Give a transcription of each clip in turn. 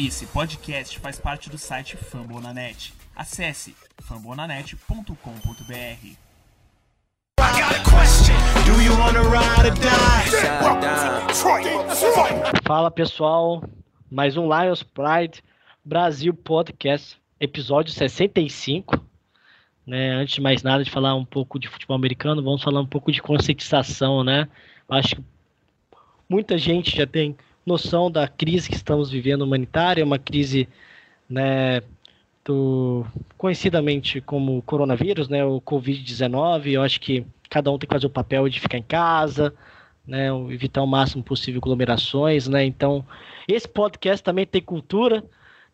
Esse podcast faz parte do site Fambonanet. Acesse fambonanet.com.br. Fala pessoal, mais um Lions Pride Brasil Podcast, episódio 65. Né, antes de mais nada, de falar um pouco de futebol americano, vamos falar um pouco de conscientização, né? Acho que muita gente já tem noção da crise que estamos vivendo humanitária, uma crise, né, do, conhecidamente como coronavírus, né, o Covid-19. Eu acho que cada um tem que fazer o papel de ficar em casa, né, evitar o máximo possível aglomerações, né. Então, esse podcast também tem cultura,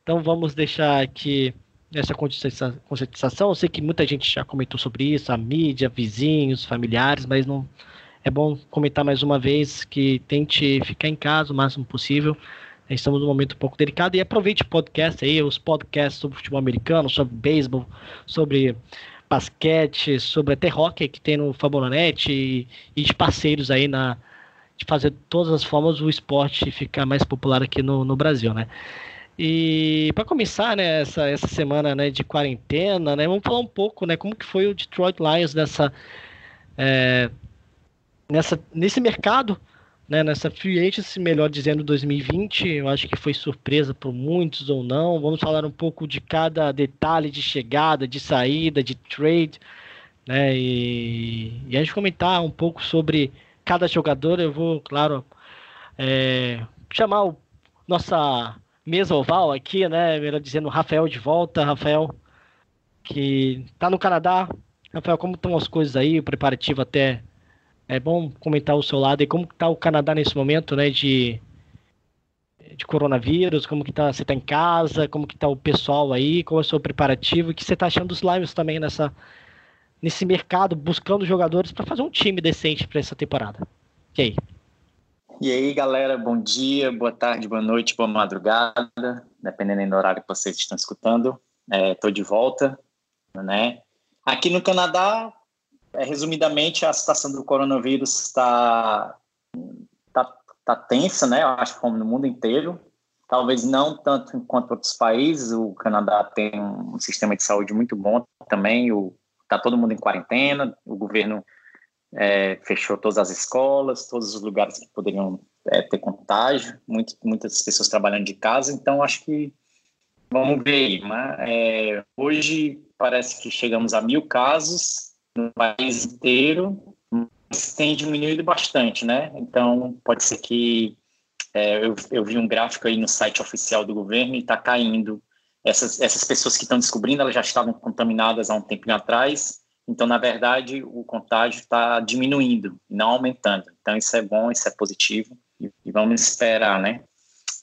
então vamos deixar aqui essa conscientização. Eu sei que muita gente já comentou sobre isso, a mídia, vizinhos, familiares, mas não é bom comentar mais uma vez que tente ficar em casa o máximo possível. Estamos num momento um pouco delicado e aproveite o podcast aí, os podcasts sobre futebol americano, sobre beisebol, sobre basquete, sobre até hockey que tem no Fabonanet e, e de parceiros aí na de fazer de todas as formas o esporte ficar mais popular aqui no, no Brasil, né? E para começar, né, essa, essa semana né, de quarentena, né, vamos falar um pouco, né, como que foi o Detroit Lions nessa, é, nessa nesse mercado, né, nessa free agency, melhor dizendo, 2020. Eu acho que foi surpresa para muitos ou não. Vamos falar um pouco de cada detalhe de chegada, de saída, de trade, né, e, e a gente comentar um pouco sobre cada jogador. Eu vou, claro, é, chamar o nossa mesa oval aqui, né? Melhor dizendo, Rafael de volta. Rafael, que tá no Canadá. Rafael, como estão as coisas aí? O preparativo até. É bom comentar o seu lado e como tá o Canadá nesse momento, né? De, de coronavírus, como que tá, você tá em casa, como que tá o pessoal aí, qual é o seu preparativo, o que você tá achando dos Lions também nessa, nesse mercado, buscando jogadores para fazer um time decente para essa temporada. E aí? E aí, galera, bom dia, boa tarde, boa noite, boa madrugada, dependendo do horário que vocês estão escutando. Estou é, de volta, né? Aqui no Canadá, resumidamente, a situação do coronavírus está tá, tá tensa, né? Eu acho como no mundo inteiro. Talvez não tanto quanto outros países. O Canadá tem um sistema de saúde muito bom também. O, tá todo mundo em quarentena. O governo é, fechou todas as escolas, todos os lugares que poderiam é, ter contágio, muito, muitas pessoas trabalhando de casa, então acho que vamos ver. Mas, é, hoje parece que chegamos a mil casos no país inteiro, mas tem diminuído bastante, né? Então pode ser que é, eu, eu vi um gráfico aí no site oficial do governo e está caindo. Essas, essas pessoas que estão descobrindo, elas já estavam contaminadas há um tempinho atrás, então, na verdade, o contágio está diminuindo, não aumentando. Então, isso é bom, isso é positivo e, e vamos esperar, né,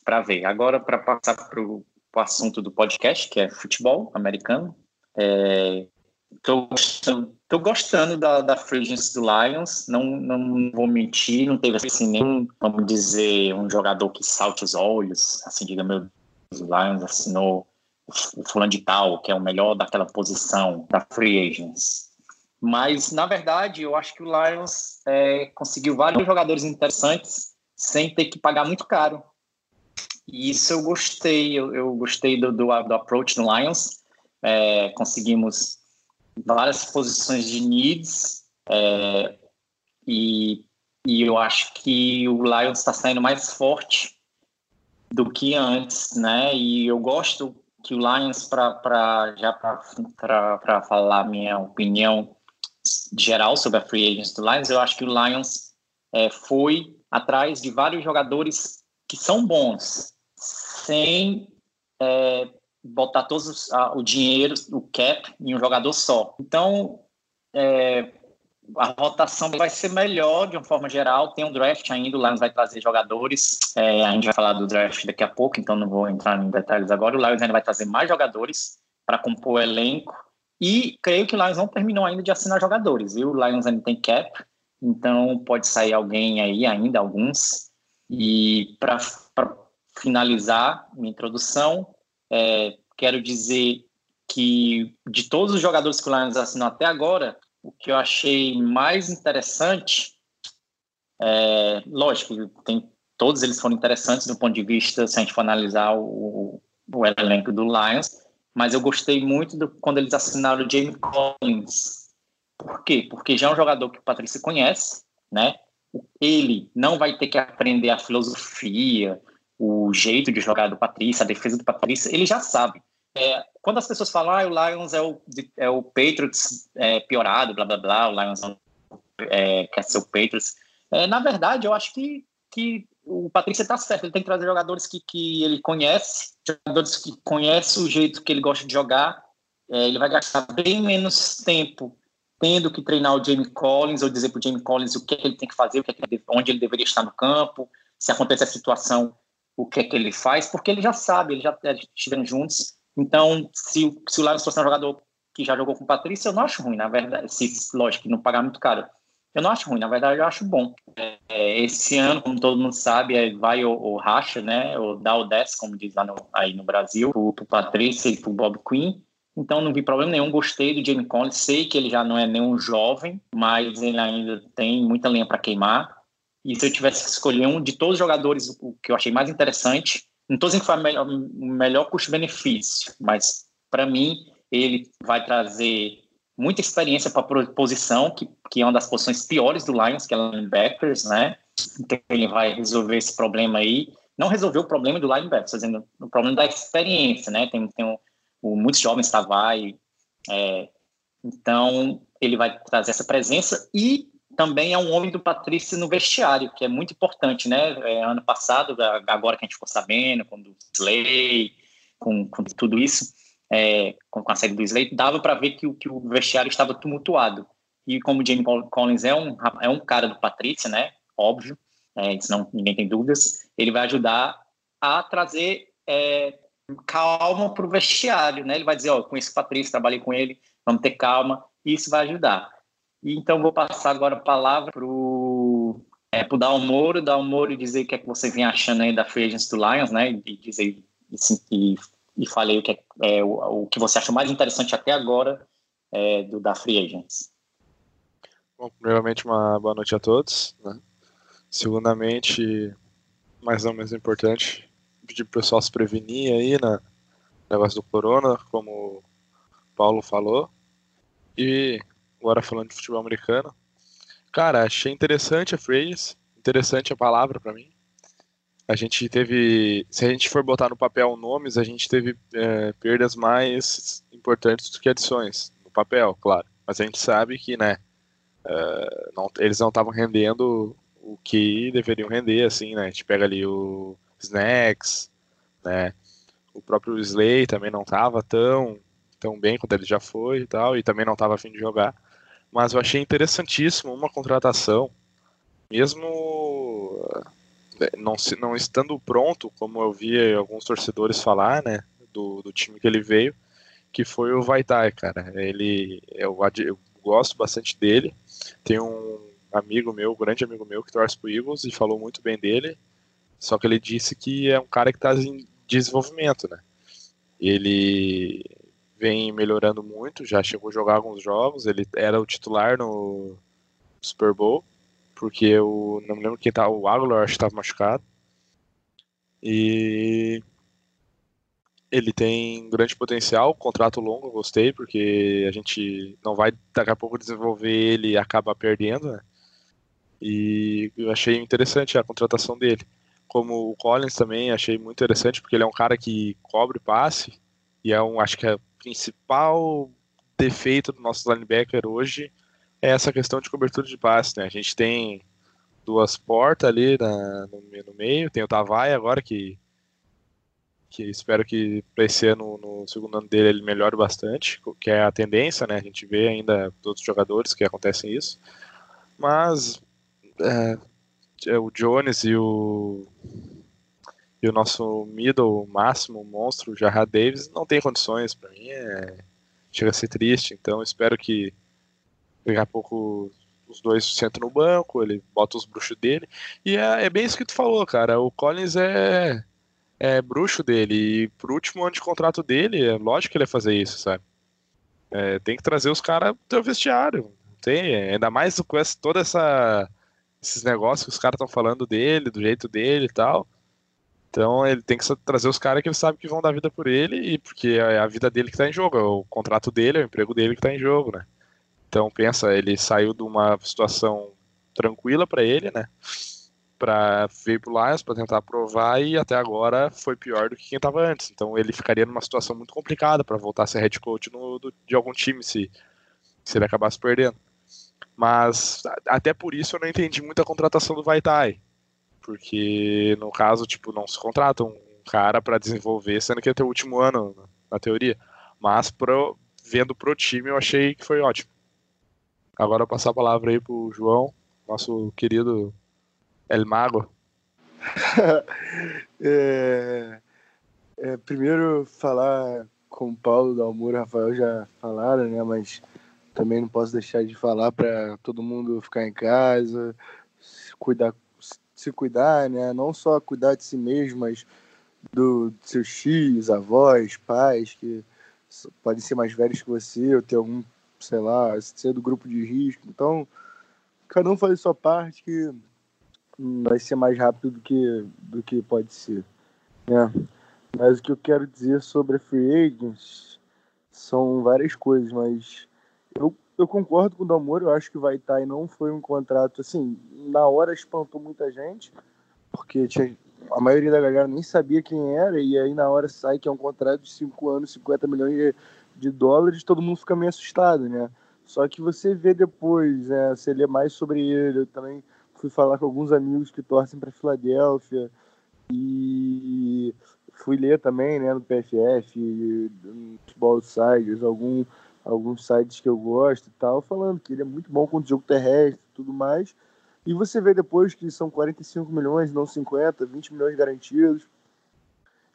para ver. Agora, para passar para o assunto do podcast, que é futebol americano, estou é, gostando, tô gostando da, da free do Lions, não, não vou mentir, não teve assim nenhum, vamos dizer, um jogador que salte os olhos, assim, diga, meu Deus, o Lions assinou o fulano de tal, que é o melhor daquela posição da free agents. Mas, na verdade, eu acho que o Lions é, conseguiu vários jogadores interessantes sem ter que pagar muito caro. E isso eu gostei, eu, eu gostei do, do, do, approach do Lions. É, conseguimos várias posições de needs é, e, e eu acho que o Lions está saindo mais forte do que antes, né? E eu gosto que o Lions, para já para falar minha opinião, geral sobre a free agents do Lions, eu acho que o Lions é, foi atrás de vários jogadores que são bons, sem é, botar todo o dinheiro, o cap, em um jogador só. Então, é, a rotação vai ser melhor de uma forma geral. Tem um draft ainda, o Lions vai trazer jogadores. É, a gente vai falar do draft daqui a pouco, então não vou entrar em detalhes agora. O Lions ainda vai trazer mais jogadores para compor o elenco. E creio que o Lions não terminou ainda de assinar jogadores, viu? O Lions ainda tem cap, então pode sair alguém aí ainda, alguns. E para finalizar minha introdução, é, quero dizer que de todos os jogadores que o Lions assinou até agora, o que eu achei mais interessante, é, lógico, tem todos eles foram interessantes do ponto de vista, se a gente for analisar o, o elenco do Lions, mas eu gostei muito do, quando eles assinaram o Jamie Collins. Por quê? Porque já é um jogador que o Patrícia conhece, né? Ele não vai ter que aprender a filosofia, o jeito de jogar do Patrícia, a defesa do Patrícia, ele já sabe. É, quando as pessoas falam, ah, o Lions é o, é o Patriots é, piorado, blá blá blá, o Lions é, quer ser o Patriots. É, na verdade, eu acho que, que o Patrícia está certo, ele tem que trazer jogadores que, que ele conhece, jogadores que conhecem o jeito que ele gosta de jogar. É, ele vai gastar bem menos tempo tendo que treinar o Jamie Collins ou dizer para o Jamie Collins o que, é que ele tem que fazer, o que, é onde ele deveria estar no campo, se acontecer a situação, o que é que ele faz, porque ele já sabe, eles já estiveram juntos. Então, se, se o Lions fosse um jogador que já jogou com o Patrícia, eu não acho ruim, na verdade. Se, lógico, não pagar muito caro. Eu não acho ruim, na verdade, eu acho bom. É, esse ano, como todo mundo sabe, é, vai o, o racha, né? O dá o 10, como diz lá no, aí no Brasil, pro, pro Patrícia e pro Bob Quinn. Então não vi problema nenhum, gostei do Jamie Collins, sei que ele já não é nenhum jovem, mas ele ainda tem muita lenha para queimar. E se eu tivesse que escolher um de todos os jogadores, o que eu achei mais interessante, não estou dizendo que foi o melhor, melhor custo-benefício, mas para mim ele vai trazer muita experiência para a posição, que, que é uma das posições piores do Lions, que é linebackers, né? Então ele vai resolver esse problema aí. Não resolveu o problema do linebacker, fazendo o problema da experiência, né? Tem, tem um, o, muitos jovens Tavai, é, então ele vai trazer essa presença e também é um homem do Patrício no vestiário, que é muito importante, né? É, ano passado, agora que a gente ficou sabendo, com o Slay, com, com tudo isso, é, com, a série do Slay, dava para ver que, que, o vestiário estava tumultuado. E como o Jamie Collins é um, é um cara do Patrícia, né? Óbvio, é, senão ninguém tem dúvidas, ele vai ajudar a trazer é, calma para o vestiário, né? Ele vai dizer, ó, com esse Patrício, trabalhei com ele, vamos ter calma, e isso vai ajudar. E então vou passar agora a palavra para o é, Dalmoro, Dalmoro dizer o que é que você vem achando aí da Free Agents do Lions, né? E dizer e, e falei o que, é, é o, o, que você acha mais interessante até agora é, do da Free Agents. Bom, primeiramente uma boa noite a todos. Né? Segundamente, mais não menos importante, pedir pro pessoal se prevenir aí na negócio do corona, como o Paulo falou. E agora falando de futebol americano. Cara, achei interessante a phrase, interessante a palavra para mim. A gente teve, se a gente for botar no papel nomes, a gente teve é, perdas mais importantes do que adições, no papel, claro. Mas a gente sabe que, né, uh, não, eles não estavam rendendo o que deveriam render, assim, né. A gente pega ali o Snacks, né, o próprio Slay também não estava tão, tão bem quanto ele já foi e tal, e também não estava afim de jogar mas eu achei interessantíssimo uma contratação, mesmo eh, não, não estando pronto, como eu vi alguns torcedores falar, né, do, do time que ele veio, que foi o Vaitai, cara. Ele, eu, eu gosto bastante dele. Tem um amigo meu, grande amigo meu, que torce pro Eagles e falou muito bem dele. Só que ele disse que é um cara que está em desenvolvimento, né? Ele vem melhorando muito, já chegou a jogar alguns jogos, ele era o titular no Super Bowl, porque o não me lembro quem tá, o Aguilar acho que estava machucado. E ele tem grande potencial, contrato longo, eu gostei, porque a gente não vai daqui a pouco desenvolver ele e acaba perdendo, né? E eu achei interessante a contratação dele. Como o Collins também achei muito interessante, porque ele é um cara que cobre passe, e é um, acho que é principal defeito do nosso linebacker hoje é essa questão de cobertura de passe, né? A gente tem duas portas ali na, no, no, meio, tem o Tavai agora que que espero que para esse ano, no segundo ano dele, ele melhore bastante, que é a tendência, né? A gente vê ainda outros jogadores que acontecem isso, mas é, é o Jones e o e o nosso middle máximo, monstro, Jarrah Davis, não tem condições. Para mim, é... chega a ser triste. Então, espero que daqui a pouco os dois sentam no banco, ele bota os bruxos dele. E é, é bem isso que tu falou, cara. O Collins é, é bruxo dele. E pro último ano de contrato dele, é lógico que ele vai fazer isso, sabe? É, tem que trazer os caras do vestiário. Tem, ainda mais com essa, toda essa esses negócios que os caras estão falando dele, do jeito dele e tal. Então ele tem que trazer os caras que ele sabe que vão dar vida por ele, e porque é a vida dele que está em jogo, é o contrato dele, é o emprego dele que está em jogo, né? Então pensa, ele saiu de uma situação tranquila para ele, né? Para vir pro Lions para tentar provar e até agora foi pior do que quem estava antes. Então ele ficaria numa situação muito complicada para voltar a ser head coach no, do, de algum time se, se ele acabasse perdendo. Mas até por isso eu não entendi muito a contratação do Vaitai. Porque no caso, tipo, não se contrata um cara para desenvolver, sendo que é teu último ano, na teoria. Mas pro, vendo pro time, eu achei que foi ótimo. Agora eu passar a palavra aí pro João, nosso querido El Mago. é, é, primeiro falar com o Paulo Dalmuro e Rafael já falaram, né? Mas também não posso deixar de falar para todo mundo ficar em casa, cuidar, se cuidar, né? Não só cuidar de si mesmo, mas do, de seus filhos, avós, pais, que podem ser mais velhos que você, ou ter algum, sei lá, ser do grupo de risco. Então, cada um faz a sua parte que vai ser mais rápido do que, do que pode ser. Né? Mas o que eu quero dizer sobre a Free Agents são várias coisas, mas eu, eu concordo com o Damor, eu acho que vai estar e não foi um contrato assim, na hora espantou muita gente, porque tinha, a maioria da galera nem sabia quem era, e aí na hora sai que é um contrato de 5 anos, 50 milhões de, de, dólares, todo mundo fica meio assustado, né? Só que você vê depois, né, você lê mais sobre ele, eu também fui falar com alguns amigos que torcem para Filadélfia, e fui ler também, né, no PFF, no Futebol Outsiders, algum alguns sites que eu gosto e tal, falando que ele é muito bom com o jogo terrestre e tudo mais. E você vê depois que são 45 milhões, não 50, 20 milhões garantidos.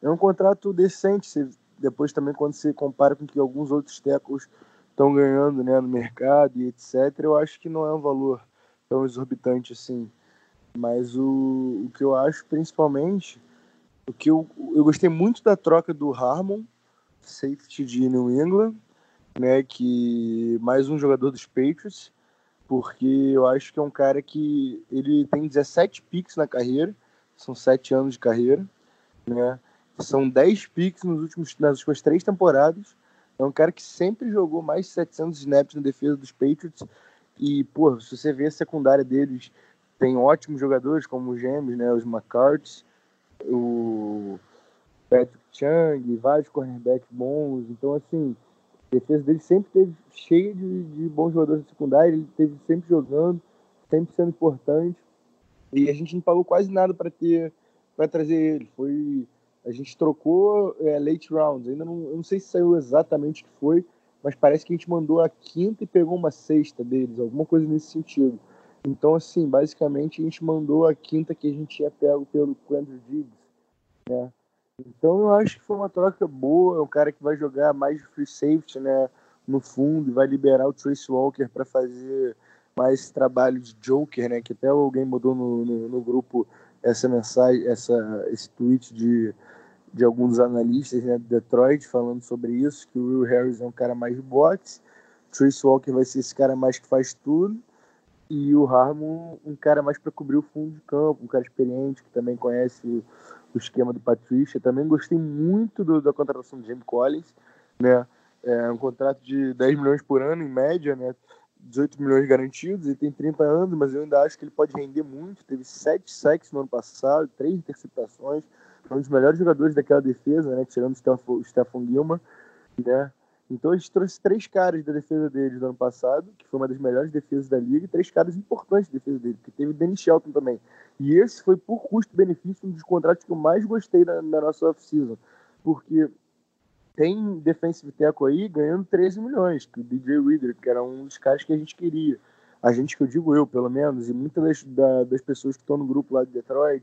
É um contrato decente, depois também quando você compara com que alguns outros tecos estão ganhando né, no mercado e etc., eu acho que não é um valor tão exorbitante assim. Mas o, o que eu acho principalmente, o que eu, eu gostei muito da troca do Harmon, safety de New England, né, que mais um jogador dos Patriots, porque eu acho que é um cara que ele tem 17 picks na carreira, são 7 anos de carreira, né? São 10 picks nos últimos, nas últimas três temporadas. É um cara que sempre jogou mais de 700 snaps na defesa dos Patriots. E, pô, se você vê a secundária deles, tem ótimos jogadores como os Gêmeos, né? Os McCarthy, o Patrick Chung, vários cornerbacks bons. Então, assim, a defesa dele sempre teve cheia de, de bons jogadores de secundária, ele teve sempre jogando, sempre sendo importante. E a gente não pagou quase nada para ter para trazer ele. Foi a gente trocou é, late rounds. Ainda não, eu não sei se saiu exatamente o que foi, mas parece que a gente mandou a quinta e pegou uma sexta deles, alguma coisa nesse sentido. Então, assim, basicamente a gente mandou a quinta que a gente tinha pego pelo Quandre Diggs, né? Então eu acho que foi uma troca boa. É um cara que vai jogar mais de free safety, né? No fundo, e vai liberar o Trace Walker para fazer mais esse trabalho de Joker, né? Que até alguém mudou no, no, no, grupo essa mensagem, essa, esse tweet de, de alguns analistas né, de Detroit falando sobre isso, que o Will Harris é um cara mais de boxe, Trace Walker vai ser esse cara mais que faz tudo, e o Harmon um cara mais para cobrir o fundo de campo, um cara experiente que também conhece o esquema do Patrícia. Também gostei muito do, da contratação de James Collins, né? É um contrato de 10 milhões por ano, em média, né? 18 milhões garantidos, ele tem 30 anos, mas eu ainda acho que ele pode render muito. Teve 7 sacks no ano passado, 3 interceptações, um dos melhores jogadores daquela defesa, né? Tirando o Stefan Gilman, né? Então a gente trouxe três caras da defesa deles do ano passado, que foi uma das melhores defesas da liga, e três caras importantes da defesa dele, porque teve o Danny Shelton também. E esse foi, por custo-benefício, um dos contratos que eu mais gostei na, na nossa off-season, porque tem defensive tackle aí ganhando 13 milhões, que o DJ Reader, que era um dos caras que a gente queria. A gente que eu digo eu, pelo menos, e muitas das, da, das pessoas que estão no grupo lá de Detroit,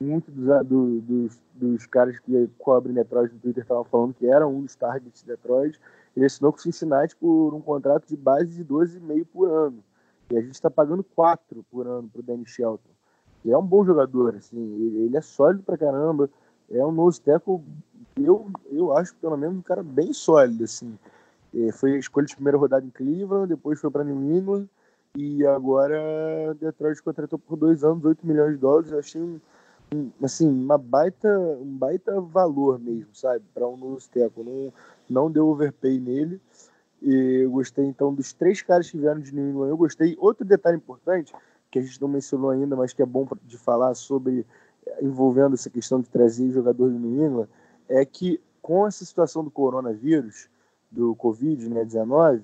muitos dos, do, dos, dos, caras que cobrem Detroit no Twitter estavam falando que era um dos targets de Detroit. Ele assinou com o Cincinnati por um contrato de base de 12,5 por ano. E a gente está pagando 4 por ano para o Danny Shelton. E é um bom jogador, assim, ele, ele, é sólido pra caramba. É um nose tackle, eu, eu acho pelo menos um cara bem sólido, assim. É, foi escolha de primeira rodada em Cleveland, depois foi para New England E agora Detroit contratou por dois anos, 8 milhões de dólares. Eu achei um assim, uma baita, um baita valor mesmo, sabe? Para um novo tackle. Não, não deu overpay nele. E eu gostei então dos três caras que vieram de New England. Eu gostei. Outro detalhe importante que a gente não mencionou ainda, mas que é bom de falar sobre envolvendo essa questão de trazer jogador de New England, é que com essa situação do coronavírus, do Covid-19,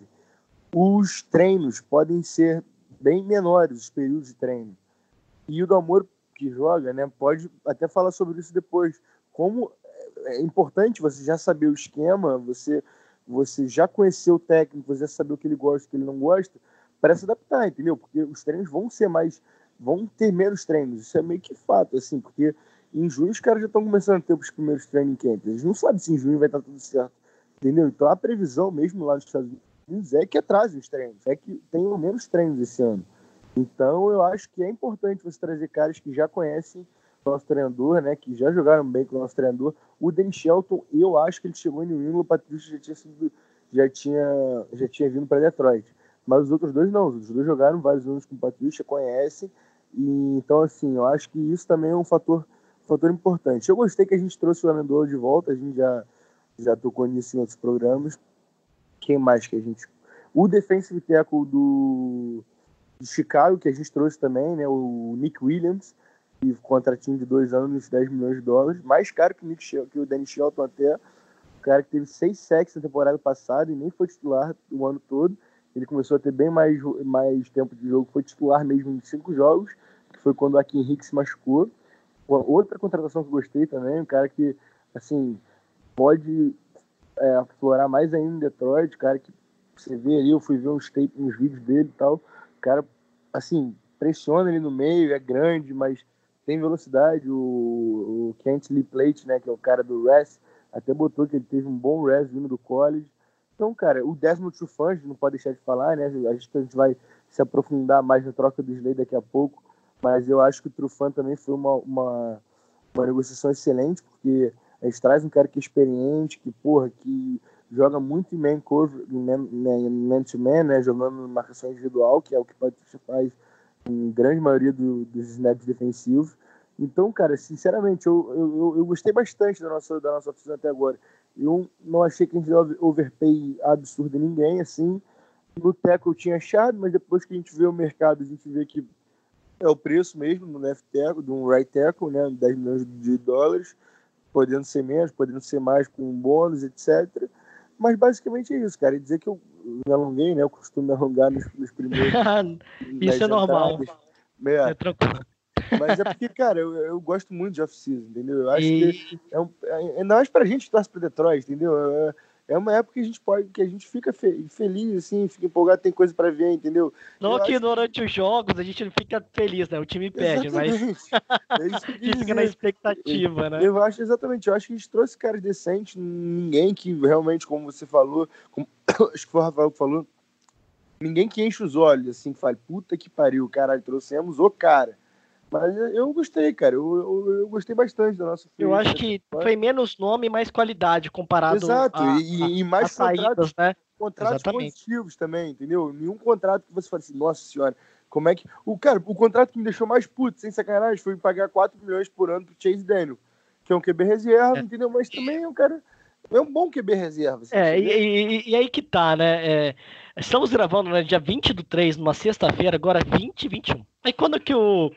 os treinos podem ser bem menores, os períodos de treino. E o do Amor que joga, né, pode até falar sobre isso depois. Como é importante você já saber o esquema, você você já conhecer o técnico, você já saber o que ele gosta, o que ele não gosta, para se adaptar, entendeu? Porque os treinos vão ser mais vão ter menos treinos. Isso é meio que fato, assim, porque em junho os caras já estão começando a ter os primeiros training camps. Eles não sabem se em junho vai estar tudo certo, entendeu? Então a previsão mesmo lá nos Estados Unidos é que atrase os treinos, é que tenham menos treinos esse ano. Então eu acho que é importante você trazer caras que já conhecem o nosso treinador, né, que já jogaram bem com o nosso treinador. O Danny Shelton, eu acho que ele chegou em New England, o Patrício já tinha sido, já tinha, já tinha vindo para Detroit. Mas os outros dois não, os outros dois jogaram vários anos com o Patrícia, conhecem e, então, assim, eu acho que isso também é um fator, fator importante. Eu gostei que a gente trouxe o Amendola de volta, a gente já, já tocou nisso em outros programas. Quem mais que a gente. O defensive tackle do, do Chicago, que a gente trouxe também, né? O Nick Williams, que contratinho de dois anos, 10 milhões de dólares, mais caro que o, Nick que o Danny Shelton até. O cara que teve seis sacks na temporada passada e nem foi titular o ano todo. Ele começou a ter bem mais, mais tempo de jogo, foi titular mesmo em cinco jogos foi quando o Akin Henrique se machucou. Outra contratação que eu gostei também, um cara que, assim, pode é, aflorar mais ainda em Detroit, cara que você vê ali, eu fui ver uns tapes, uns vídeos dele e tal, cara, assim, pressiona ele no meio, é grande, mas tem velocidade, o, o Kent Lee Plate, né, que é o cara do Res, até botou que ele teve um bom Res vindo do college, então, cara, o Desmond Trufant, não pode deixar de falar, né, a gente, a gente vai se aprofundar mais na troca do Slay daqui a pouco, mas eu acho que o Trufan também foi uma, uma, uma negociação excelente, porque a gente traz um cara que é experiente, que, porra, que joga muito em man cover, man, man to man, né, jogando marcação individual, que é o que o Patrícia faz em grande maioria do, dos snaps defensivos. Então, cara, sinceramente, eu, eu, eu gostei bastante da nossa, da nossa oficina até agora. Eu não achei que a gente deu overpay absurdo em ninguém, assim. No Teco eu tinha achado, mas depois que a gente vê o mercado, a gente vê que é o preço mesmo no left tackle, de um right tackle, né, 10 milhões de dólares, podendo ser menos, podendo ser mais com bônus, etc. Mas basicamente é isso, cara. E dizer que eu me alonguei, né? Eu costumo me alongar nos, nos primeiros. isso é normal. É, é tranquilo. Mas é porque, cara, eu, eu gosto muito de off-season, entendeu? Eu acho e... que é, um, é, ainda mais pra gente que torce pro Detroit, entendeu? É, é uma época que a gente pode, que a gente fica fe feliz, assim, fica empolgado, tem coisa para ver, entendeu? Não eu que durante os jogos a gente não fica feliz, né? O time perde, exatamente. mas é isso que a gente fica na expectativa, né? Eu acho exatamente, eu acho que a gente trouxe caras decentes, ninguém que realmente, como você falou, como... acho que foi o Rafael que falou, ninguém que enche os olhos, assim, que fale, puta que pariu, caralho, trouxemos o cara. Mas eu gostei, cara. Eu, eu, eu gostei bastante da nossa Eu acho que foi menos nome e mais qualidade comparado Exato, a, e, e mais contratos, né? contratos Exatamente. positivos também, entendeu? Nenhum contrato que você fale assim, nossa senhora, como é que. O, cara, o contrato que me deixou mais puto, sem sacanagem, foi pagar 4 milhões por ano pro Chase Daniel, que é um QB reserva, é. entendeu? Mas também é um cara. É um bom QB reserva. É, e, e, e, aí que tá, né? É, estamos gravando no né, dia 20 do 3, numa sexta-feira, agora 20 e 21. Aí quando que o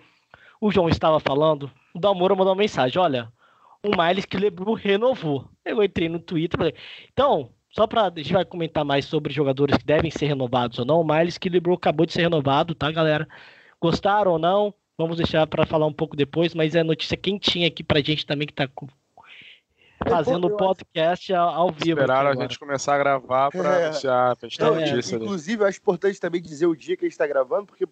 o João estava falando, o Dalmoro mandou uma mensagem: olha, o Miles que LeBron renovou. Eu entrei no Twitter e falei, então, só para a gente vai comentar mais sobre jogadores que devem ser renovados ou não. O Miles que LeBron acabou de ser renovado, tá, galera? Gostaram ou não? Vamos deixar para falar um pouco depois, mas é notícia quentinha aqui pra gente também que tá fazendo o podcast ao vivo. Esperaram a gente começar a gravar para é. anunciar, ter é, notícia. Inclusive, eu acho importante também dizer o dia que a gente está gravando, porque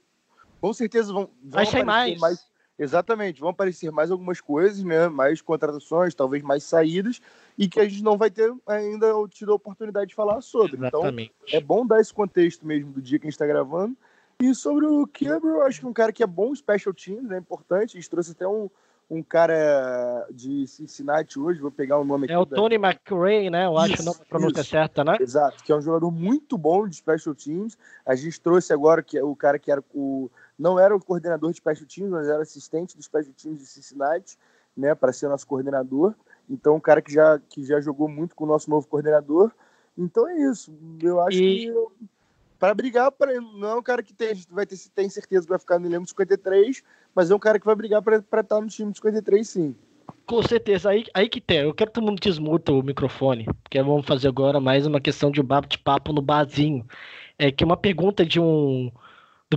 com certeza vão, vão vai sair mais. mais Exatamente, vão aparecer mais algumas coisas, né? Mais contratações, talvez mais saídas, e que a gente não vai ter ainda tido a oportunidade de falar sobre. Então, Exatamente. Então, é bom dar esse contexto mesmo do dia que a gente está gravando. E sobre o eu acho que é um cara que é bom special teams, é né, importante. A gente trouxe até um, um cara de Cincinnati hoje, vou pegar o nome aqui. É o da... Tony McRae, né? Eu acho Isso, a pronúncia isso. certa, né? Exato, que é um jogador muito bom de special teams. A gente trouxe agora que é o cara que era o não era o coordenador de special teams, mas era assistente do special teams de Cincinnati, né, para ser nosso coordenador. Então, um cara que já que já jogou muito com o nosso novo coordenador. Então é isso. Eu acho E- que para brigar, pra, não é um cara que tem, vai ter, tem certeza que vai ficar no elenco de 53, mas é um cara que vai brigar para estar no time de 53, sim. Com certeza, aí, aí que tem. Eu quero que todo mundo desmuta o microfone, porque vamos fazer agora mais uma questão de bate-papo no barzinho. É que uma pergunta de um.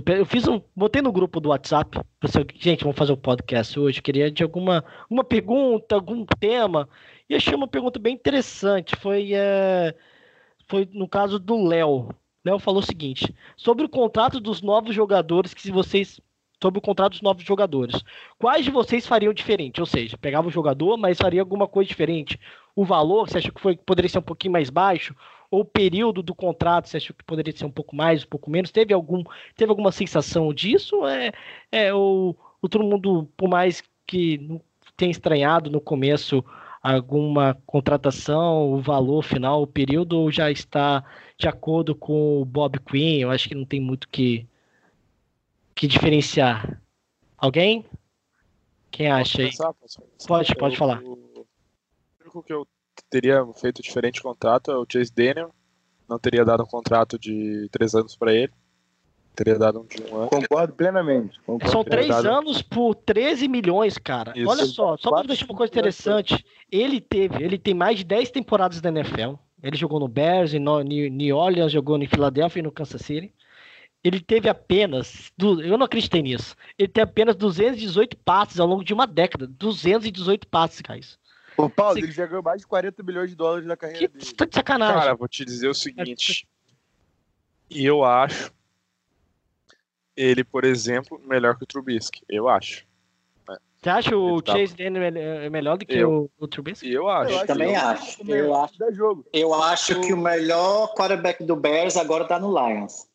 Eu fiz um. Botei no grupo do WhatsApp. Pessoal, gente, vamos fazer o podcast hoje. Queria de alguma uma pergunta, algum tema. E achei uma pergunta bem interessante. Foi, é, foi no caso do Léo. Léo falou o seguinte: sobre o contrato dos novos jogadores, que se vocês. Sobre o contrato dos novos jogadores. Quais de vocês fariam diferente? Ou seja, pegava o jogador, mas faria alguma coisa diferente. O valor, você acha que foi, poderia ser um pouquinho mais baixo? Ou o período do contrato, você acha que poderia ser um pouco mais, um pouco menos? Teve, algum, teve alguma sensação disso? É, é o, o todo mundo, por mais que tenha estranhado no começo alguma contratação, o valor final, o período, ou já está de acordo com o Bob Quinn? Eu acho que não tem muito que, que diferenciar. Alguém? Quem acha aí? Pode- pode falar. O único que eu teria feito diferente contrato é o Chase Daniel. Não teria dado um contrato de três anos para ele. Teria dado um de um ano. Concordo plenamente. Concordo São três dado- anos por 13 milhões, cara. Isso. Olha só, só para deixar uma coisa interessante. Ele teve, ele tem mais de 10 temporadas da NFL. Ele jogou no Bears, em No- New Orleans, jogou em Filadélfia e no Kansas City. Ele teve apenas, eu não acreditei nisso. Ele tem apenas 218 passes ao longo de uma década. 218 passes, guys. O Paulo, Sim. ele já ganhou mais de 40 milhões de dólares na carreira Que dele. tá de sacanagem. Cara, vou te dizer o seguinte. E eu acho ele, por exemplo, melhor que o Trubisky. Eu acho. Você acha o tá- Chase Daniel é é melhor do que Eu. o, o Trubisky? Eu acho. Eu também que acho. também Eu acho. Dá jogo. Eu acho que o melhor quarterback do Bears agora tá no Lions.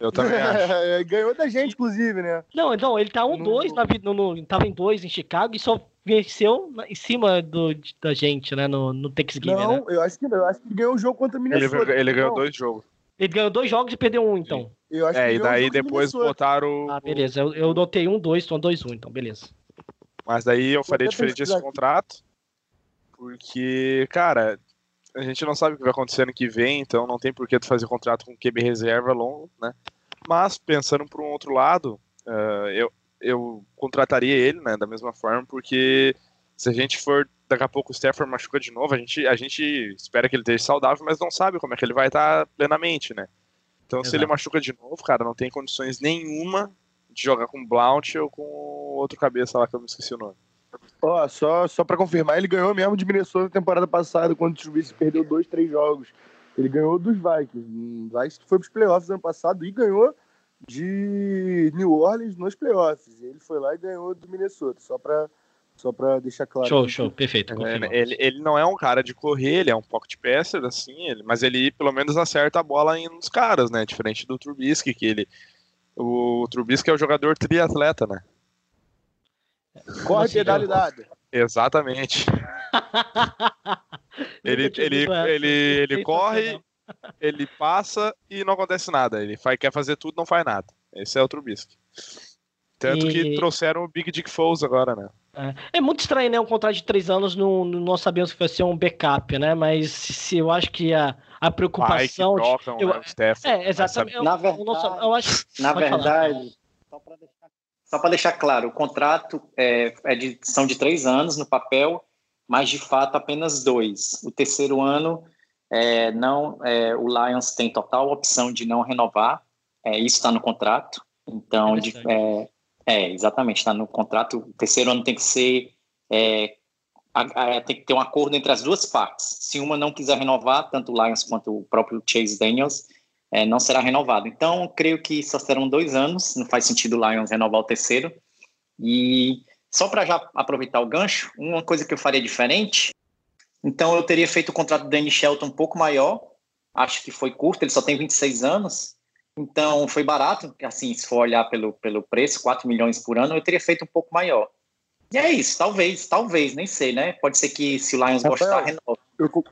Eu também acho. Ganhou da gente, inclusive, né? Não, então, ele tá 1-2 No- na vida. No, no, tava em 2 em Chicago e só venceu em cima do, da gente, né? No, no Thanksgiving, não, né? eu acho que não. Eu acho que ele ganhou o jogo contra o Ele, Minnesota. ele ganhou Não, dois jogos. Ele ganhou dois jogos e perdeu um, então. Eu acho que É, ele e daí do depois botaram. Ah, beleza. Eu, eu notei um, dois, então dois, um, então, beleza. Mas daí eu faria diferente esse contrato. Porque, cara, a gente não sabe o que vai acontecer ano que vem, então não tem por que tu fazer contrato com QB reserva longo, né? Mas, pensando por um outro lado, eh, eu, eu contrataria ele, né, da mesma forma, porque se a gente for, daqui a pouco o Stafford machuca de novo, a gente, a gente espera que ele esteja saudável, mas não sabe como é que ele vai estar plenamente, né? Então, se Exato. ele machuca de novo, cara, não tem condições nenhuma de jogar com Blount ou com outro cabeça lá que eu me esqueci o nome. Ó, só, só pra confirmar, ele ganhou mesmo de Minnesota na temporada passada, quando o Trubisky perdeu dois, três jogos. Ele ganhou dos Vikings. O Vikings foi pros playoffs ano passado e ganhou de New Orleans nos playoffs. Ele foi lá e ganhou do Minnesota, só pra, só pra deixar claro. Show, show, perfeito. É, ele, ele não é um cara de correr, ele é um pocket passer, assim, ele, mas ele pelo menos acerta a bola em- nos caras, né? Diferente do Trubisky, que ele. O Trubisky é o jogador triatleta, né? Corre Assim, pedala eu- e dada. Exatamente. Ele, ele, ele, ele corre, ele passa e não acontece nada. Ele faz, quer fazer tudo, não faz nada. Esse é o Trubisky. Tanto E- que trouxeram o Big Dick Foles agora, né? É muito estranho, né? Um contrato de três anos, não, não- sabemos que vai ser um backup, né? Mas se eu acho que a, a que preocupação. trocam, eu- né. É, exatamente. Eu, Na verdade- eu acho, Na pode falar. verdade, só para deixar, deixar claro, o contrato é, é de, são de três anos no papel, mas de fato apenas dois. O terceiro ano, é, não, é, o Lions tem total opção de não renovar, é, isso está no contrato. Então, de, é, é, exatamente, está no contrato. O terceiro ano tem que ser. é, a- a- tem que ter um acordo entre as duas partes. Se uma não quiser renovar, tanto o Lions quanto o próprio Chase Daniels, é, não será renovado. Então, creio que só serão dois anos, não faz sentido o Lions renovar o terceiro. E só para já aproveitar o gancho, uma coisa que eu faria diferente, então eu teria feito o contrato do Danny Shelton um pouco maior, acho que foi curto, ele só tem 26 anos, então foi barato, assim, se for olhar pelo, pelo preço, 4 milhões por ano, eu teria feito um pouco maior. E é isso, talvez, talvez, nem sei, né? Pode ser que se o Lions Rafael, gostar, renova. Eu,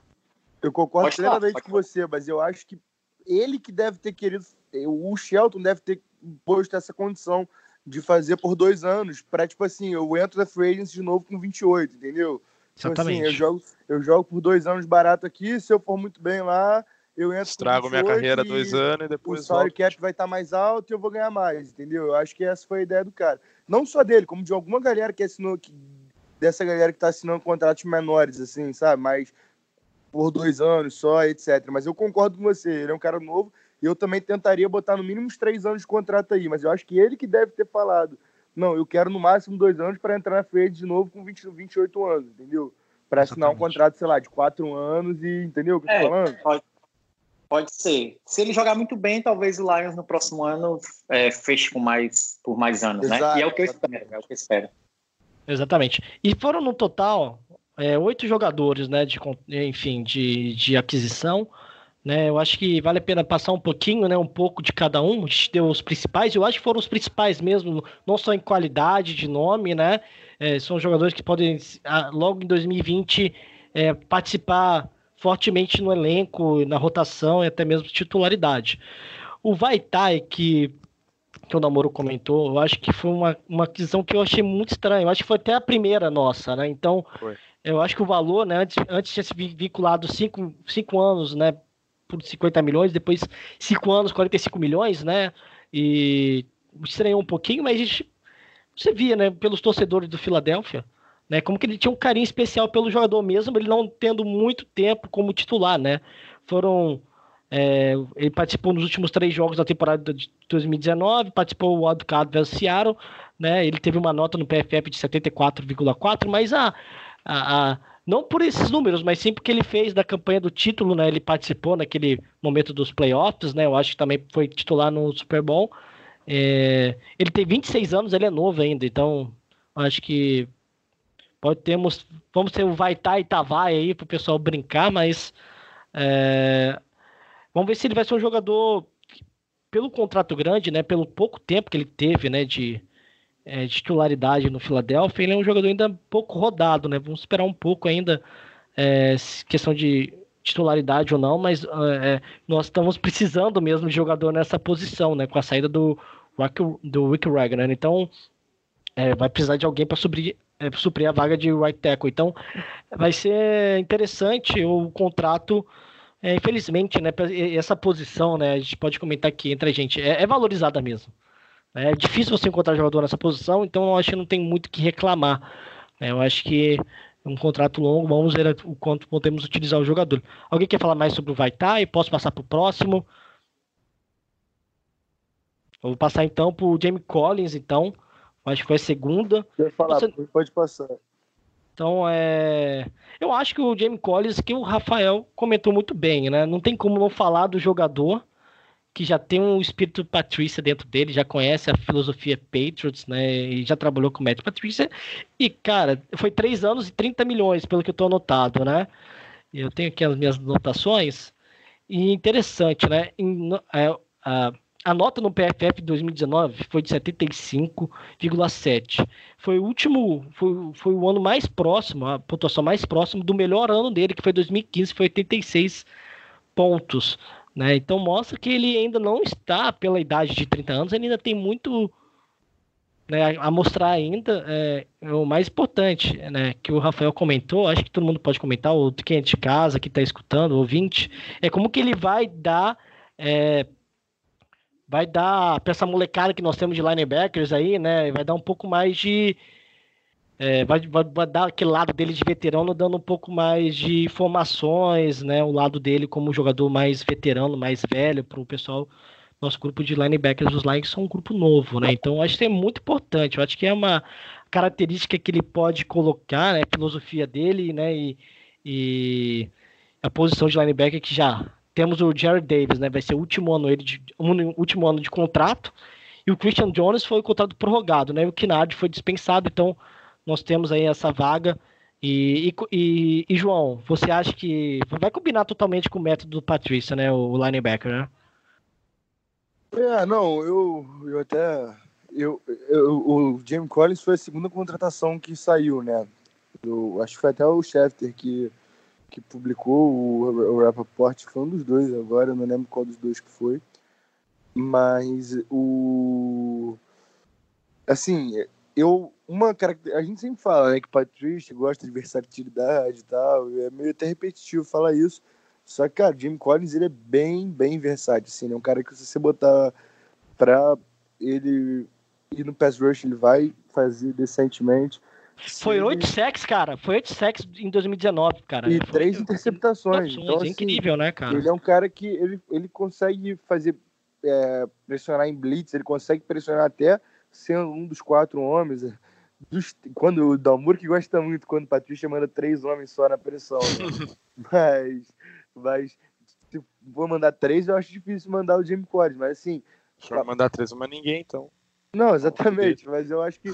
eu concordo Pode falar, plenamente pode com você, mas eu acho que ele que deve ter querido. O Shelton deve ter posto essa condição de fazer por dois anos, pra, tipo assim, eu entro na Free Agency de novo com 28, entendeu? Tipo assim, Exatamente. eu jogo, eu jogo por dois anos barato aqui, se eu for muito bem lá, eu entro Estrago minha 28 carreira dois anos e O depois salary volto. cap vai estar mais alto e eu vou ganhar mais, entendeu? Eu acho que essa foi a ideia do cara. Não só dele, como de alguma galera que assinou, que, dessa galera que tá assinando contratos menores, assim, sabe? Mas por dois anos só, etc. Mas eu concordo com você, ele é um cara novo e eu também tentaria botar no mínimo uns três anos de contrato aí, mas eu acho que ele que deve ter falado. Não, eu quero no máximo dois anos para entrar na frente de novo com 20, 28 anos, entendeu? Para assinar um contrato, sei lá, de quatro anos e entendeu o que eu É, tô falando? pode, pode ser. Se ele jogar muito bem, talvez o Lions no próximo ano é, feche com mais, por mais anos, né? Exato, E é o que eu exatamente. espero, é o que eu espero. Exatamente. E foram no total é, oito jogadores, né? De, enfim, de, de aquisição. Né, eu acho que vale a pena passar um pouquinho, né, um pouco de cada um. A gente deu os principais. Eu acho que foram os principais mesmo, não só em qualidade de nome, né? é, são jogadores que podem ah, logo em 2020 é, participar fortemente no elenco, na rotação e até mesmo titularidade. O Vaitai, que, que o Namoro comentou, eu acho que foi uma, uma aquisição que eu achei muito estranha. Eu acho que foi até a primeira nossa, né? Então, Foi. eu acho que o valor, né, antes, antes tinha se vi- vinculado cinco, cinco anos, né, por 50 milhões, depois cinco anos, 45 milhões, né? E estranhou um pouquinho, mas a gente, você via, né, pelos torcedores do Filadélfia, né, como que ele tinha um carinho especial pelo jogador mesmo, ele não tendo muito tempo como titular, né? Foram é, ele participou nos últimos três jogos da temporada de 2019, participou o wildcard versus Seattle, né? Ele teve uma nota no PFF de 74,4, mas a, a, a- não por esses números, mas sim porque ele fez da campanha do título, né? Ele participou naquele momento dos playoffs, né? Eu acho que também foi titular no Super Bowl. É, ele tem 26 anos, ele é novo ainda, então acho que pode termos, vamos ter o Vaitai e Tavai aí pro pessoal brincar, mas é, vamos ver se ele vai ser um jogador pelo contrato grande, né? Pelo pouco tempo que ele teve, né? De, é, de titularidade no Philadelphia, ele é um jogador ainda pouco rodado, né? Vamos esperar um pouco ainda, é, questão de titularidade ou não, mas é, nós estamos precisando mesmo de jogador nessa posição, né? Com a saída do, Rock- do Rick Wagner. Então, é, vai precisar de alguém para suprir, é, suprir a vaga de right tackle. Então, vai ser interessante o contrato. é, infelizmente, né, essa posição, né, a gente pode comentar aqui entre a gente, é, é valorizada mesmo. É difícil você encontrar jogador nessa posição, então eu acho que não tem muito o que reclamar. né, eu acho que é um contrato longo, vamos ver o quanto podemos utilizar o jogador. Alguém quer falar mais sobre o Vaitai? Posso passar para o próximo? Eu vou passar então para o Jamie Collins, então. Acho que foi a segunda. Eu falar, Você- pode passar. Então, é... eu acho que o Jamie Collins, que o Rafael comentou muito bem, né? Não tem como não falar do jogador que já tem um espírito Patrícia dentro dele, já conhece a filosofia Patriots, né? E já trabalhou com o Matt Patrícia. E, cara, foi 3 anos e 30 milhões, pelo que eu tô anotado, né? Eu tenho aqui as minhas anotações. E interessante, né? Em- é, a, a nota no PFF 2019 foi de 75,7 foi o último, foi, foi o ano mais próximo, a pontuação mais próxima do melhor ano dele, que foi 2015, foi 86 pontos, né? Então mostra que ele ainda não está pela idade de 30 anos, ele ainda tem muito né, a mostrar ainda. É, o mais importante, né, que o Rafael comentou, acho que todo mundo pode comentar, ou quem é de casa, que está escutando, ouvinte, é como que ele vai dar é, vai dar para essa molecada que nós temos de linebackers aí, né? Vai dar um pouco mais de. É, vai, vai, vai dar aquele lado dele de veterano, dando um pouco mais de informações, né? O lado dele como jogador mais veterano, mais velho, para o pessoal. Nosso grupo de linebackers, os Lions, são um grupo novo, né? Então, acho que é muito importante. Eu acho que é uma característica que ele pode colocar, né? A filosofia dele, né? E, e a posição de linebacker que já temos o Jared Davis, né? Vai ser o último ano ele de um, último ano de contrato. E o Christian Jones foi o contrato prorrogado, né? E o Kinard foi dispensado, então nós temos aí essa vaga. E, e, e, João, você acha que vai combinar totalmente com o método do Patrícia, né? O linebacker, né? É, não, eu, eu até eu, eu, o James Collins foi a segunda contratação que saiu, né? Eu, acho que foi até o Schefter que, que publicou, o, o Rappaport foi um dos dois agora, não lembro qual dos dois que foi. Mas o. Assim, eu. Uma característica. A gente sempre fala, né, que o Patrícia gosta de versatilidade e tal, é meio até repetitivo falar isso. Só que, cara, Jim Collins, ele é bem, bem versátil, assim, é um cara que se você botar pra ele ir no pass rush, ele vai fazer decentemente. Foi oito sacks, cara. Foi oito sacks em 2019, cara. E três interceptações. Então, assim, incrível, né, cara? Ele é um cara que ele, ele consegue fazer é, pressionar em blitz, ele consegue pressionar até sendo um dos quatro homens. Dos, quando o Dalmur que gosta muito quando o Patrícia manda três homens só na pressão. Né? mas, mas se for mandar três, eu acho difícil mandar o Jimmy Collins, mas assim. Se for mandar três, não manda ninguém, então. Não, exatamente, mas eu acho que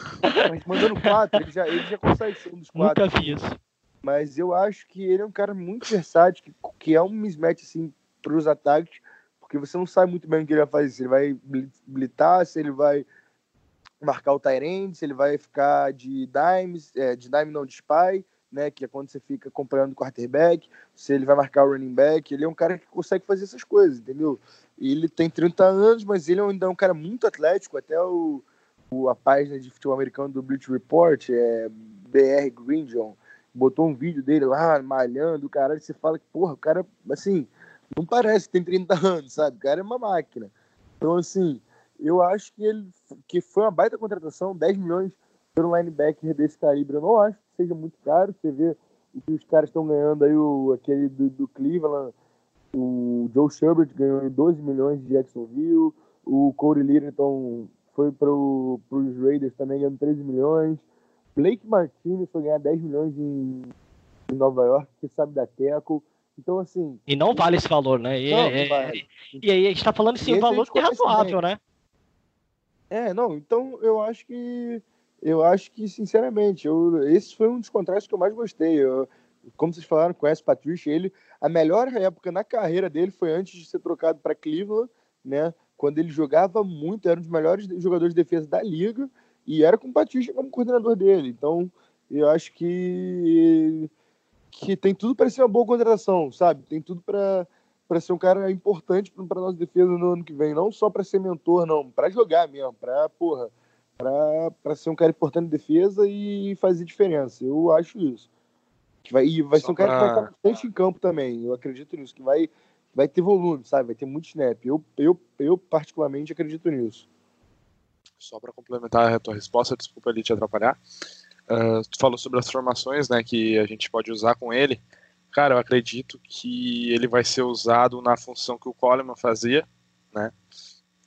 mas mandando quatro, ele já, ele já consegue ser um dos quatro. Nunca vi isso. Mas eu acho que ele é um cara muito versátil, que, que é um mismatch assim para os ataques, porque você não sabe muito bem o que ele vai fazer. Se ele vai blitar, se ele vai marcar o Tyrande, se ele vai ficar de dimes, é, de dime não, de spy, né, que é quando você fica acompanhando o quarterback, se ele vai marcar o running back, ele é um cara que consegue fazer essas coisas, entendeu? ele tem 30 anos, mas ele ainda é um cara muito atlético, até o, o a página de futebol americano do Bleach Report, é BR Greenjohn, botou um vídeo dele lá, malhando, o cara, você fala que, porra, o cara, assim, não parece que tem 30 anos, sabe? O cara é uma máquina. Então, assim, eu acho que ele que foi uma baita contratação, 10 milhões por um linebacker desse calibre, eu não acho que seja muito caro. Você vê o que os caras estão ganhando aí, o, aquele do, do Cleveland, o Joe Sherbert ganhou 12 milhões de Jacksonville. O Corey Littleton foi para os Raiders também ganhando 13 milhões. Blake Martinez foi ganhar 10 milhões em, em Nova York, que sabe da Teco. Então, assim. E não vale esse valor, né? E, não, é, vale. e aí a gente tá falando assim, um valor que é razoável, né? É, não, então eu acho que. Eu acho que, sinceramente, eu, esse foi um dos contratos que eu mais gostei. Eu, como vocês falaram, conhece o Patrícia, ele a melhor época na carreira dele foi antes de ser trocado para Cleveland, né? Quando ele jogava muito, era um dos melhores jogadores de defesa da liga e era com o Patrícia como coordenador dele. Então, eu acho que que tem tudo para ser uma boa contratação, sabe? Tem tudo para para ser um cara importante para nossa defesa no ano que vem, não só para ser mentor, não, para jogar mesmo, para porra, para ser um cara importante em defesa e fazer diferença. Eu acho isso. Que vai, e vai Só ser um cara pra... que vai estar bastante em campo também. Eu acredito nisso, que vai, vai ter volume, sabe? Vai ter muito snap. Eu, eu, eu particularmente acredito nisso. Só para complementar a tua resposta, desculpa ele te atrapalhar. Uh, tu falou sobre as formações, né, que a gente pode usar com ele. Cara, eu acredito que ele vai ser usado na função que o Coleman fazia, né,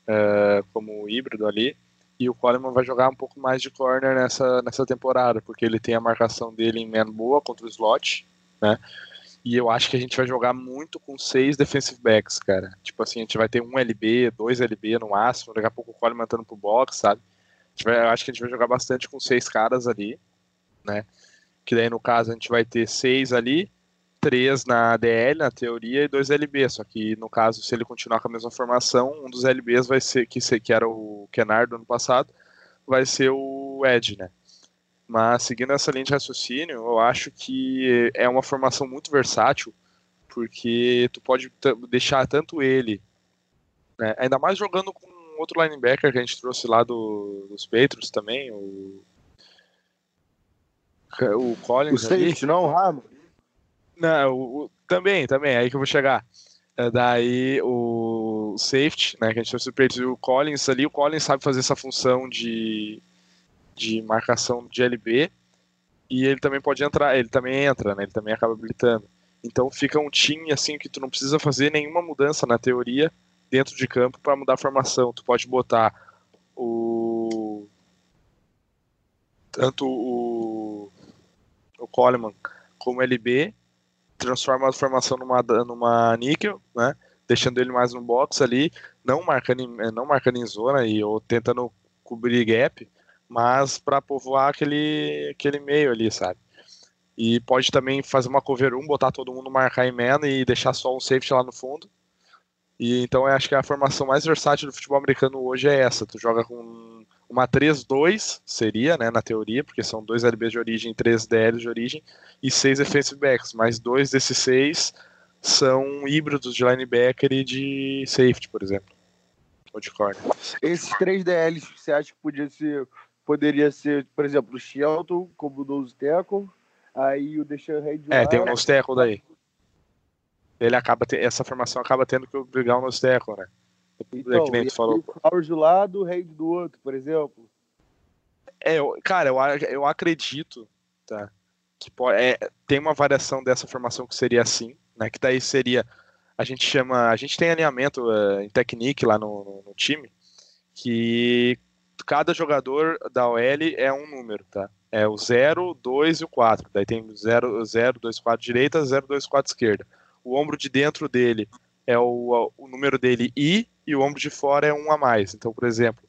uh, como híbrido ali e o Coleman vai jogar um pouco mais de corner nessa, nessa temporada, porque ele tem a marcação dele em man boa contra o slot, né? E eu acho que a gente vai jogar muito com seis defensive backs, cara. Tipo assim, a gente vai ter um LB, dois LB no máximo, daqui a pouco o Coleman entrando pro box, sabe? Vai, eu acho que a gente vai jogar bastante com seis caras ali, né? Que daí no caso a gente vai ter seis ali, três na DL, na teoria, e dois LB. Só que no caso, se ele continuar com a mesma formação, um dos LBs vai ser, que, que era o Kennard do ano passado, vai ser o Ed, né? Mas seguindo essa linha de raciocínio, eu acho que é uma formação muito versátil, porque tu pode deixar tanto ele, né, ainda mais jogando com outro linebacker que a gente trouxe lá do, dos Patriots também, o, o Collins. O safety, não, o Ramos. Não, o, também, também, aí que eu vou chegar. É, daí o safety, né, que a gente trouxe o Collins ali, o Collins sabe fazer essa função de, de marcação de LB e ele também pode entrar, ele também entra, né, ele também acaba habilitando. Então fica um time assim que tu não precisa fazer nenhuma mudança na teoria dentro de campo para mudar a formação. Tu pode botar o tanto o o Coleman como LB transforma a formação numa, numa níquel, né? Deixando ele mais no box ali, não marcando em, eh, não marcando em zona e ou tentando cobrir gap, mas para povoar aquele, aquele meio ali, sabe? E pode também fazer uma cover 1, botar todo mundo marcar em man e deixar só um safety lá no fundo. E então eu acho que a formação mais versátil do futebol americano hoje é essa. Tu joga com Uma 3-2 seria, né, na teoria, porque são dois LBs de origem e três DLs de origem, e seis defensive backs, mas dois desses seis são híbridos de linebacker e de safety, por exemplo. Ou de corner. Esses três DLs, você acha que podia ser, poderia ser, por exemplo, o Shelton como nose tackle, aí o Deshaun Reid É, tem o nose tackle daí. Ele acaba, essa formação acaba tendo que obrigar o nose tackle, né? Então, é que nem tu falou. O Flowers do lado, o Reid do outro, por exemplo. É, eu, cara, eu, eu acredito, tá? Que pode, é, tem uma variação dessa formação que seria assim, né? Que daí seria. A gente chama. A gente tem alinhamento uh, em Technique lá no, no, no, time, que cada jogador da OL é um número, tá? É o 0, 2 e o 4. Daí tem 0, 0, 2, 4 direita, 0, 2, 4 esquerda. O ombro de dentro dele é o, o número dele I e o ombro de fora é um a mais. Então, por exemplo,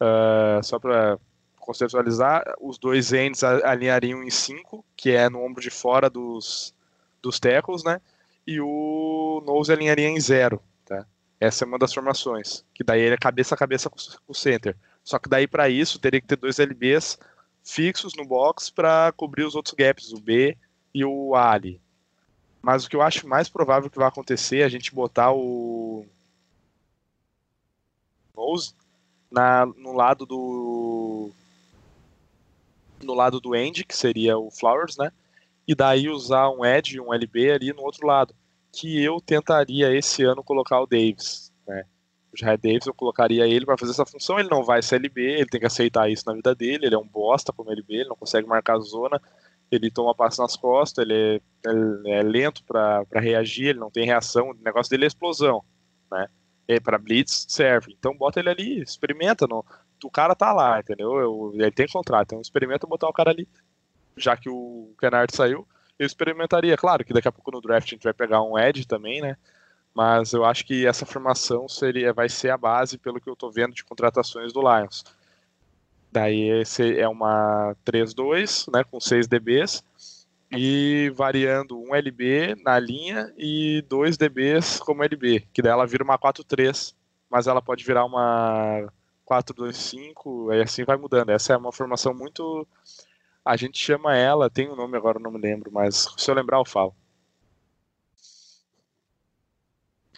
uh, só para conceptualizar, os dois ends alinhariam em 5, que é no ombro de fora dos, dos tackles, né? E o nose alinharia em 0, tá? Essa é uma das formações, que daí ele é cabeça a cabeça com o center. Só que daí para isso teria que ter dois LBs fixos no box para cobrir os outros gaps, o B e o A ali. Mas o que eu acho mais provável que vai acontecer é a gente botar o Nose na, no lado do no lado do End, que seria o Flowers, né? E daí usar um Edge um LB ali no outro lado. Que eu tentaria esse ano colocar o Davis, né? O Jared Davis eu colocaria ele para fazer essa função. Ele não vai ser LB, ele tem que aceitar isso na vida dele. Ele é um bosta como LB, ele não consegue marcar a zona ele toma passo nas costas, ele é, ele é lento para reagir, ele não tem reação, o negócio dele é explosão, né? E para blitz serve. Então bota ele ali, experimenta, no, o cara tá lá, entendeu? Eu, ele tem contrato, então experimenta botar o cara ali. Já que o Kennard saiu, eu experimentaria. Claro que daqui a pouco no draft a gente vai pegar um Ed também, né? Mas eu acho que essa formação seria, vai ser a base, pelo que eu tô vendo, de contratações do Lions. Daí esse é uma 3.2, né, com 6 dBs e variando um LB na linha e 2 dBs como LB, que daí ela vira uma 4.3, mas ela pode virar uma 4.2.5, e assim vai mudando. Essa é uma formação muito a gente chama ela, tem um nome agora, não me lembro, mas se eu lembrar eu falo.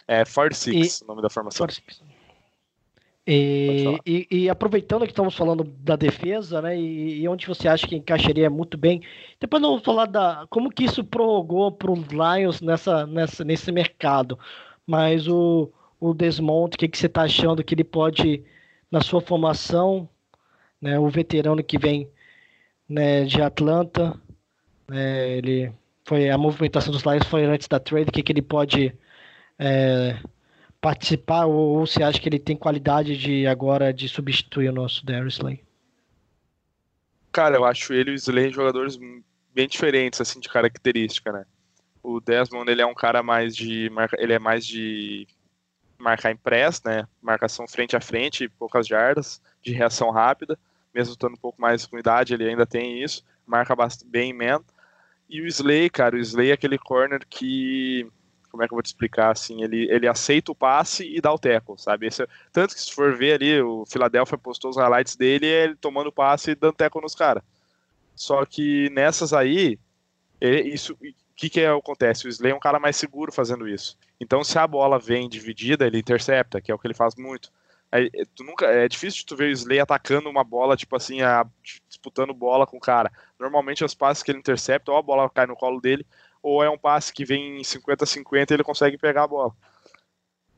É 46, e... o nome da formação. 46. E, e, e, aproveitando que estamos falando da defesa, né, e, e, onde você acha que encaixaria muito bem, depois vamos falar da como que isso prorrogou para os Lions nessa, nessa, nesse mercado. Mas o, o Desmond, o que, que você está achando que ele pode, na sua formação, né, o veterano que vem né, de Atlanta, né, ele foi a movimentação dos Lions foi antes da trade, o que, que ele pode é, participar ou, ou você acha que ele tem qualidade de agora de substituir o nosso Darius Slay? Cara, eu acho ele e o Slay jogadores bem diferentes assim de característica, né? O Desmond ele é um cara mais de ele é mais de marcar em né? Marcação frente a frente, poucas jardas, de reação rápida, mesmo estando um pouco mais com idade, ele ainda tem isso, marca bem man. E o Slay, cara, o Slay é aquele corner que como é que eu vou te explicar assim, ele, ele aceita o passe e dá o teco, sabe? Esse, tanto que se for ver ali, o Philadelphia postou os highlights dele, ele tomando passe e dando teco nos caras. Só que nessas aí, isso, o que que acontece? O Slay é um cara mais seguro fazendo isso. Então se a bola vem dividida, ele intercepta, que é o que ele faz muito. É, tu nunca, é difícil tu ver o Slay atacando uma bola, tipo assim, a, disputando bola com o cara. Normalmente os passes que ele intercepta, ou a bola cai no colo dele, ou é um passe que vem em 50-50 e ele consegue pegar a bola.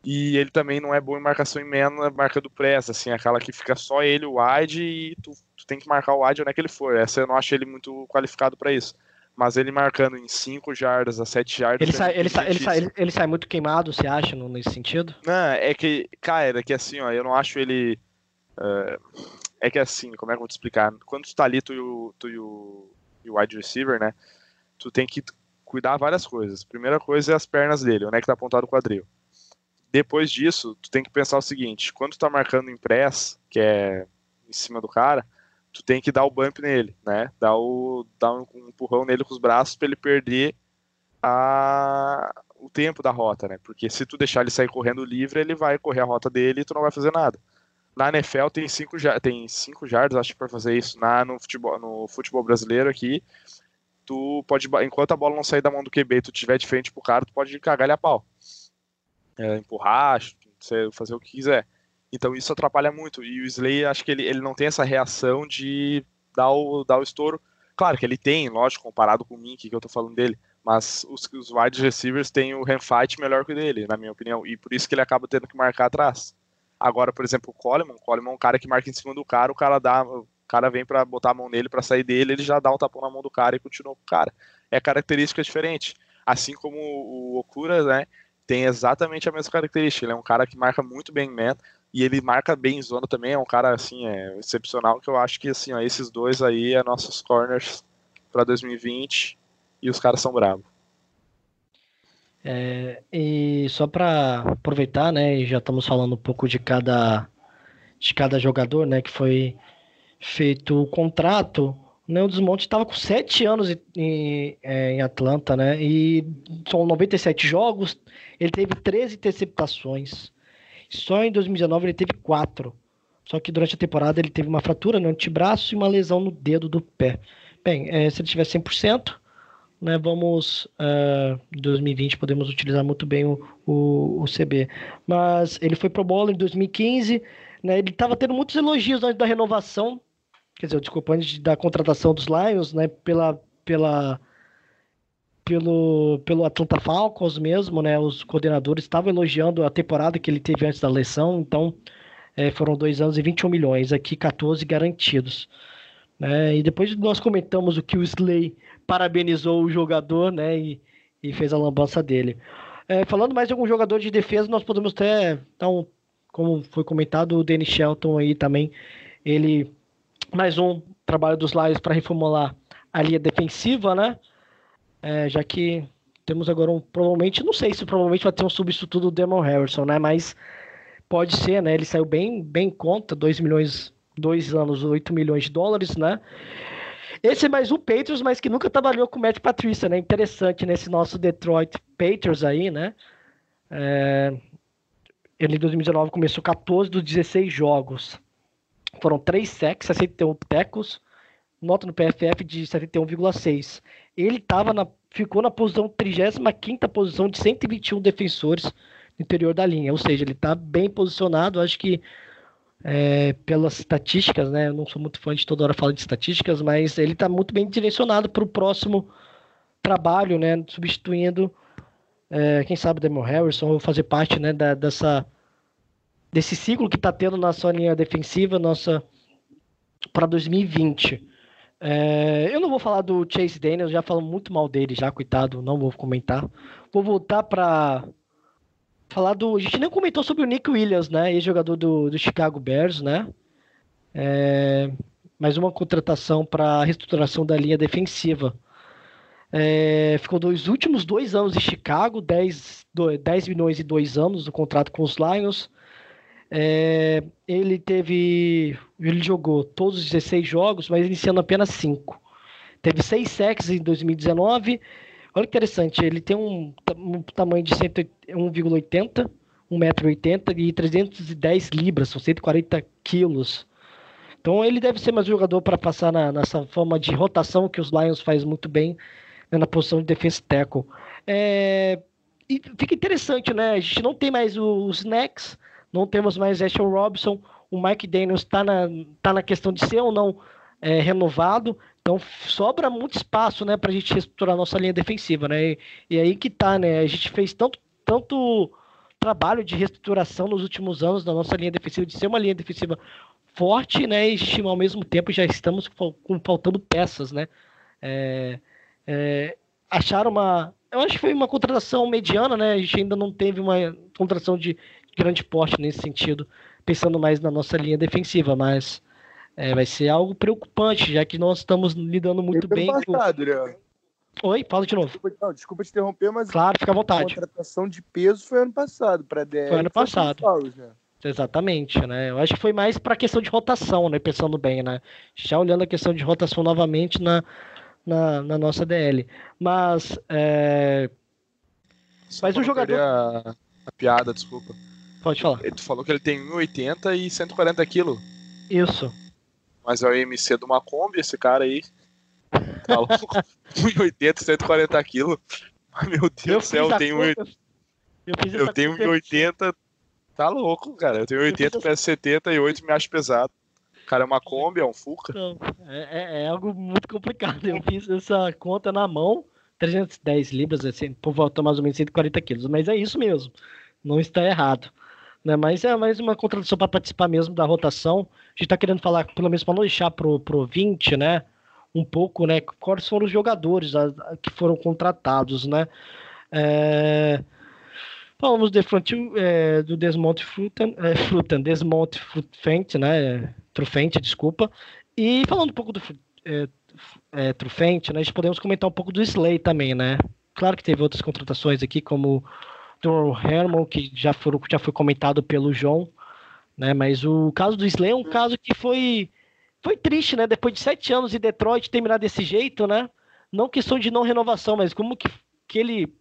E ele também não é bom em marcação em na marca do press, assim, aquela que fica só ele, o wide, e tu, tu tem que marcar o wide onde é que ele for. Essa eu não acho ele muito qualificado para isso. Mas ele marcando em 5 jardas a 7 jardas. Ele, é sai, ele, sai, ele, sai, ele, sai muito queimado, você acha, nesse sentido? Não, é que, cara, é que assim, ó, eu não acho ele. Uh, é que assim, como é que eu vou te explicar? Quando tu tá ali, tu e o, tu e o, e o wide receiver, né? Tu tem que cuidar várias coisas. Primeira coisa é as pernas dele, onde é que tá apontado o quadril. Depois disso, tu tem que pensar o seguinte, quando tu tá marcando em press, que é em cima do cara, tu tem que dar o bump nele, né? Dar, o, dar um, empurrão nele com os braços para ele perder a, o tempo da rota, né? Porque se tu deixar ele sair correndo livre, ele vai correr a rota dele e tu não vai fazer nada. na NFL tem cinco, tem cinco jardas, acho, para fazer isso. Na, no, futebol, no futebol brasileiro aqui, tu pode, enquanto a bola não sair da mão do QB, tu tiver de frente pro cara, tu pode cagar ele a pau. É, empurrar, fazer o que quiser. Então isso atrapalha muito. E o Slay, acho que ele, ele não tem essa reação de dar o, dar o estouro. Claro que ele tem, lógico, comparado com o Mink, que eu tô falando dele. Mas os, os wide receivers têm o handfight melhor que o dele, na minha opinião. E por isso que ele acaba tendo que marcar atrás. Agora, por exemplo, o Coleman, o Coleman é um cara que marca em cima do cara, o cara dá, o cara vem para botar a mão nele para sair dele, ele já dá um tapão na mão do cara e continua com o cara. É característica diferente. Assim como o Okura, né, tem exatamente a mesma característica. Ele é um cara que marca muito bem man e ele marca bem em zona também. É um cara assim, é excepcional que eu acho que assim, ó, esses dois aí é nossos corners para 2020 e os caras são bravos. É, e só para aproveitar, né, já estamos falando um pouco de cada de cada jogador, né, que foi feito o contrato. Né, o Desmonte estava com sete anos em, em, é, Atlanta, né, e são 97 jogos. Ele teve 13 interceptações. Só em 2019 ele teve quatro. Só que durante a temporada ele teve uma fratura no antebraço e uma lesão no dedo do pé. Bem, é, se ele tiver 100%, né, vamos uh, 2020 podemos utilizar muito bem o, o, o, CB. Mas ele foi pro bola em 2015, né, ele estava tendo muitos elogios antes da renovação, quer dizer, desculpa, antes da contratação dos Lions, né, pela, pela pelo, pelo Atlanta Falcons mesmo, né, os coordenadores estavam elogiando a temporada que ele teve antes da lesão, então é, foram dois anos e 21 milhões, aqui 14 garantidos. Né, e depois nós comentamos o que o Slay parabenizou o jogador, né? E, e fez a lambança dele. É, falando mais de algum jogador de defesa, nós podemos ter, então, como foi comentado, o Danny Shelton aí também. Ele, mais um trabalho dos Lions para reformular a linha defensiva, né? É, já que temos agora um, provavelmente, não sei se provavelmente vai ter um substituto do Demon Harrison, né? Mas pode ser, né? Ele saiu bem, bem em conta, 2 milhões, dois anos, 8 milhões de dólares, né? Esse é mais um Patriots, mas que nunca trabalhou com o Matt Patrícia, né? Interessante nesse nosso Detroit Patriots aí, né? É... Ele em 2019 começou 14 dos 16 jogos. Foram 3 sacks, 61 tecos, nota no PFF de 71,6. Ele tava na, ficou na posição 35 posição de 121 defensores no interior da linha, ou seja, ele está bem posicionado. Acho que é, pelas estatísticas, né? Eu não sou muito fã de toda hora falar de estatísticas, mas ele está muito bem direcionado para o próximo trabalho, né? Substituindo, é, quem sabe, Demon Harrison, ou fazer parte, né? Da, dessa desse ciclo que está tendo na sua linha defensiva, nossa para 2020. É, eu não vou falar do Chase Daniels, já falo muito mal dele, já coitado, não vou comentar. Vou voltar para falar do. A gente nem comentou sobre o Nick Williams, né? Ex-jogador do, do Chicago Bears, né? É, mais uma contratação para reestruturação da linha defensiva. É, ficou dos últimos dois anos em Chicago, 10, 10 milhões e dois anos do contrato com os Lions. É, ele teve. Ele jogou todos os 16 jogos, mas iniciando apenas 5. Teve 6 sacks em 2019 Olha que interessante, ele tem um, um tamanho de 1,80, 1,80m e 310 libras, são 140 quilos. Então ele deve ser mais um jogador para passar na, nessa forma de rotação que os Lions faz muito bem né, na posição de defense tackle. É, e fica interessante, né? A gente não tem mais os Snacks, não temos mais Ashton Robson, o Mike Daniels está na, tá na questão de ser ou não é, renovado. Então sobra muito espaço, né, para a gente reestruturar nossa linha defensiva, né? E, e, aí que tá, né? A gente fez tanto, tanto trabalho de reestruturação nos últimos anos da nossa linha defensiva, de ser uma linha defensiva forte, né? E ao mesmo tempo já estamos com, faltando peças, né? É, é, acharam uma, eu acho que foi uma contratação mediana, né? A gente ainda não teve uma contratação de grande porte nesse sentido, pensando mais na nossa linha defensiva, mas é, vai ser algo preocupante, já que nós estamos lidando muito bem passado, com... Oi, fala de novo. Desculpa, não, desculpa te interromper, mas claro, fica à vontade. A contratação de peso foi ano passado para DL. Foi ano passado. né? Exatamente, né? Eu acho que foi mais para a questão de rotação, né? Pensando bem, né? Já olhando a questão de rotação novamente na, na, na nossa DL. Mas, é... mas o jogador. A, a piada, desculpa. Pode falar. Tu falou que ele tem 1,80 e 140 quilos. Isso. Mas é o IMC de uma Kombi, esse cara aí. Tá louco. 1,80, 140 quilos. Meu Deus do céu, eu tenho, conta, eu, eu tenho 1,80. Tá louco, cara. Eu tenho 1,80, peso 78 e me acho pesado. Cara é uma Kombi, é um Fuca. Não, é, é, é, algo muito complicado. Eu fiz essa conta na mão, 310 libras, assim, por volta mais ou menos 140 quilos. Mas é isso mesmo. Não está errado. Né? Mas é mais uma contradição para participar mesmo da rotação. A gente está querendo falar, pelo menos para não deixar pro, pro 20, né? um pouco, né, quais foram os jogadores a, a, que foram contratados, né? É, falamos de front, é, do Desmont Frutan, é, Frutan Desmont Frufente, né, Trufente, desculpa, e falando um pouco do é, é, Trufente, né, a gente podemos comentar um pouco do Slay também, né? Claro que teve outras contratações aqui, como do Herman, que já, foram, já foi comentado pelo João, né? Mas o caso do Slay é um caso que foi foi triste, né? Depois de sete anos em Detroit terminar desse jeito, né? Não questão de não renovação, mas como que, que ele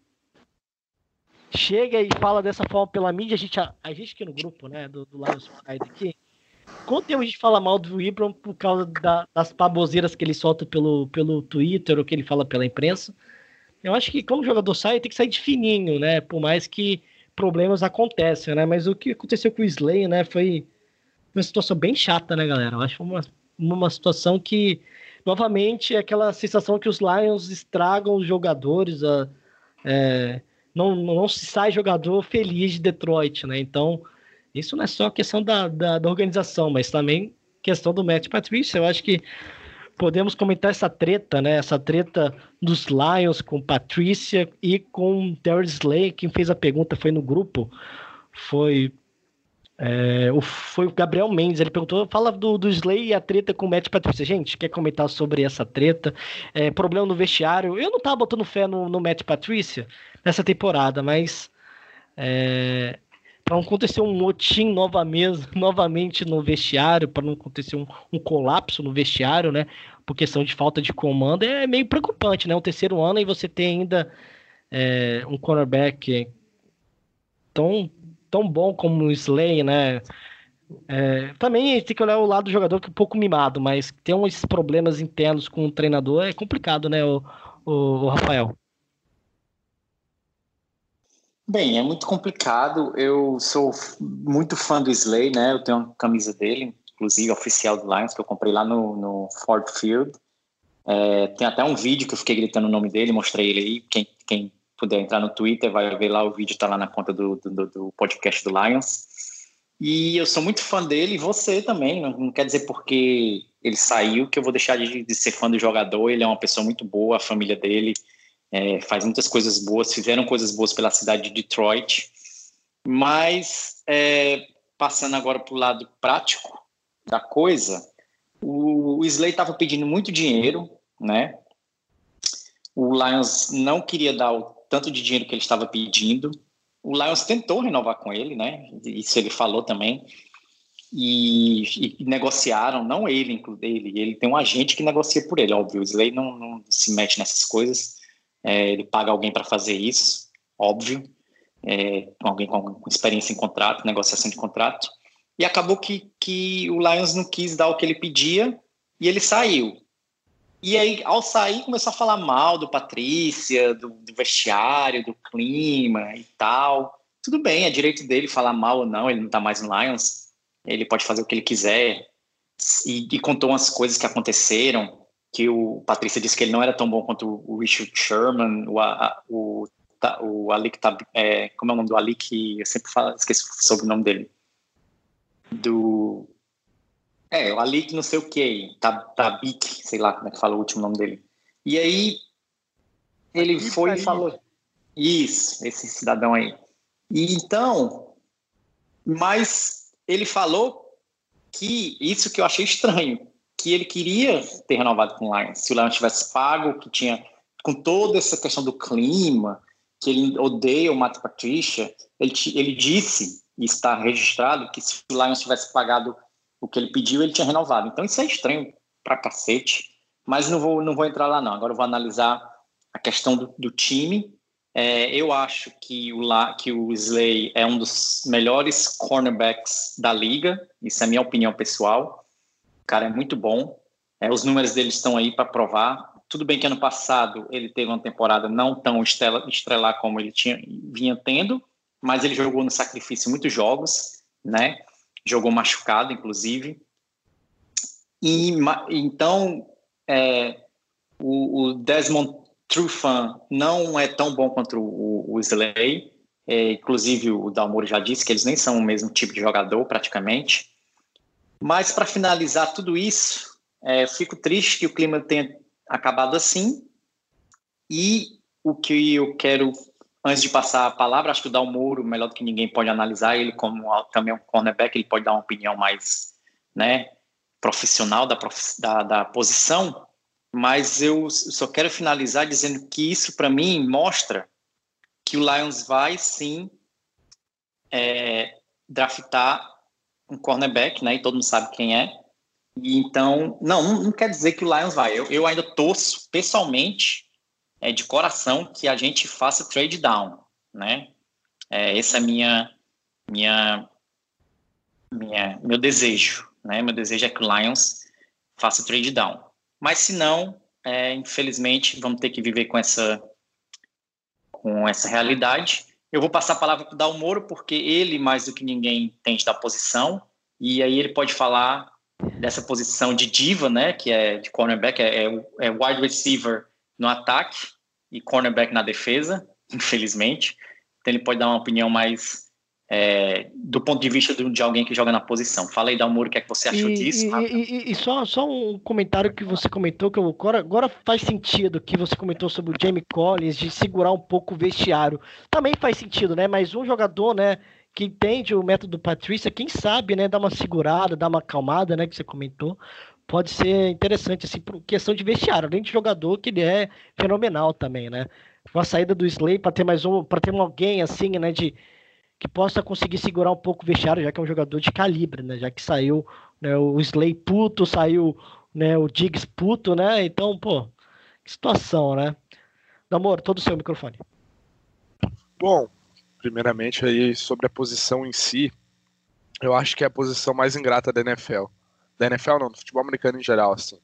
chega e fala dessa forma pela mídia, a gente, a, a gente aqui no grupo, né, do, do Lions Pride aqui, quanto tempo a gente fala mal do Ibram por causa da, das baboseiras que ele solta pelo, pelo Twitter ou que ele fala pela imprensa? Eu acho que quando o jogador sai, tem que sair de fininho, né? Por mais que problemas aconteçam, né? Mas o que aconteceu com o Slay, né, foi uma situação bem chata, né, galera? Eu acho uma numa situação que, novamente, é aquela sensação que os Lions estragam os jogadores, a, é, não, não se sai jogador feliz de Detroit, né? Então, isso não é só questão da, da, da organização, mas também questão do Matt Patricia. Eu acho que podemos comentar essa treta, né? Essa treta dos Lions com Patrícia e com Darius Slay. Quem fez a pergunta foi no grupo. Foi é, o, foi o Gabriel Mendes, ele perguntou, fala do, do Slay e a treta com o Matt Patrícia. Gente, quer comentar sobre essa treta? É, problema no vestiário. Eu não tava botando fé no, no Matt Patrícia nessa temporada, mas é, para não acontecer um motim novamente, novamente no vestiário, para não acontecer um, um, colapso no vestiário, né? Por questão de falta de comando, é meio preocupante, né? Um terceiro ano e você tem ainda é, um cornerback tão tão bom como o Slay, né? É, também tem que olhar o lado do jogador que é um pouco mimado, mas tem uns problemas internos com o treinador é complicado, né, o, o, o Rafael? Bem, é muito complicado. Eu sou muito fã do Slay, né? Eu tenho uma camisa dele, inclusive oficial do Lions, que eu comprei lá no, no Ford Field. É, tem até um vídeo que eu fiquei gritando o nome dele, mostrei ele aí. Quem, quem puder entrar no Twitter, vai ver lá, o vídeo está lá na conta do, do, do, podcast do Lions. E eu sou muito fã dele, e você também, não, não quer dizer porque ele saiu que eu vou deixar de, de, ser fã do jogador, ele é uma pessoa muito boa, a família dele é, faz muitas coisas boas, fizeram coisas boas pela cidade de Detroit, mas é, passando agora para o lado prático da coisa, o, o Slay estava pedindo muito dinheiro, né? O Lions não queria dar o tanto de dinheiro que ele estava pedindo. O Lions tentou renovar com ele, né? Isso ele falou também. E, e negociaram, não ele, ele, ele tem um agente que negocia por ele, óbvio. O Slay não, não se mete nessas coisas. É, ele paga alguém para fazer isso, óbvio. É, alguém com experiência em contrato, negociação de contrato. E acabou que, que o Lions não quis dar o que ele pedia e ele saiu. E aí, ao sair, começou a falar mal do Patrícia, do, do, vestiário, do clima e tal. Tudo bem, é direito dele falar mal ou não, ele não tá mais no Lions, ele pode fazer o que ele quiser. E, e contou umas coisas que aconteceram, que o Patrícia disse que ele não era tão bom quanto o Richard Sherman, o, a, o, o Alik, é, como é o nome do Alik? Eu sempre falo, esqueci sobre o nome dele. Do é, o Alik não sei o que, Tabik, sei lá como é que fala o último nome dele. E aí ele foi e falou. Isso, esse cidadão aí. E então, mas ele falou que isso que eu achei estranho, que ele queria ter renovado com o Lions. Se o Lions tivesse pago, que tinha com toda essa questão do clima, que ele odeia o Matt Patricia, ele, ele disse, e está registrado, que se o Lions tivesse pagado o que ele pediu, ele tinha renovado. Então isso é estranho pra cacete. Mas não vou, não vou entrar lá, não. Agora eu vou analisar a questão do, do time É, eu acho que o, que o Slay é um dos melhores cornerbacks da liga. Isso é minha opinião pessoal. Cara é muito bom. É, os números dele estão aí para provar. Tudo bem que ano passado ele teve uma temporada não tão estrela, estrelar como ele tinha, vinha tendo, mas ele jogou no sacrifício muitos jogos, né? Jogou machucado, inclusive. E então é, o, o, Desmond Trufant não é tão bom quanto o, o Slay. É, inclusive o Dalmoro já disse que eles nem são o mesmo tipo de jogador praticamente. Mas para finalizar tudo isso, é, fico triste que o clima tenha acabado assim. E o que eu quero, antes de passar a palavra, acho que o Dalmoro, melhor do que ninguém, pode analisar ele como também um cornerback, ele pode dar uma opinião mais né, profissional da, da, da posição. Mas eu só quero finalizar dizendo que isso, para mim, mostra que o Lions vai sim é, draftar um cornerback, né? E todo mundo sabe quem é. E então, não, não, quer dizer que o Lions vai. Eu, eu ainda torço pessoalmente, é, de coração, que a gente faça trade down, né? É, esse é minha, minha, minha, meu desejo, né? Meu desejo é que o Lions faça trade down. Mas se não, é, infelizmente, vamos ter que viver com essa, com essa realidade. Eu vou passar a palavra para o Dalmoro, porque ele, mais do que ninguém, entende da posição, e aí ele pode falar dessa posição de diva, né, que é de cornerback, é, é, é wide receiver no ataque e cornerback na defesa, infelizmente. Então ele pode dar uma opinião mais é, do ponto de vista de, de, alguém que joga na posição. Fala aí, Dalmuro, o que é que você achou e, disso? E, e, e, só, só um comentário que você comentou, que eu, agora, agora faz sentido, que você comentou sobre o Jamie Collins, de segurar um pouco o vestiário. Também faz sentido, né? Mas um jogador, né, que entende o método Patrícia, quem sabe, né, dar uma segurada, dar uma acalmada, né, que você comentou, pode ser interessante, assim, por questão de vestiário, além de jogador, que ele é fenomenal também, né? Com a saída do Slay, para ter mais um, para ter um alguém, assim, né, de que possa conseguir segurar um pouco o vestiário, já que é um jogador de calibre, né, já que saiu né, o Slay puto, saiu né, o Diggs puto, né, então, pô, que situação, né? Amor, todo o seu microfone. Bom, primeiramente aí sobre a posição em si, eu acho que é a posição mais ingrata da NFL. Da NFL não, do futebol americano em geral, assim.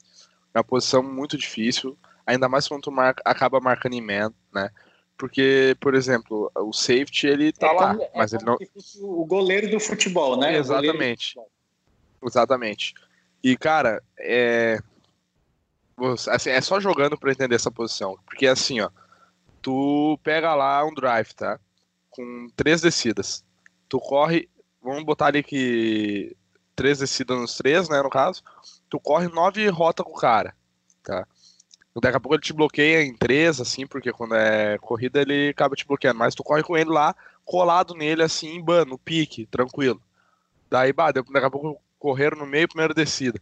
É uma posição muito difícil, ainda mais quando tu marca, acaba marcando em man, né? Porque, por exemplo, o safety ele tá é lá, é mas ele não. O goleiro do futebol, né? Exatamente. Exatamente. E, cara, é. Assim, é só jogando para entender essa posição. Porque assim, ó. Tu pega lá um drive, tá? com três descidas. Tu corre, vamos botar ali que três descidas nos três, né, no caso. Tu corre nove rota com o cara, tá? Daqui a pouco ele te bloqueia em três, assim, porque quando é corrida ele acaba te bloqueando. Mas tu corre com ele lá, colado nele, assim, ban, no pique, tranquilo. Daí, bah, daqui a pouco correram no meio, primeira descida.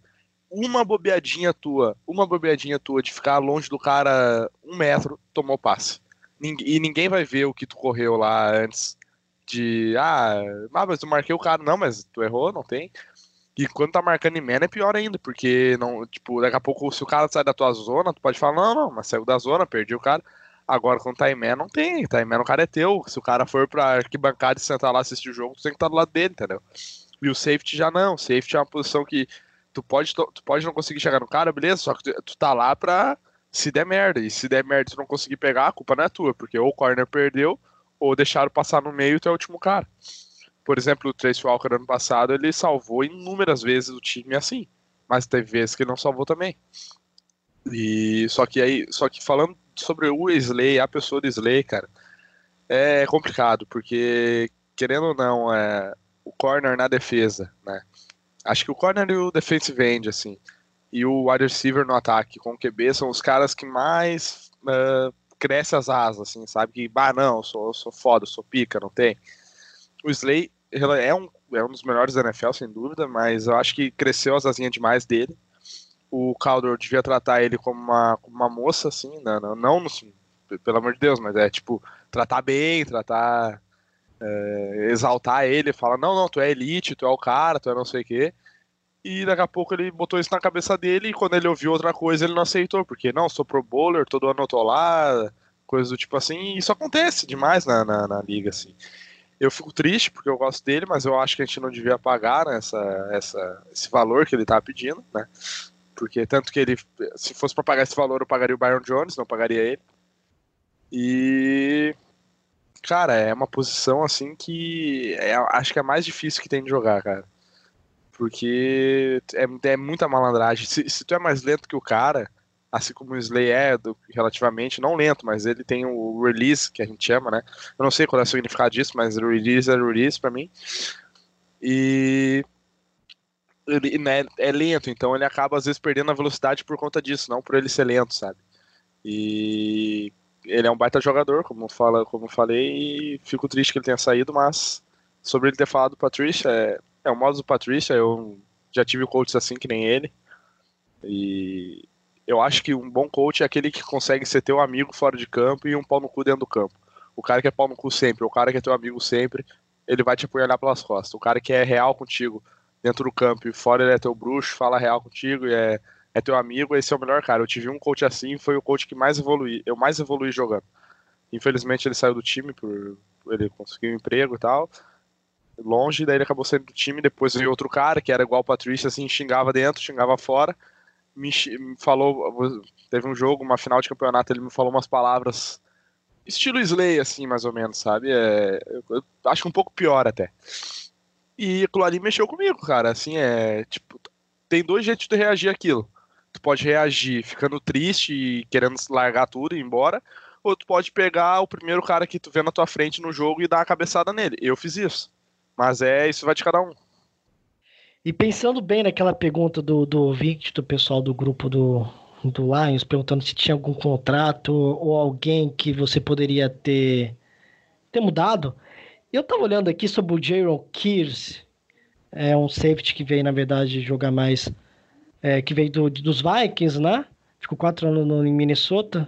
Uma bobeadinha tua, uma bobeadinha tua de ficar longe do cara um metro, tomou passe e ninguém vai ver o que tu correu lá antes de. Ah, ah, mas tu marquei o cara. Não, mas tu errou, não tem. E quando tá marcando em man é pior ainda, porque não, tipo, daqui a pouco, se o cara sai da tua zona, tu pode falar, não, não, mas saiu da zona, perdi o cara. Agora, quando tá em man, não tem. Tá em man, o cara é teu. Se o cara for pra arquibancada e sentar lá assistir o jogo, tu tem que estar tá do lado dele, entendeu? E o safety já não. O safety é uma posição que tu pode, tu pode não conseguir chegar no cara, beleza, só que tu, tu tá lá pra se der merda. E se der merda tu não conseguir pegar, a culpa não é tua, porque ou o corner perdeu, ou deixaram passar no meio e tu é o último cara. Por exemplo, o Trace Walker ano passado, ele salvou inúmeras vezes o time assim, mas teve vezes que ele não salvou também. E só que aí, só que falando sobre o Slay, a pessoa do Slay, cara, é complicado, porque querendo ou não, é o corner na defesa, né? Acho que o corner e o defensive end, assim, e o wide receiver no ataque com o QB são os caras que mais uh, cresce as asas, assim, sabe? Que, bah, não, eu sou, eu sou foda, eu sou pica, não tem. O Slay é um, é um dos melhores da NFL, sem dúvida, mas eu acho que cresceu as asinhas demais dele. O Calder devia tratar ele como uma, como uma moça, assim, não, não, não assim, pelo amor de Deus, mas é tipo, tratar bem, tratar. É, exaltar ele, falar, não, não, tu é elite, tu é o cara, tu é não sei o quê e daqui a pouco ele botou isso na cabeça dele e quando ele ouviu outra coisa ele não aceitou, porque não, sou pro bowler, todo ano eu tô lá, coisas do tipo assim, e isso acontece demais na, na, na, liga, assim. Eu fico triste porque eu gosto dele, mas eu acho que a gente não devia pagar né, essa, essa, esse valor que ele tá pedindo, né? Porque tanto que ele, se fosse para pagar esse valor, eu pagaria o Byron Jones, não pagaria ele. E cara, é uma posição assim que é, acho que é a mais difícil que tem de jogar, cara. Porque é, é muita malandragem. Se, se tu é mais lento que o cara, assim como o Slay é do, relativamente, não lento, mas ele tem o release, que a gente chama, né? Eu não sei qual é o significado disso, mas release é release pra mim. E ele né, é lento, então ele acaba às vezes perdendo a velocidade por conta disso, não por ele ser lento, sabe? E ele é um baita jogador, como fala, como falei, e fico triste que ele tenha saído, mas sobre ele ter falado do Patrícia, é, é o modo do Patrícia, eu já tive coaches assim que nem ele. E eu acho que um bom coach é aquele que consegue ser teu amigo fora de campo e um pau no cu dentro do campo. O cara que é pau no cu sempre, o cara que é teu amigo sempre, ele vai te apoiar pelas costas. O cara que é real contigo dentro do campo e fora ele é teu bruxo, fala real contigo e é, é teu amigo, esse é o melhor cara. Eu tive um coach assim, foi o coach que mais evolui, eu mais evolui jogando. Infelizmente ele saiu do time por ele conseguiu um emprego e tal. Longe, daí ele acabou saindo do time, depois veio outro cara que era igual o Patrícia, assim, xingava dentro, xingava fora me, me falou, teve um jogo, uma final de campeonato, ele me falou umas palavras estilo Slay, assim, mais ou menos, sabe? É, eu, eu acho um pouco pior até. E aquilo ali mexeu comigo, cara. Assim, é. Tipo, tem dois jeitos de reagir aquilo. Tu pode reagir ficando triste e querendo largar tudo e ir embora. Ou tu pode pegar o primeiro cara que tu vê na tua frente no jogo e dar uma cabeçada nele. Eu fiz isso. Mas é, isso vai de cada um. E pensando bem naquela pergunta do, do ouvinte, do pessoal do grupo do, do Lions, perguntando se tinha algum contrato ou alguém que você poderia ter, ter mudado, eu tava olhando aqui sobre o Jaron Kears, é um safety que veio, na verdade, jogar mais. É, que veio do, dos Vikings, né? Ficou quatro anos no, em Minnesota.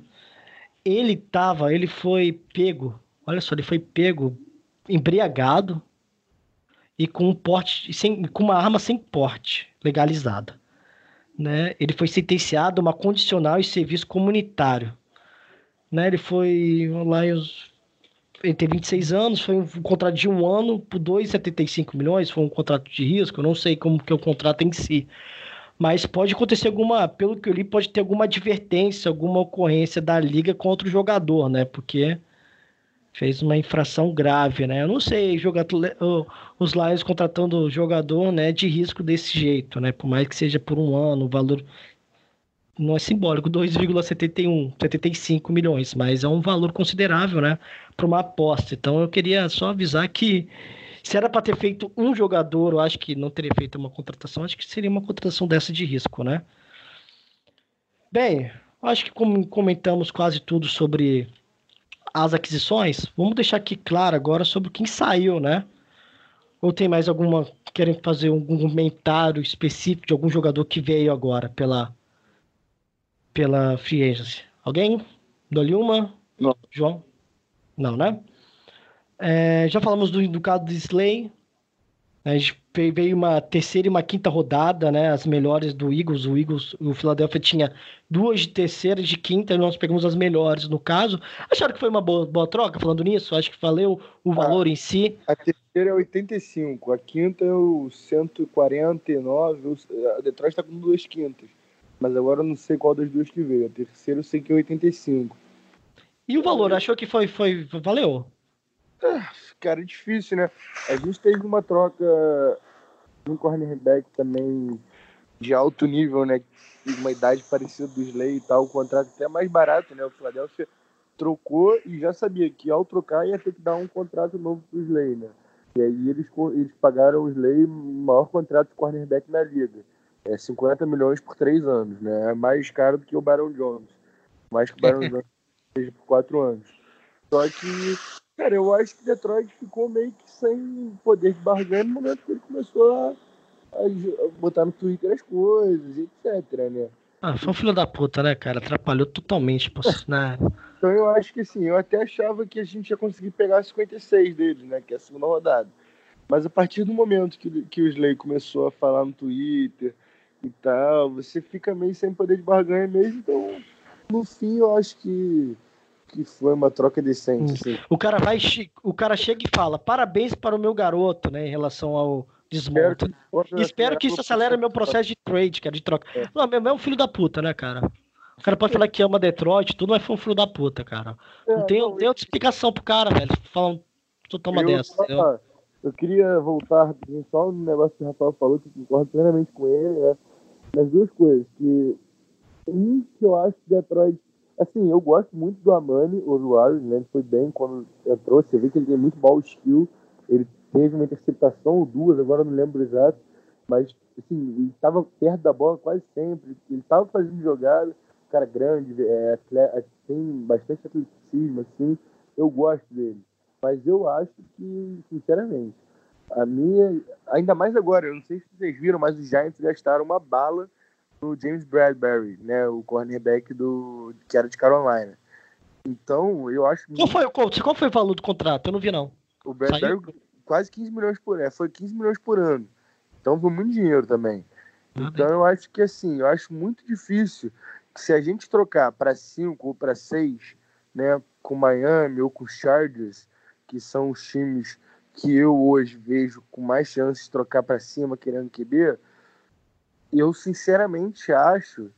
Ele tava, ele foi pego, olha só, ele foi pego embriagado e com um porte sem, com uma arma sem porte legalizada. Né? Ele foi sentenciado a uma condicional e serviço comunitário. Né? Ele foi lá ele tem 26 anos, foi um contrato de um ano por 2,75 milhões, foi um contrato de risco, eu não sei como que é o contrato em si. Mas pode acontecer alguma, pelo que eu li, pode ter alguma advertência, alguma ocorrência da liga contra o jogador, né? Porque fez uma infração grave, né? Eu não sei, jogador, os Lions contratando jogador, né, de risco desse jeito, né? Por mais que seja por um ano, o valor não é simbólico, 2,71, 75 milhões, mas é um valor considerável, né, para uma aposta. Então eu queria só avisar que se era para ter feito um jogador, eu acho que não teria feito uma contratação, acho que seria uma contratação dessa de risco, né? Bem, acho que como comentamos quase tudo sobre as aquisições, vamos deixar aqui claro agora sobre quem saiu, né? Ou tem mais alguma. Querem fazer algum comentário específico de algum jogador que veio agora pela, pela Free Agency? Alguém? Dou-lhe uma? Não. João? Não, né? É, já falamos do, do caso do Slay, a gente veio uma terceira e uma quinta rodada, né? As melhores do Eagles. O Eagles, o Philadelphia tinha duas de terceira e de quinta, e nós pegamos as melhores no caso. Acharam que foi uma boa, boa troca falando nisso? Acho que valeu o valor em si. A terceira é 85, a quinta é o 149. A Detroit está com duas quintas. Mas agora eu não sei qual das duas que veio. A terceira eu sei que é 85. E o valor, achou que foi, foi valeu? Ah, cara, é difícil, né? A gente teve uma troca de um cornerback também de alto nível, né? Uma idade parecida do Slay e tal, o contrato até mais barato, né? O Philadelphia trocou e já sabia que ao trocar ia ter que dar um contrato novo pro Slay, né? E aí eles, eles pagaram o Slay o maior contrato de cornerback na liga. É 50 milhões por três anos, né? É mais caro do que o Baron Jones. Mais que o Baron Jones seja por quatro anos. Só que Cara, eu acho que Detroit ficou meio que sem poder de barganha no momento que ele começou a, a, botar no Twitter as coisas, etc, né? Ah, foi um filho da puta, né, cara? Atrapalhou totalmente, né? Então eu acho que assim, eu até achava que a gente ia conseguir pegar 56 deles, né? Que é a segunda rodada. Mas a partir do momento que, que o Slay começou a falar no Twitter e tal, você fica meio sem poder de barganha mesmo. Então, no fim, eu acho que que foi uma troca decente. Assim. O cara vai, o cara chega e fala: parabéns para o meu garoto, né, em relação ao desmonte. Espero, Espero que isso acelere meu processo de trade, cara, de troca. É. Não, meu é um filho da puta, né, cara? O cara pode falar que ama Detroit, tudo, mas foi um filho da puta, cara. É, não, tem, não tem outra explicação pro cara, velho. Falam, tu toma dessa. Eu, eu queria voltar só no negócio que o Rafael falou, que eu concordo plenamente com ele, né? Nas duas coisas. Que um que eu acho que Detroit. Assim, eu gosto muito do Amani, o Warriors, né? Ele foi bem quando entrou. Você vê que ele tem muito ball skill. Ele teve uma interceptação ou duas, agora não lembro exato. Mas, assim, ele estava perto da bola quase sempre. Ele estava fazendo jogada. Cara grande, é, tem bastante atleticismo, assim. Eu gosto dele. Mas eu acho que, sinceramente, a minha. Ainda mais agora, eu não sei se vocês viram, mas os Giants gastaram uma bala no James Bradbury, né? O cornerback do, que era de Carolina. Então, eu acho. Qual foi, qual, qual foi o valor do contrato? Eu não vi, não. O Bradbury, Saiu? quase 15 milhões por ano. Foi 15 milhões por ano. Então, foi muito dinheiro também. Ah, então, bem. eu acho que, assim, eu acho muito difícil que se a gente trocar para 5 ou para 6, né? Com Miami ou com Chargers, que são os times que eu hoje vejo com mais chances de trocar para cima querendo QB, eu sinceramente acho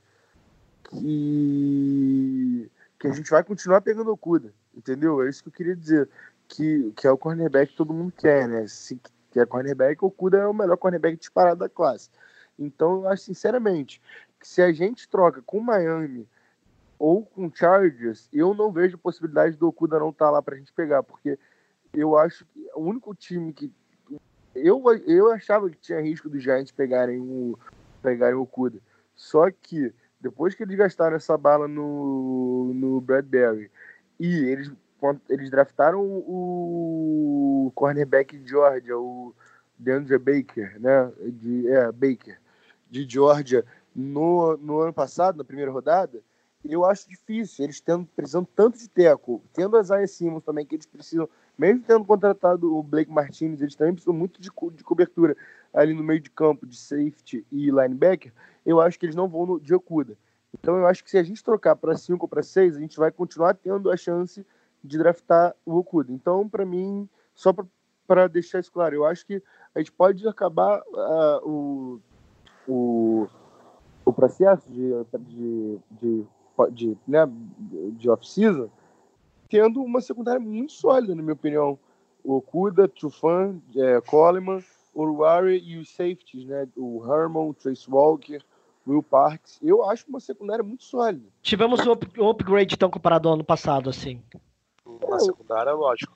que, que a gente vai continuar pegando o Cuda, entendeu? É isso que eu queria dizer. Que, que é o cornerback que todo mundo quer, né? Se quer cornerback, o Cuda é o melhor cornerback disparado da classe. Então, eu acho sinceramente que se a gente troca com Miami ou com Chargers, eu não vejo possibilidade do Okuda não estar tá lá para a gente pegar, porque eu acho que o único time que. Eu, eu achava que tinha risco dos Giants pegarem o, pegarem o Kuda. Só que depois que eles gastaram essa bala no, no Bradbury e eles, eles draftaram o cornerback de Georgia, o DeAndre Baker, né? De, é, Baker, de Georgia, no, no ano passado, na primeira rodada, eu acho difícil. Eles tendo, precisando tanto de teco, tendo as Isaiah Simmons também, que eles precisam mesmo tendo contratado o Blake Martinez, eles também precisam muito de, co de cobertura ali no meio de campo, de safety e linebacker. Eu acho que eles não vão no, de Okuda. Então eu acho que se a gente trocar para 5 ou para 6, a gente vai continuar tendo a chance de draftar o Okuda. Então, para mim, só para deixar isso claro, eu acho que a gente pode acabar uh, o, o, o processo de, de, de, de, né, de off-season tendo uma secundária muito sólida, na minha opinião. O Okuda, Trufan, é, Coleman, Uruari e os safeties, né? O Herman, o Trace Walker, Will Parks. Eu acho uma secundária muito sólida. Tivemos um, up um upgrade, então, comparado ao ano passado, assim. Uma secundária, lógico.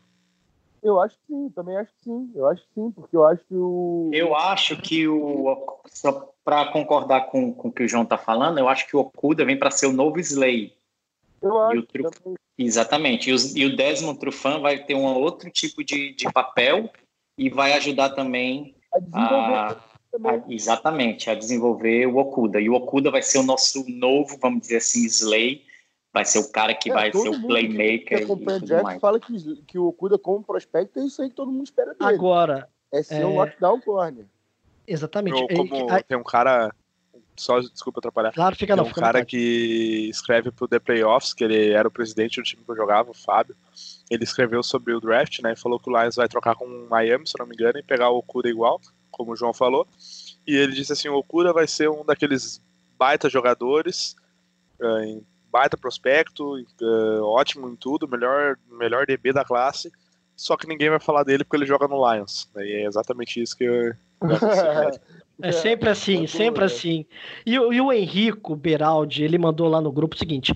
Eu acho que sim, também acho que sim. Eu acho que sim, porque eu acho que o. Eu acho que o. Só para concordar com, com o que o João tá falando, eu acho que o Okuda vem para ser o novo Slay. Eu acho. Truf... Exatamente. E, os, e, o Desmond Trufant vai ter um outro tipo de, de papel e vai ajudar também a, a, exatamente a desenvolver o Okuda. E o Okuda vai ser o nosso novo, vamos dizer assim, Slay. Vai ser o cara que é, vai ser o playmaker. Que, e Jack fala que, que o Okuda como prospecto é isso aí que todo mundo espera dele. Agora. É ser é... um lockdown corner. Exatamente. Eu, como é, tem um cara só desculpa atrapalhar. Claro, fica Tem não. um cara que escreve pro The Playoffs, que ele era o presidente do time que eu jogava, o Fábio. Ele escreveu sobre o draft, né? E falou que o Lions vai trocar com o Miami, se não me engano, e pegar o Okuda igual, como o João falou. E ele disse assim: o Okuda vai ser um daqueles baita jogadores, uh, baita prospecto, uh, ótimo em tudo, melhor, melhor DB da classe. Só que ninguém vai falar dele porque ele joga no Lions. E é exatamente isso que eu. É sempre assim, sempre né? assim. E, e, o Henrico Beraldi, ele mandou lá no grupo o seguinte: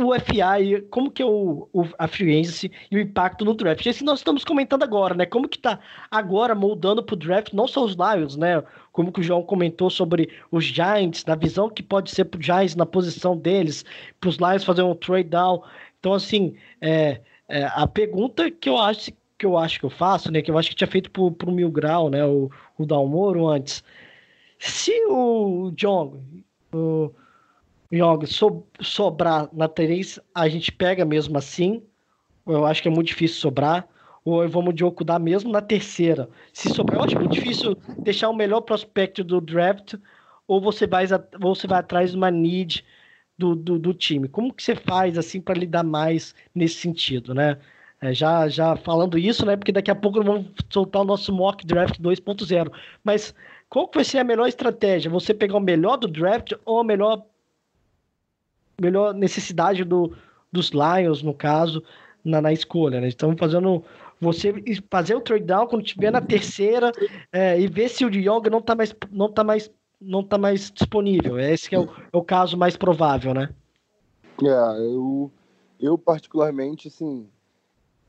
o FI, como que é o, o, a agency e o impacto no draft? Esse nós estamos comentando agora, né? Como que tá agora moldando pro draft, não só os Lions, né? Como que o João comentou sobre os Giants, na visão que pode ser pro Giants na posição deles, pros Lions fazer um trade down. Então, assim, é, é, a pergunta que eu acho que eu acho que eu faço, né? Que eu acho que tinha feito pro, pro Mil Grau, né? O, o Dalmoro antes se o Jong, o Jong so, sobrar na 3, a gente pega mesmo assim. Eu acho que é muito difícil sobrar. Ou vamos de Okudá mesmo na terceira. Se sobrar, eu acho muito difícil deixar o melhor prospecto do draft. Ou você vai, ou você vai atrás de uma need do, do, do time. Como que você faz assim para lidar mais nesse sentido, né? É, já, já falando isso, né? Porque daqui a pouco vamos soltar o nosso mock draft 2.0. Mas qual que vai ser a melhor estratégia? Você pegar o melhor do draft ou a melhor, melhor necessidade do, dos Lions, no caso, na, na escolha, né? Estamos fazendo você fazer o trade down quando tiver na terceira é, e ver se o Young não está mais não tá mais não tá mais disponível. Esse é o, é o caso mais provável, né? É, eu, eu particularmente, assim,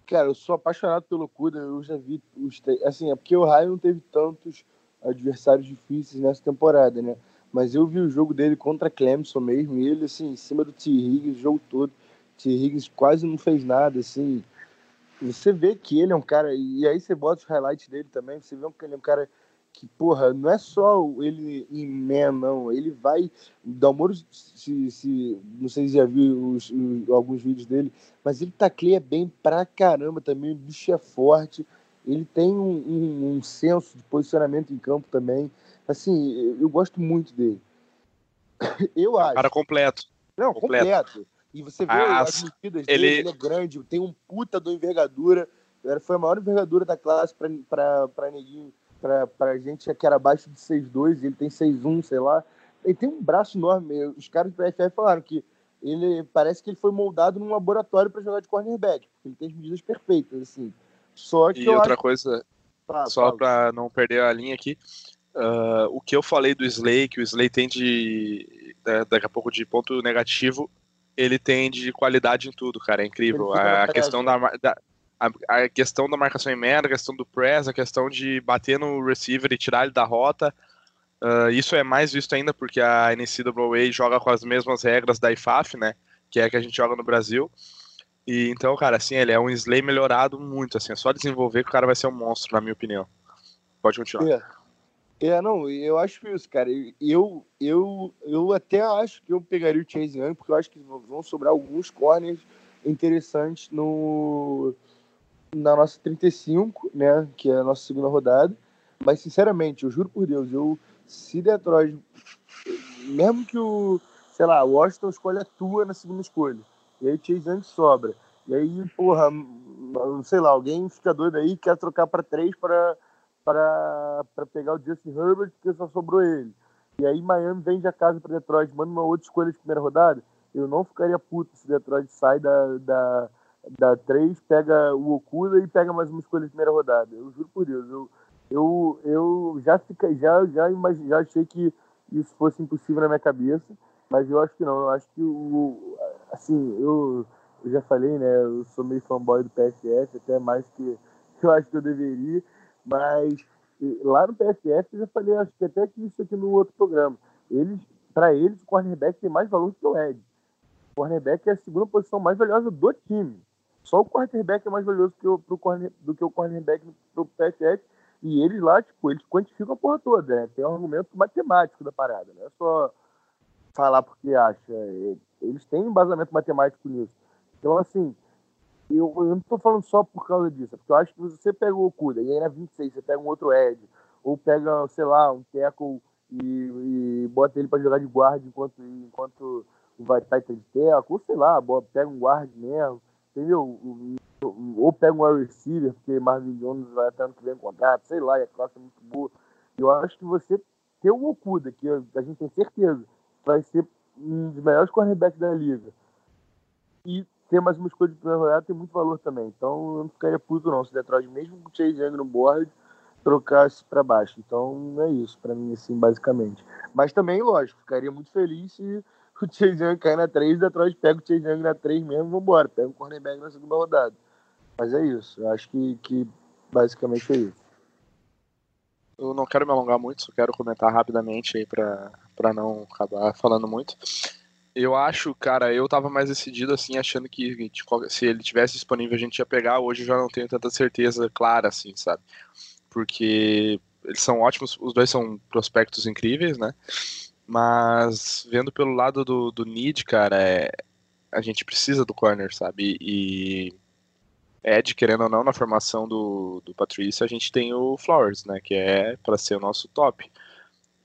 cara, eu sou apaixonado pelo Cuda, eu já vi os, assim, é porque o Raio não teve tantos adversários difíceis nessa temporada, né? Mas eu vi o jogo dele contra Clemson mesmo, e ele, assim, em cima do T. Higgins o jogo todo. T. Higgins quase não fez nada, assim. Você vê que ele é um cara, e aí você bota os highlights dele também, você vê que ele é um cara que, porra, não é só ele em man, não. Ele vai. Dalmoro, se, se, não sei se já viu os, os, alguns vídeos dele, mas ele tacleia bem pra caramba também. O bicho é forte. Ele tem um, um, um senso de posicionamento em campo também. Assim, eu, eu gosto muito dele. Eu acho. Cara completo. Não, completo. completo. E você vê as, as medidas ele... dele, ele é grande, tem um puta do envergadura. Foi a maior envergadura da classe para neguinho, para gente que era abaixo de 6'2, ele tem 6'1, sei lá. Ele tem um braço enorme. Os caras do PFF falaram que ele parece que ele foi moldado num laboratório para jogar de cornerback. Ele tem as medidas perfeitas, assim. Só que e outra acho... coisa, ah, só para não perder a linha aqui, uh, o que eu falei do Slay, que o Slay tem de daqui a pouco de ponto negativo, ele tem de qualidade em tudo, cara. É incrível. A, questão da, da a, a, questão da marcação em merda, a questão do press, a questão de bater no receiver e tirar ele da rota. Uh, isso é mais visto ainda porque a NCAA joga com as mesmas regras da IFAF, né? Que é a que a gente joga no Brasil. E então, cara, assim, ele é um Slay melhorado muito, assim, é só desenvolver que o cara vai ser um monstro, na minha opinião. Pode continuar. Yeah. É, não, eu acho isso, cara. Eu, eu, eu até acho que eu pegaria o Chase Young, porque eu acho que vão sobrar alguns corners interessantes no na nossa 35, né, que é a nossa segunda rodada. Mas, sinceramente, eu juro por Deus, eu se Detroit, mesmo que o, sei lá, o Washington escolha a tua na segunda escolha, e aí o Chase Young sobra, e aí, porra, sei lá, alguém fica doido aí quer trocar para três para para pegar o Justin Herbert, porque só sobrou ele. E aí Miami vende a casa para Detroit, manda uma outra escolha de primeira rodada. Eu não ficaria puto se Detroit sai da, da, da 3, pega o Okuda e pega mais uma escolha de primeira rodada. Eu juro por Deus, eu, eu, eu já, fica, já, já, imagine, já achei que isso fosse impossível na minha cabeça, mas eu acho que não. Eu acho que o. Assim, eu, eu já falei, né? Eu sou meio fanboy do PSF, até mais que eu acho que eu deveria. Mas lá no PSF, eu já falei, acho que até que isso aqui no outro programa. Eles, para eles, o cornerback tem mais valor que o Ed. O cornerback é a segunda posição mais valiosa do time. Só o quarterback é mais valioso que o, pro corner, do que o cornerback pro PSF. E eles lá, tipo, eles quantificam a porra toda, né? Tem um argumento matemático da parada, não é só falar porque acha. Eles têm embasamento matemático nisso. Então, assim, eu, eu não estou falando só por causa disso, é porque eu acho que você pega o Okuda e aí na 26 você pega um outro Ed, ou pega, sei lá, um tackle e, e bota ele para jogar de guarda enquanto, enquanto vai estar de tackle, ou sei lá, pega um guard mesmo, entendeu? Ou pega um receiver, porque Marvin Jones vai até ano que vem contrato, sei lá, e a classe é muito boa. Eu acho que você ter o Okuda, que a gente tem certeza vai ser um dos melhores cornerbacks da liga, e ter mais uma escolha de primeira rodada tem muito valor também. Então eu não ficaria puto não se Detroit, mesmo com o Chase Young no board, trocasse para baixo. Então é isso para mim, assim, basicamente. Mas também, lógico, ficaria muito feliz se o Chase Young cair na 3 Detroit pega o Chase Young na 3 mesmo vamos embora. Pega o cornerback na segunda rodada. Mas é isso. Eu acho que, que basicamente é isso. Eu não quero me alongar muito, só quero comentar rapidamente aí para não acabar falando muito. Eu acho, cara, eu tava mais decidido assim, achando que se ele tivesse disponível a gente ia pegar. Hoje eu já não tenho tanta certeza clara, assim, sabe? Porque eles são ótimos, os dois são prospectos incríveis, né? Mas vendo pelo lado do, do need, cara, é, a gente precisa do corner, sabe? E Ed, querendo ou não, na formação do, do Patrícia, a gente tem o Flowers, né? Que é para ser o nosso top.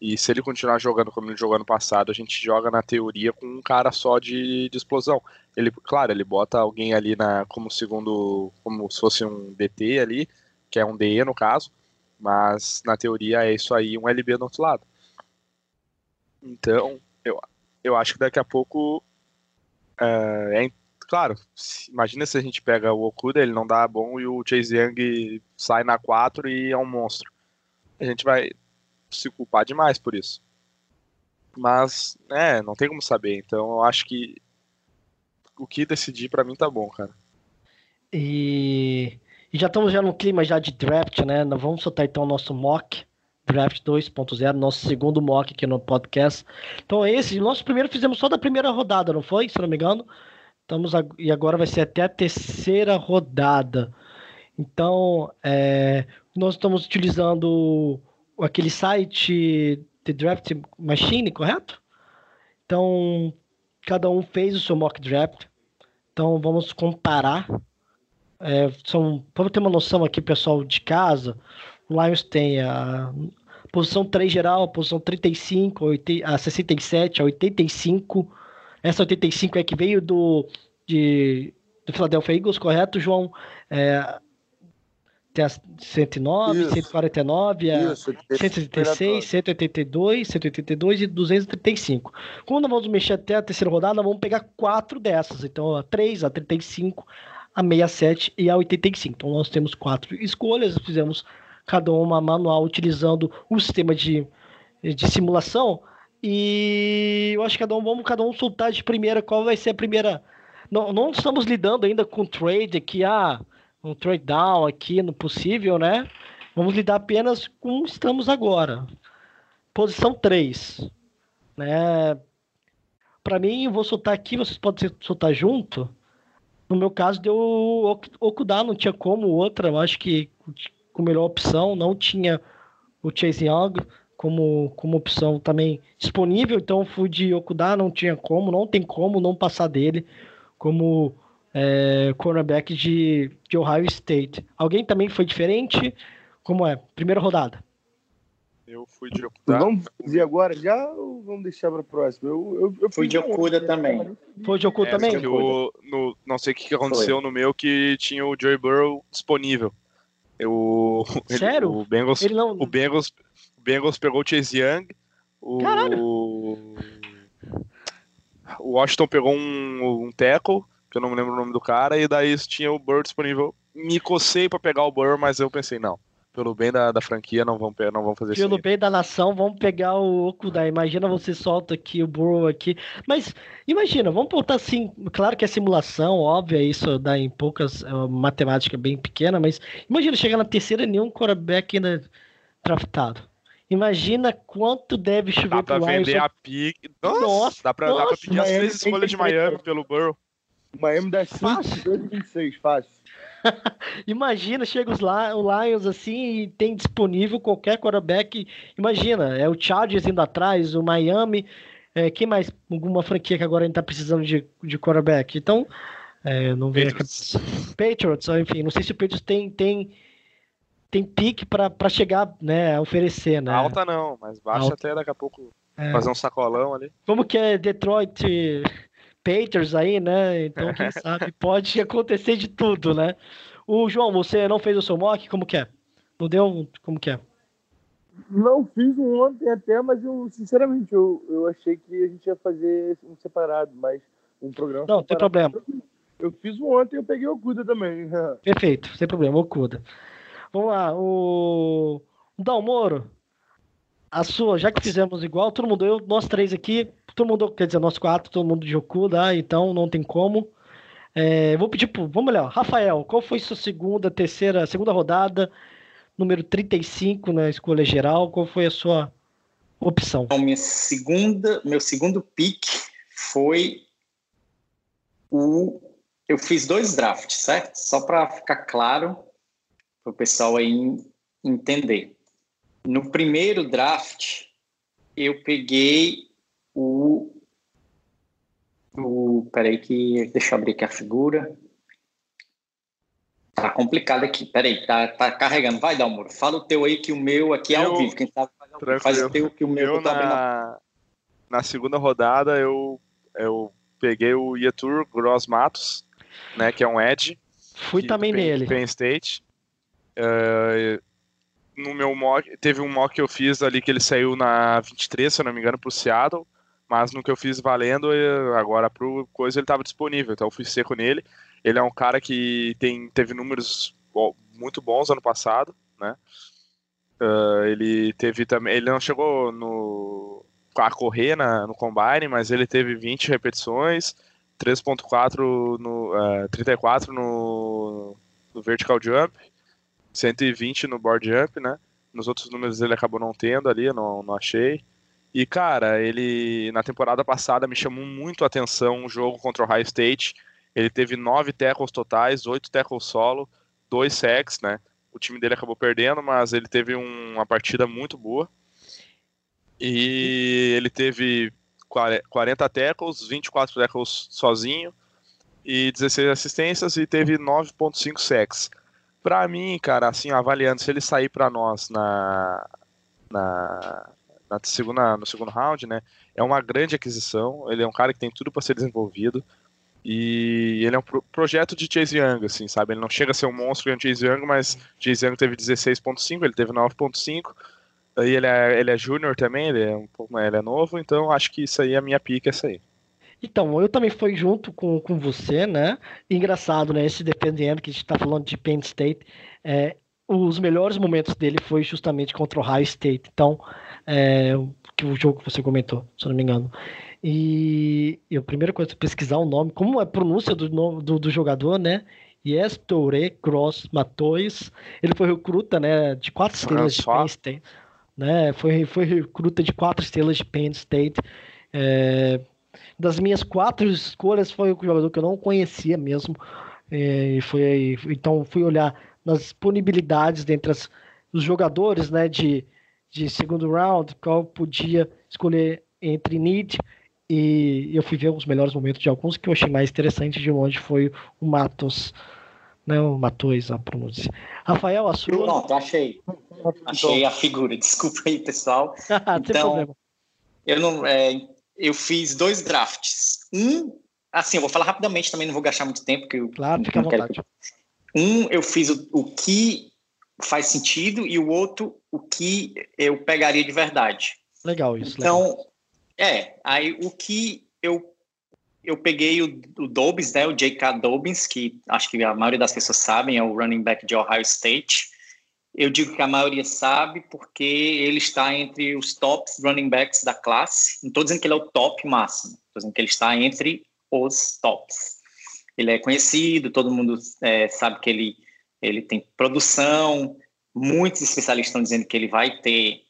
E se ele continuar jogando como ele jogou ano passado, a gente joga na teoria com um cara só de, de explosão. Ele, claro, ele bota alguém ali na como segundo, como se fosse um DT ali, que é um DE no caso, mas na teoria é isso aí, um LB do outro lado. Então, eu, eu acho que daqui a pouco é, é claro, imagina se a gente pega o Okuda, ele não dá bom e o Chase Young sai na 4 e é um monstro. A gente vai se culpar demais por isso. Mas, é, não tem como saber. Então eu acho que o que decidir para mim tá bom, cara. E, e, já estamos já no clima já de draft, né? Vamos soltar então o nosso mock draft 2.0, nosso segundo mock aqui no podcast. Então esse, nosso primeiro fizemos só da primeira rodada, não foi? Se não me engano. Estamos a, e agora vai ser até a terceira rodada. Então, é, nós estamos utilizando aquele site The Draft Machine, correto? Então, cada um fez o seu mock draft. Então, vamos comparar. É, são, vamos ter uma noção aqui, pessoal de casa. O Lions tem a posição 3 geral, a posição 35, a 67, a 85. Essa 85 é que veio do, de, do Philadelphia Eagles, correto, João? É, tem a 109, Isso. 149, a Isso, 136, 182, 182 e 235. Quando vamos mexer até a terceira rodada, vamos pegar quatro dessas. Então, a 3, a 35, a 67 e a 85. Então, nós temos quatro escolhas, fizemos cada uma manual utilizando o sistema de, de simulação. E eu acho que cada um, vamos cada um soltar de primeira qual vai ser a primeira. Não, não estamos lidando ainda com trade aqui, ah, um trade down aqui no possível, né? Vamos lidar apenas com estamos agora. Posição 3. Né? Para mim, eu vou soltar aqui, vocês podem soltar junto. No meu caso, deu Okuda, não tinha como outra. Eu acho que com melhor opção, não tinha o Chase Young como, como opção também disponível, então fui de Okuda, não tinha como, não tem como não passar dele como é, cornerback de, de Ohio State. Alguém também foi diferente? Como é? Primeira rodada. Eu fui de Okuda. Vamos fazer agora já ou vamos deixar para a próxima? Eu, eu, eu fui de Okuda também. Foi de Okuda é, também? Eu, no, não sei o que aconteceu foi. no meu que tinha o Joey Burrow disponível. Eu, Sério? Ele, o, Bengals, ele não... o, Bengals, o Bengals pegou o Chase Young. O, Caralho. o Washington pegou um, um tackle, que eu não me lembro o nome do cara, e daí tinha o Burrow disponível. Me cocei para pegar o Burrow, mas eu pensei, não pelo bem da, da franquia, não vão, não vão fazer isso. Pelo bem da nação, vamos pegar o Okuda. Imagina você solta aqui o Burrow aqui. Mas imagina, vamos botar assim. Claro que é simulação, óbvio, isso dá em poucas. É matemática bem pequena, mas imagina chegar na terceira e nenhum quarterback ainda draftado. Imagina quanto deve chover dá pra vender a pick. Nossa, nossa, dá pra, nossa, dá pra pedir as três escolhas de Miami pelo Burrow. Miami dá 5, 2 e 26, fácil. Imagina, chega os o Lions assim e tem disponível qualquer quarterback. Imagina, é o Chargers indo atrás, o Miami. É, quem mais? Alguma franquia que agora a gente tá precisando de, de quarterback. Então, é, não vem Patriots. Patriots, enfim, não sei se o Patriots tem, tem, tem pique para chegar, né, a oferecer, né? Alta não, mas baixa Alta. até daqui a pouco é. fazer um sacolão ali. Como que é Detroit Patriots aí, né? Então, quem sabe pode acontecer de tudo, né? O João, você não fez o seu mock? Como que é? Não deu? Como que é? Não fiz um ontem até, mas eu, sinceramente, eu, eu achei que a gente ia fazer um separado, mas um programa. Não, separado. tem problema. Eu fiz um ontem e eu peguei o Cuda também. Perfeito, sem problema, o Cuda. Vamos lá, o. Dalmoro, a sua, já que fizemos igual, todo mundo, eu, nós três aqui, todo mundo, quer dizer, nós quatro, todo mundo de Okuda, então não tem como. É, vou pedir pro, vamos lá, Rafael, qual foi sua segunda, terceira, segunda rodada, número 35 na escolha geral, qual foi a sua opção? Então, minha segunda, meu segundo pick foi o eu fiz dois drafts, certo? Só para ficar claro para o pessoal aí entender. No primeiro draft, eu peguei o. o peraí, que. Deixa eu abrir aqui a figura. Tá complicado aqui. Peraí, tá, tá carregando. Vai, Dalmoro. Fala o teu aí, que o meu aqui é ao vivo. Quem sabe faz. Faz o teu que o meu Eu tá na, na segunda rodada eu, eu peguei o Yetur Gross Matos, né, que é um Edge. Fui que- também Penn, nele. Penn State. Eh, no meu mock, teve um mock que eu fiz ali que ele saiu na 23, se eu não me engano, pro Seattle, mas no que eu fiz valendo, eh, agora pro coisa ele estava disponível, então eu fui seco nele. Ele é um cara que tem, teve números muito bons ano passado, né? Eh, ele teve também, ele não chegou no a correr na, no combine, mas ele teve 20 repetições, 3.4 no eh, 34 no, no vertical jump, 120 no board jump, né? Nos outros números ele acabou não tendo ali, eu não, não achei. E cara, ele na temporada passada me chamou muito a atenção um jogo contra o High State. Ele teve nove tackles totais, oito tackles solo, dois sacks, né? O time dele acabou perdendo, mas ele teve um- uma partida muito boa. E ele teve 40 tackles, 24 tackles sozinho e 16 assistências e teve 9.5 sacks. Pra mim, cara, assim, avaliando se ele sair pra nós na, na, na segunda, no segundo round, né, é uma grande aquisição. Ele é um cara que tem tudo para ser desenvolvido e ele é um pro- projeto de Chase Young, assim, sabe? Ele não chega a ser um monstro em Chase Young, mas Chase Young teve 16.5, ele teve 9.5. Aí ele é, ele é júnior também, ele é um pouco ele é novo, então acho que isso aí é a minha pica, essa aí. Então, eu também fui junto com, com você, né? Engraçado, né? Esse dependendo que a gente tá falando de Penn State, é, os melhores momentos dele foi justamente contra o Ohio State. Então, é, o- que o jogo que você comentou, se eu não me engano. E, e a primeira coisa é pesquisar o nome, como é a pronúncia do, nome, do, do jogador, né? Yes, Touré Gross Matois. Ele foi recruta, né? De quatro estrelas de? Penn State. Né, foi, foi recruta de quatro estrelas de Penn State. É, das minhas quatro escolhas foi o jogador que eu não conhecia mesmo. É, E foi então fui olhar nas disponibilidades dentre as- os jogadores, né, de, de segundo round, qual podia escolher entre need e eu fui ver os melhores momentos de alguns que eu achei mais interessante de longe foi o Matos, né, o Matos a pronúncia. Rafael, a sua? Pronto, achei. Achei a figura. Desculpa aí, pessoal. Não Então. Eu não, é, eu fiz dois drafts. Um, assim, eu vou falar rapidamente também, não vou gastar muito tempo, porque eu Claro, fica à não quero vontade. Um, eu fiz o, o que faz sentido e o outro, o que eu pegaria de verdade. Legal isso. legal. Então, é, aí o que eu eu peguei o, o Dobbins, né, o J.K. Dobbins, que acho que a maioria das pessoas sabem, é o running back de Ohio State. Eu digo que a maioria sabe porque ele está entre os tops running backs da classe. Não estou dizendo que ele é o top máximo, estou dizendo que ele está entre os tops. Ele é conhecido, todo mundo é, sabe que ele, ele tem produção. Muitos especialistas estão dizendo que ele vai ter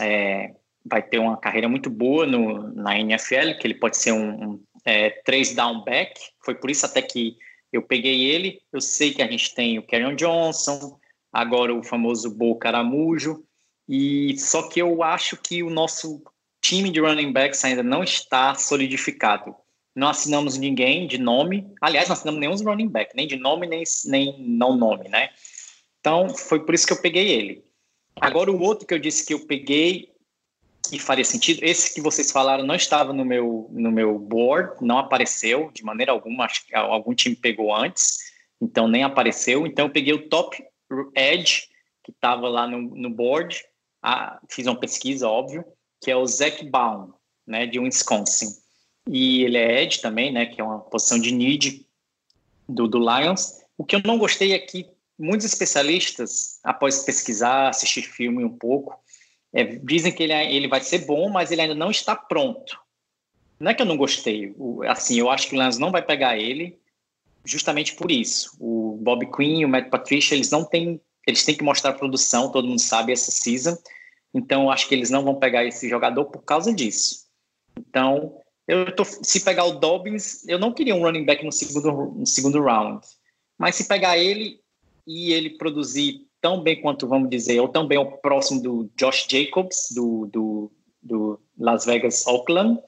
é, vai ter uma carreira muito boa no, na NFL, que ele pode ser um, um é, três down back. Foi por isso até que eu peguei ele. Eu sei que a gente tem o Kerryon Johnson, agora o famoso Bo Caramujo, e só que eu acho que o nosso time de running backs ainda não está solidificado. Não assinamos ninguém de nome. Aliás, não assinamos nenhum running back, nem de nome, nem, nem não nome, né? Então, foi por isso que eu peguei ele. Agora, o outro que eu disse que eu peguei que faria sentido, esse que vocês falaram não estava no meu, no meu board, não apareceu de maneira alguma, acho que algum time pegou antes, então nem apareceu. Então, eu peguei o top edge, que estava lá no, no board, ah, fiz uma pesquisa, óbvio, que é o Zach Baum, né, de Wisconsin. E ele é edge também, né, que é uma posição de need do, do Lions. O que eu não gostei é que muitos especialistas, após pesquisar, assistir filme um pouco, é, dizem que ele, ele vai ser bom, mas ele ainda não está pronto. Não é que eu não gostei. O, assim, eu acho que o Lions não vai pegar ele justamente por isso. O Bob Quinn e o Matt Patricia, eles não têm... Eles têm que mostrar produção, todo mundo sabe, essa season. Então, eu acho que eles não vão pegar esse jogador por causa disso. Então, eu tô, se pegar o Dobbins, eu não queria um running back no segundo, no segundo round. Mas se pegar ele e ele produzir tão bem quanto, vamos dizer, ou tão bem próximo do Josh Jacobs, do, do, do Las Vegas Oakland,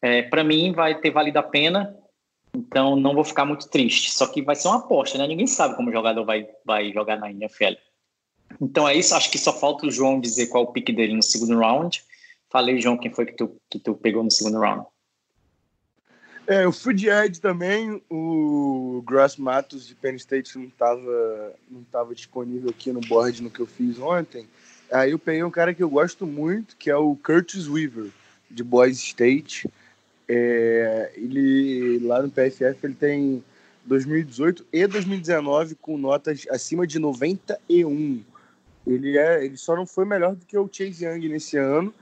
é, para mim vai ter valido a pena. Então não vou ficar muito triste. Só que vai ser uma aposta, né? Ninguém sabe como o jogador vai, vai jogar na NFL. Então é isso, acho que só falta o João dizer qual o pique dele no segundo round. Falei, João, quem foi que tu, que tu pegou no segundo round? É, eu fui de Ed também. O Grass Matos de Penn State não estava não tava disponível aqui no board no que eu fiz ontem. Aí eu peguei um cara que eu gosto muito, que é o Curtis Weaver, de Boise State. É, ele lá no PFF ele tem 2018 e 2019 com notas acima de 91. Ele é, ele só não foi melhor do que o Chase Young nesse ano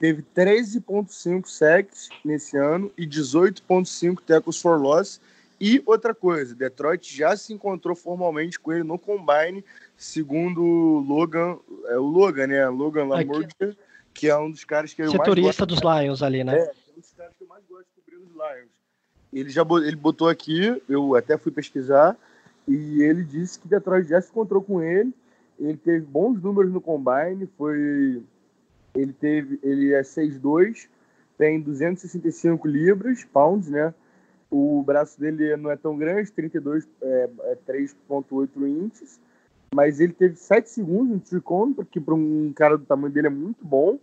teve 13,5 sacks nesse ano e 18,5 tackles for loss. E outra coisa, Detroit já se encontrou formalmente com ele no Combine, segundo o Logan, é o Logan, né? Logan Lamordia, que é um dos caras que eu mais gosto. dos Lions ali, né? É, é um dos caras que eu mais gosto de cobrir os Lions. Ele já ele botou aqui, eu até fui pesquisar, e ele disse que Detroit já se encontrou com ele. Ele teve bons números no Combine, foi ele teve, ele é 6'2", tem 265 libras, pounds, né? O braço dele não é tão grande, 32 é, é 3.8 inches, mas ele teve 7 segundos no tricone, porque para um cara do tamanho dele é muito bom.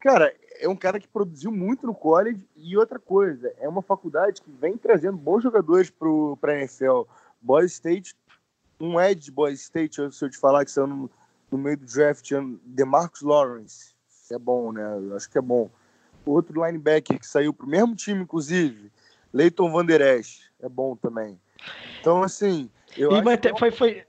Cara, é um cara que produziu muito no college e outra coisa, é uma faculdade que vem trazendo bons jogadores para a NFL. Boise State, um é de Boise State, se eu te falar que são no, meio do draft, DeMarcus Lawrence, é bom, né? Eu acho que é bom. Outro linebacker que saiu pro mesmo time, inclusive, Leighton Van Der Esch, é bom também. Então, assim, eu e, acho que... foi, foi,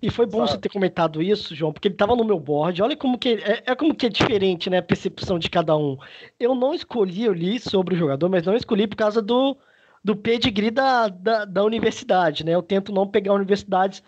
e foi bom Sabe. você ter comentado isso, João, porque ele estava no meu board. Olha como que é, é, como que é diferente, né, a percepção de cada um. Eu não escolhi, eu li sobre o jogador, mas não escolhi por causa do, do pedigree da, da, da universidade, né? Eu tento não pegar universidades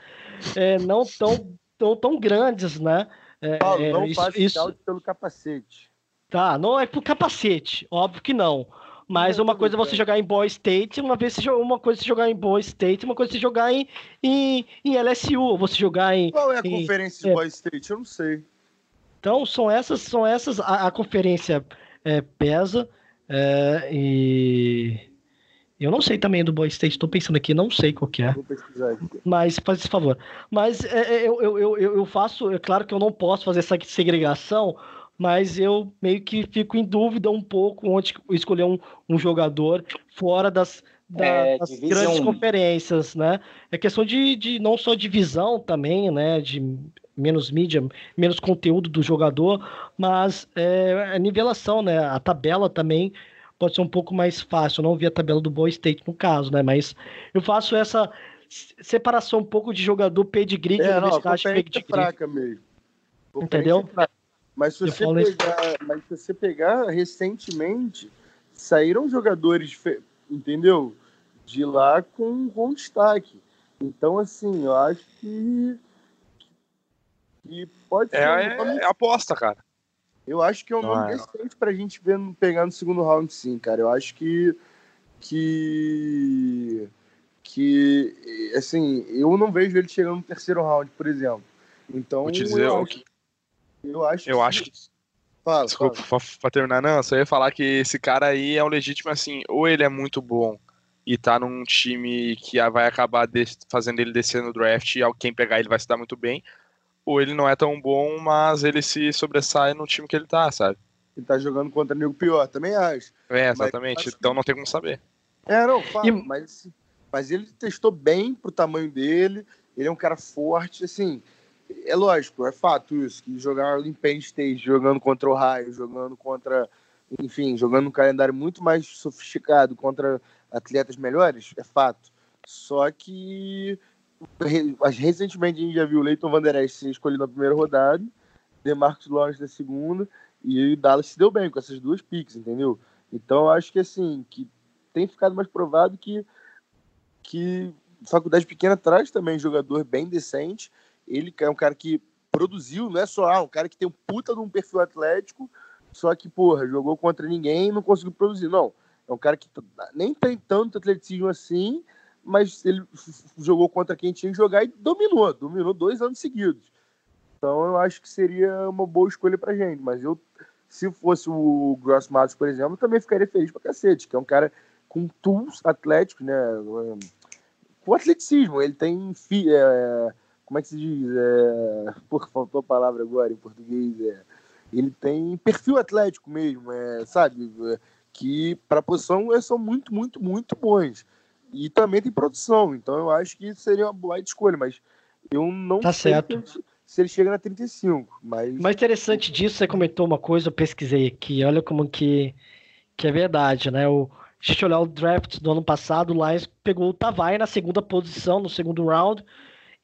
é, não tão tão, tão grandes, né? É, Paulo, é, não isso, isso pelo capacete. Tá, não é por capacete, óbvio que não. Mas uma coisa é você jogar em Boy State, uma vez uma coisa é você jogar em Boy State, uma coisa é você jogar em, em, em LSU, você jogar em. Qual é a em, conferência de Boy State? Eu não sei. Então são essas, são essas. A, a conferência é, pesa é, e eu não sei também do Boy State, estou pensando aqui, não sei qual que é. Vou pesquisar aqui. Mas faz esse favor. Mas é, é, eu, eu, eu, eu faço, é claro que eu não posso fazer essa segregação, mas eu meio que fico em dúvida um pouco onde escolher um, um jogador fora das, da, é, das grandes conferências, né? É questão de, de não só de visão também, né? De menos mídia, menos conteúdo do jogador, mas é, a nivelação, né? A tabela também pode ser um pouco mais fácil. Eu não vi a tabela do Boa State no caso, né? Mas eu faço essa separação um pouco de jogador pedigree é, não, a pedigree. É fraca mesmo. Entendeu? É mas se, você pegar, mas se você pegar recentemente, saíram jogadores, entendeu? De lá com, com destaque. Então, assim, eu acho que, que pode é, ser. É, é aposta, cara. Eu acho que é um nome é. decente pra gente ver, pegar no segundo round, sim, cara. Eu acho que. Que. Que. Assim, eu não vejo ele chegando no terceiro round, por exemplo. Então. Vou te dizer eu, acho, que... eu acho Eu acho que. Fala, Desculpa, fala. pra terminar, não, só ia falar que esse cara aí é um legítimo, assim, ou ele é muito bom e tá num time que vai acabar fazendo ele descer no draft e quem pegar ele vai se dar muito bem, ou ele não é tão bom, mas ele se sobressai no time que ele tá, sabe? Ele tá jogando contra amigo pior, também acho. É, exatamente. Mas, então não tem como saber. É, não, fala, e... mas, mas ele testou bem pro tamanho dele, ele é um cara forte, assim. É lógico, é fato isso, que jogar em Penn State, jogando contra o Raio, jogando contra, enfim, jogando um calendário muito mais sofisticado contra atletas melhores, é fato. Só que recentemente a gente já viu o Leighton Van Der Esch ser escolhido na primeira rodada, DeMarcus Lawrence na segunda, e o Dallas se deu bem com essas duas picks, entendeu? Então acho que assim, que tem ficado mais provado que, que faculdade pequena traz também jogador bem decente. Ele é um cara que produziu, não é só ah, um cara que tem um puta de um perfil atlético, só que, porra, jogou contra ninguém e não conseguiu produzir. Não. É um cara que nem tem tanto atleticismo assim, mas ele jogou contra quem tinha que jogar e dominou, dominou dois anos seguidos. Então eu acho que seria uma boa escolha pra gente, mas eu, se fosse o Gross Matos, por exemplo, também ficaria feliz pra cacete, que é um cara com tools atléticos, né, com atleticismo, ele tem é, como é que se diz? É, faltou a palavra agora em português. É, ele tem perfil atlético mesmo, é, sabe? É, que para a posição eles são muito, muito, muito bons. E também tem produção, então eu acho que seria uma boa escolha, mas eu não tá sei certo. se ele chega na 35. Mas... O mais interessante disso, você comentou uma coisa, eu pesquisei aqui, olha como que, que é verdade, né? O, se a gente olhar o draft do ano passado, o Lions pegou o Tavai na segunda posição, no segundo round,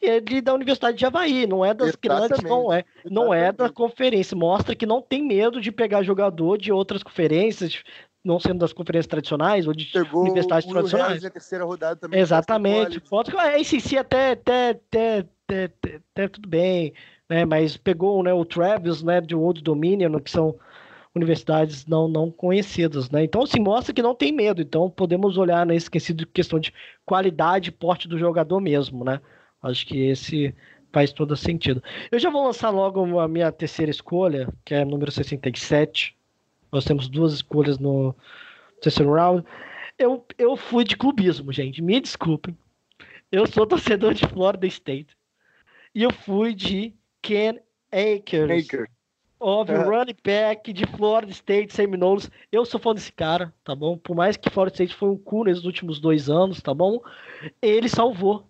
e ele da Universidade de Havaí, não é das grandes, não é, não é da conferência. Mostra que não tem medo de pegar jogador de outras conferências, não sendo das conferências tradicionais ou de Pegou universidades o tradicionais. Na terceira rodada também. Exatamente. Ponto que a ACC até, até, até, até, até, até tudo bem, né? Mas pegou né, o Travis, né, de Old Dominion, que são universidades não, não conhecidas, né? Então, assim, mostra que não tem medo. Então, podemos olhar nesse sentido de questão de qualidade e porte do jogador mesmo, né? Acho que esse faz todo sentido. Eu já vou lançar logo a minha terceira escolha, que é número 67. Nós temos duas escolhas no terceiro round. Eu, eu fui de clubismo, gente. Me desculpem. Eu sou torcedor de Florida State. E eu fui de Ken Akers. Óbvio, É. running back de Florida State Seminoles. Eu sou fã desse cara, tá bom? Por mais que Florida State foi um cu nesses últimos dois anos, tá bom? Ele salvou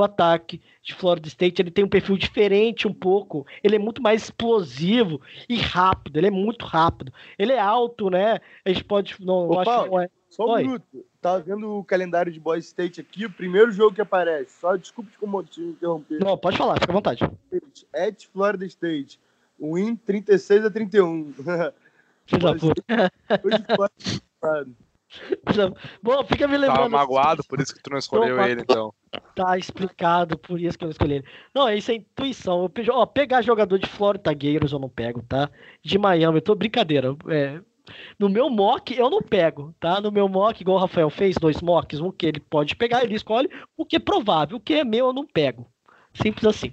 o ataque de Florida State. Ele tem um perfil diferente um pouco. Ele é muito mais explosivo e rápido. Ele é muito rápido. Ele é alto, né? A gente pode. Não, Ô, Paulo, não é. Só um Oi. minuto. Tava vendo o calendário de Boy State aqui, o primeiro jogo que aparece. Só desculpe como- te interromper. Não, pode falar, fica à vontade. At Florida State. Win 36 a 31. Filho da puta. Bom, fica me lembrando. Tava magoado, por isso que tu não escolheu Toma. ele, então. Tá explicado, por isso que eu não escolhi ele. Não, isso é intuição. Eu, pe- ó, pegar jogador de Florida Gators eu não pego, tá? De Miami, eu tô brincadeira. É, no meu mock eu não pego, tá? No meu mock, igual o Rafael fez, dois mocks, um que ele pode pegar, ele escolhe o que é provável, o que é meu eu não pego. Simples assim,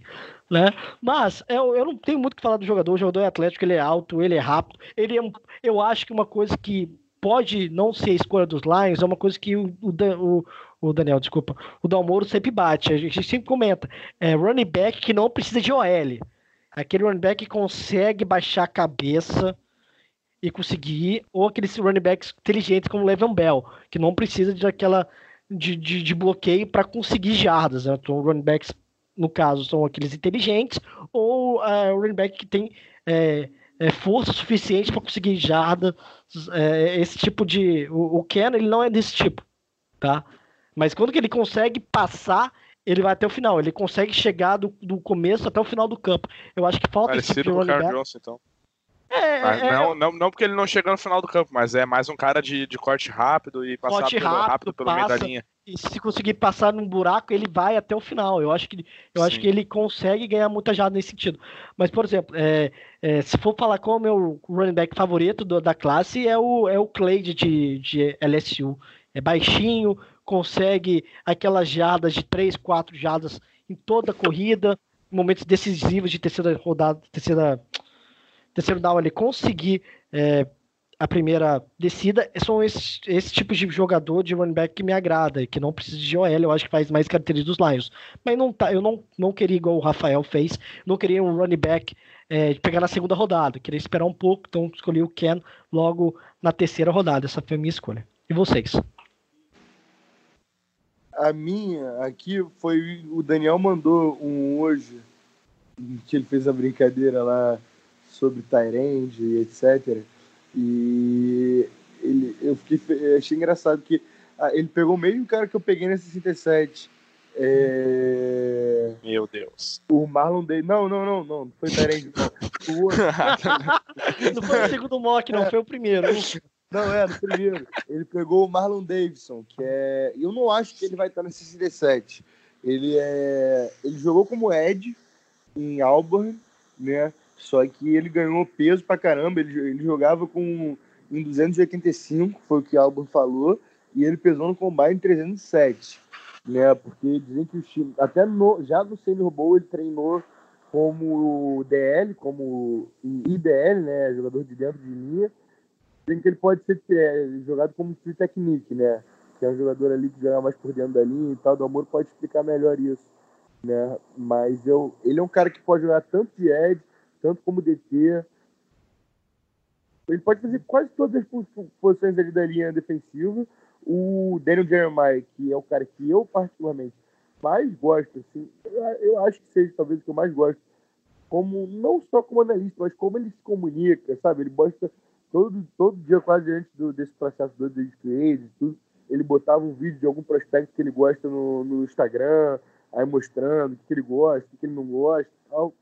né? Mas eu, eu não tenho muito o que falar do jogador. O jogador é atlético, ele é alto, ele é rápido. Ele é um, eu acho que uma coisa que pode não ser a escolha dos Lions é uma coisa que o, o, o, Daniel, desculpa, o Dalmoro sempre bate. A gente sempre comenta. É running back que não precisa de OL. Aquele running back que consegue baixar a cabeça e conseguir, ou aqueles running backs inteligentes como o Le'Veon Bell, que não precisa de aquela de, de, de bloqueio para conseguir jardas. Né? Então, running backs, no caso, são aqueles inteligentes, ou o running back que tem é, é, força suficiente para conseguir jardas. É, esse tipo de. O, o Ken, ele não é desse tipo, tá? Mas quando que ele consegue passar, ele vai até o final. Ele consegue chegar do, do começo até o final do campo. Eu acho que falta esse Parecido com o running back. Johnson, então. É, é, é, não, não, não porque ele não chega no final do campo, mas é mais um cara de, de corte rápido e passar rápido, rápido pelo meio da linha. e se conseguir passar num buraco, ele vai até o final. Eu acho que, eu acho que ele consegue ganhar muita jarda nesse sentido. Mas, por exemplo, é, é, se for falar qual é o meu running back favorito do- da classe, é o, é o Clade de, de LSU. É baixinho, consegue aquelas jardas de 3, 4 jardas em toda a corrida, momentos decisivos de terceira rodada, terceira, terceiro down, ele conseguir é, a primeira descida, são esses, esse tipo de jogador de running back que me agrada, e que não precisa de OL, eu acho que faz mais características dos Lions. Mas não tá, eu não, não queria igual o Rafael fez, não queria um running back é, de pegar na segunda rodada, queria esperar um pouco, então escolhi o Ken logo na terceira rodada, essa foi a minha escolha. E vocês? A minha aqui foi. O Daniel mandou um hoje, que ele fez a brincadeira lá sobre Tyrande e etc. E ele, eu fiquei, achei engraçado que ah, ele pegou o mesmo cara que eu peguei na 67. É, Meu Deus. o Marlon Day. Não, não, não, não. Não foi Tyrande, não. O outro. Não foi o segundo mock, não, foi o primeiro. Não, é, no primeiro. Ele pegou o Marlon Davidson, que é. Eu não acho que ele vai estar no 67. Ele é. Ele jogou como Ed em Auburn, né? Só que ele ganhou peso pra caramba. Ele, ele jogava com em 285, foi o que Auburn falou, e ele pesou no combine em 307, né? Porque dizem que o time, até no, já no Senior Bowl ele treinou como DL, como IDL, né? Jogador de dentro de linha. Dizem que ele pode ser é, jogado como free technique, né? Que é um jogador ali que joga mais por dentro da linha e tal. O Amor pode explicar melhor isso. né? Mas eu, ele é um cara que pode jogar tanto de Ed, tanto como DT. Ele pode fazer quase todas as posições ali da linha defensiva. O Daniel Jeremiah, que é o cara que eu particularmente mais gosto, assim, eu acho que seja talvez o que eu mais gosto, como não só como analista, mas como ele se comunica, sabe? Ele gosta todo, todo dia, quase antes do, desse processo do trade, tudo, ele botava um vídeo de algum prospecto que ele gosta no, no Instagram, aí mostrando o que, ele gosta, o que, ele não gosta tal.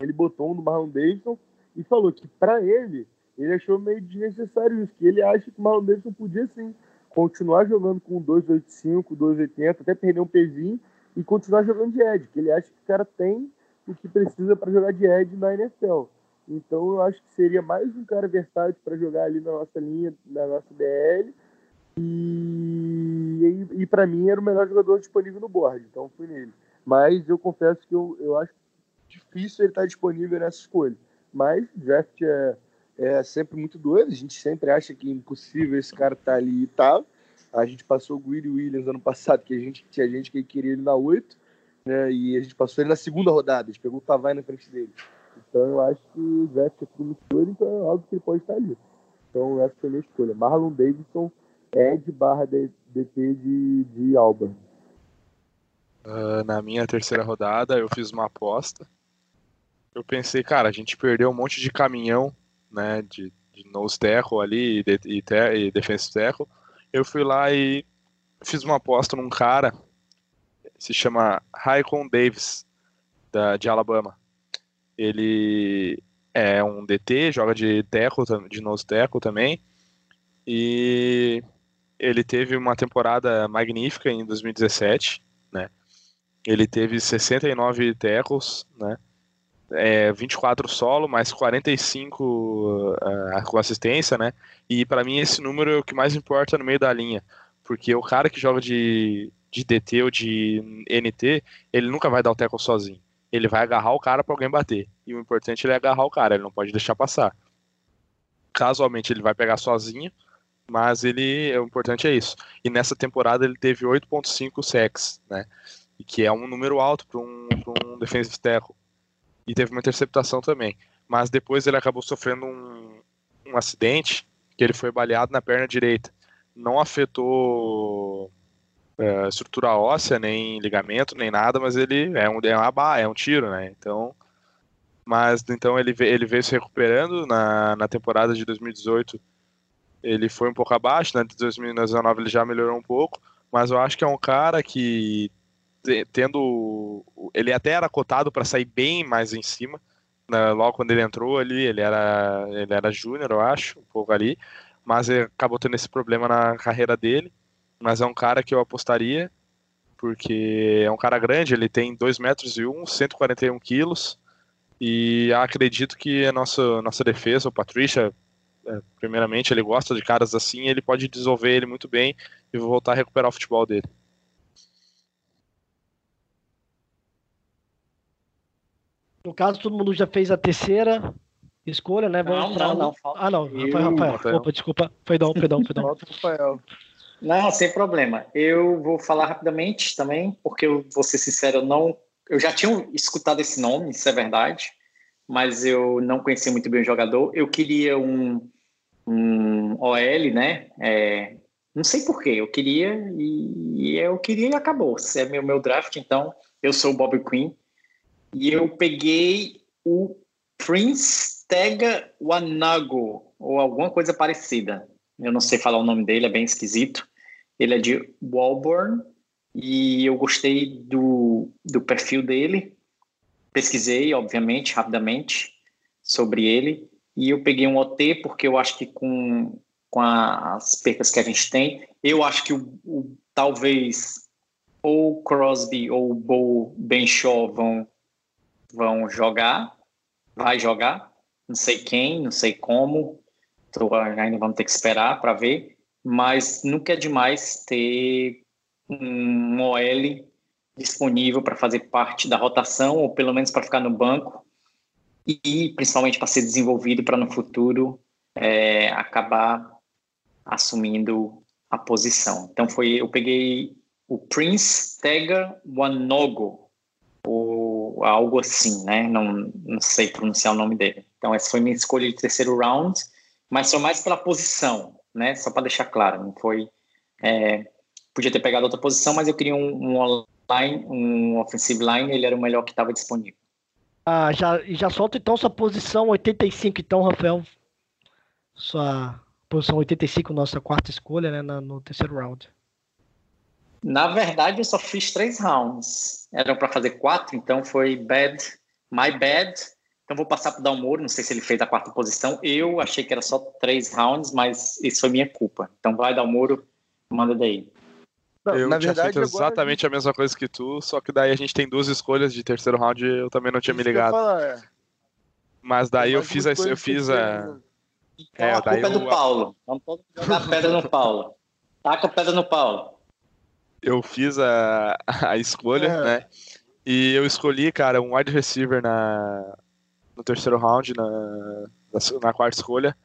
Ele botou um do Marlon Davidson e falou que para ele, ele achou meio desnecessário isso, que ele acha que o Marlon Davidson podia sim continuar jogando com 285, 280, até perder um pezinho e continuar jogando de Ed, que ele acha que o cara tem o que precisa para jogar de Ed na NFL. Então eu acho que seria mais um cara versátil para jogar ali na nossa linha, na nossa DL. E, e, e para mim era o melhor jogador disponível no board, então fui nele. Mas eu confesso que eu, eu acho difícil ele estar disponível nessa escolha. Mas draft é, é sempre muito doido, a gente sempre acha que é impossível esse cara estar tá ali e tal. A gente passou o Greedy Williams ano passado, que a gente tinha gente que queria ele na 8, né? E a gente passou ele na segunda rodada, a gente pegou o Tavai na frente dele. Então eu acho que o draft é tudo muito doido, então é óbvio que ele pode estar ali. Então essa foi a minha escolha. Marlon Davidson, Ed barra DT de, de Alba. Uh, na minha terceira rodada eu fiz uma aposta. Eu pensei, cara, a gente perdeu um monte de caminhão, né, de, de nose tackle ali e, de, e, ter, e tackle. Eu fui lá e fiz uma aposta num cara, se chama Raikon Davis, da, de Alabama. Ele é um DT, joga de teco, de nose teco também. E ele teve uma temporada magnífica em 2017, né? Ele teve 69 tackles, né? É, 24 solo, mais 45 uh, com assistência, né? E para mim esse número é o que mais importa no meio da linha, porque o cara que joga de, de DT ou de NT, ele nunca vai dar o tackle sozinho ele vai agarrar o cara para alguém bater. E o importante é agarrar o cara, ele não pode deixar passar. Casualmente ele vai pegar sozinho, mas ele, o importante é isso. E nessa temporada ele teve 8.5 sacks, né? Que é um número alto para um, um defensive tackle. E teve uma interceptação também. Mas depois ele acabou sofrendo um, um acidente que ele foi baleado na perna direita. Não afetou é, estrutura óssea, nem ligamento, nem nada, mas ele é um, é uma é um tiro, né? Então, mas então ele, ele veio se recuperando na, na temporada de 2018. Ele foi um pouco abaixo, né? De 2019 ele já melhorou um pouco, mas eu acho que é um cara que tendo ele até era cotado para sair bem mais em cima, né? logo quando ele entrou ali, ele era ele era júnior, eu acho, um pouco ali, mas acabou tendo esse problema na carreira dele mas é um cara que eu apostaria, porque é um cara grande, ele tem 2 metros e 1, 141 quilos, e acredito que a nossa, nossa defesa, o Patrícia, é, primeiramente, ele gosta de caras assim, ele pode desenvolver ele muito bem e voltar a recuperar o futebol dele. No caso, todo mundo já fez a terceira escolha, né? Vamos não, não, não. Ah, não. Foi Rafael. Opa, desculpa. Perdão, perdão, perdão. Rafael. Não, sem problema. Eu vou falar rapidamente também, porque eu vou ser sincero, eu não. Eu já tinha escutado esse nome, isso é verdade, mas eu não conhecia muito bem o jogador. Eu queria um, um OL, né? É, não sei porquê, eu queria e, e, eu queria e acabou. Se é meu, meu draft, então eu sou o Bob Quinn. E eu peguei o Prince Tega Wanago, ou alguma coisa parecida. Eu não sei falar o nome dele, é bem esquisito. Ele é de Walborn e eu gostei do, do perfil dele. Pesquisei, obviamente, rapidamente sobre ele. E eu peguei um OT porque eu acho que com, com as percas que a gente tem, eu acho que o, o talvez ou Crosby ou Bo Benshaw vão, vão jogar, vai jogar. Não sei quem, não sei como. Então, ainda vamos ter que esperar para ver, mas nunca é demais ter um OL disponível para fazer parte da rotação, ou pelo menos para ficar no banco, e principalmente para ser desenvolvido para no futuro é, acabar assumindo a posição. Então foi, eu peguei o Prince Tega Wanogo, algo assim, né? Não, não sei pronunciar o nome dele. Então, essa foi minha escolha de terceiro round, mas só mais pela posição, né? Só para deixar claro, não foi. É, podia ter pegado outra posição, mas eu queria um, um online, um offensive line, ele era o melhor que estava disponível. Ah, já, já solta então sua posição 85, então, Rafael. Sua posição 85, nossa quarta escolha, né? no terceiro round. Na verdade, eu só fiz três rounds. Eram para fazer quatro, então foi bad, my bad. Então vou passar para o Dalmoro, não sei se ele fez a quarta posição. Eu achei que era só três rounds, mas isso foi minha culpa. Então vai, Dalmoro, manda daí. Não, eu na tinha verdade, feito exatamente a mesma coisa que tu, só que daí a gente tem duas escolhas de terceiro round e eu também não tinha me ligado. Falar, é. Mas daí eu fiz, a, eu fiz a. Então, é, a culpa é do eu... Paulo. Vamos todos jogar pedra no Paulo. Taca pedra no Paulo eu fiz a, a escolha, é. né? E eu escolhi, cara, um wide receiver na, no terceiro round, na, na, na quarta escolha.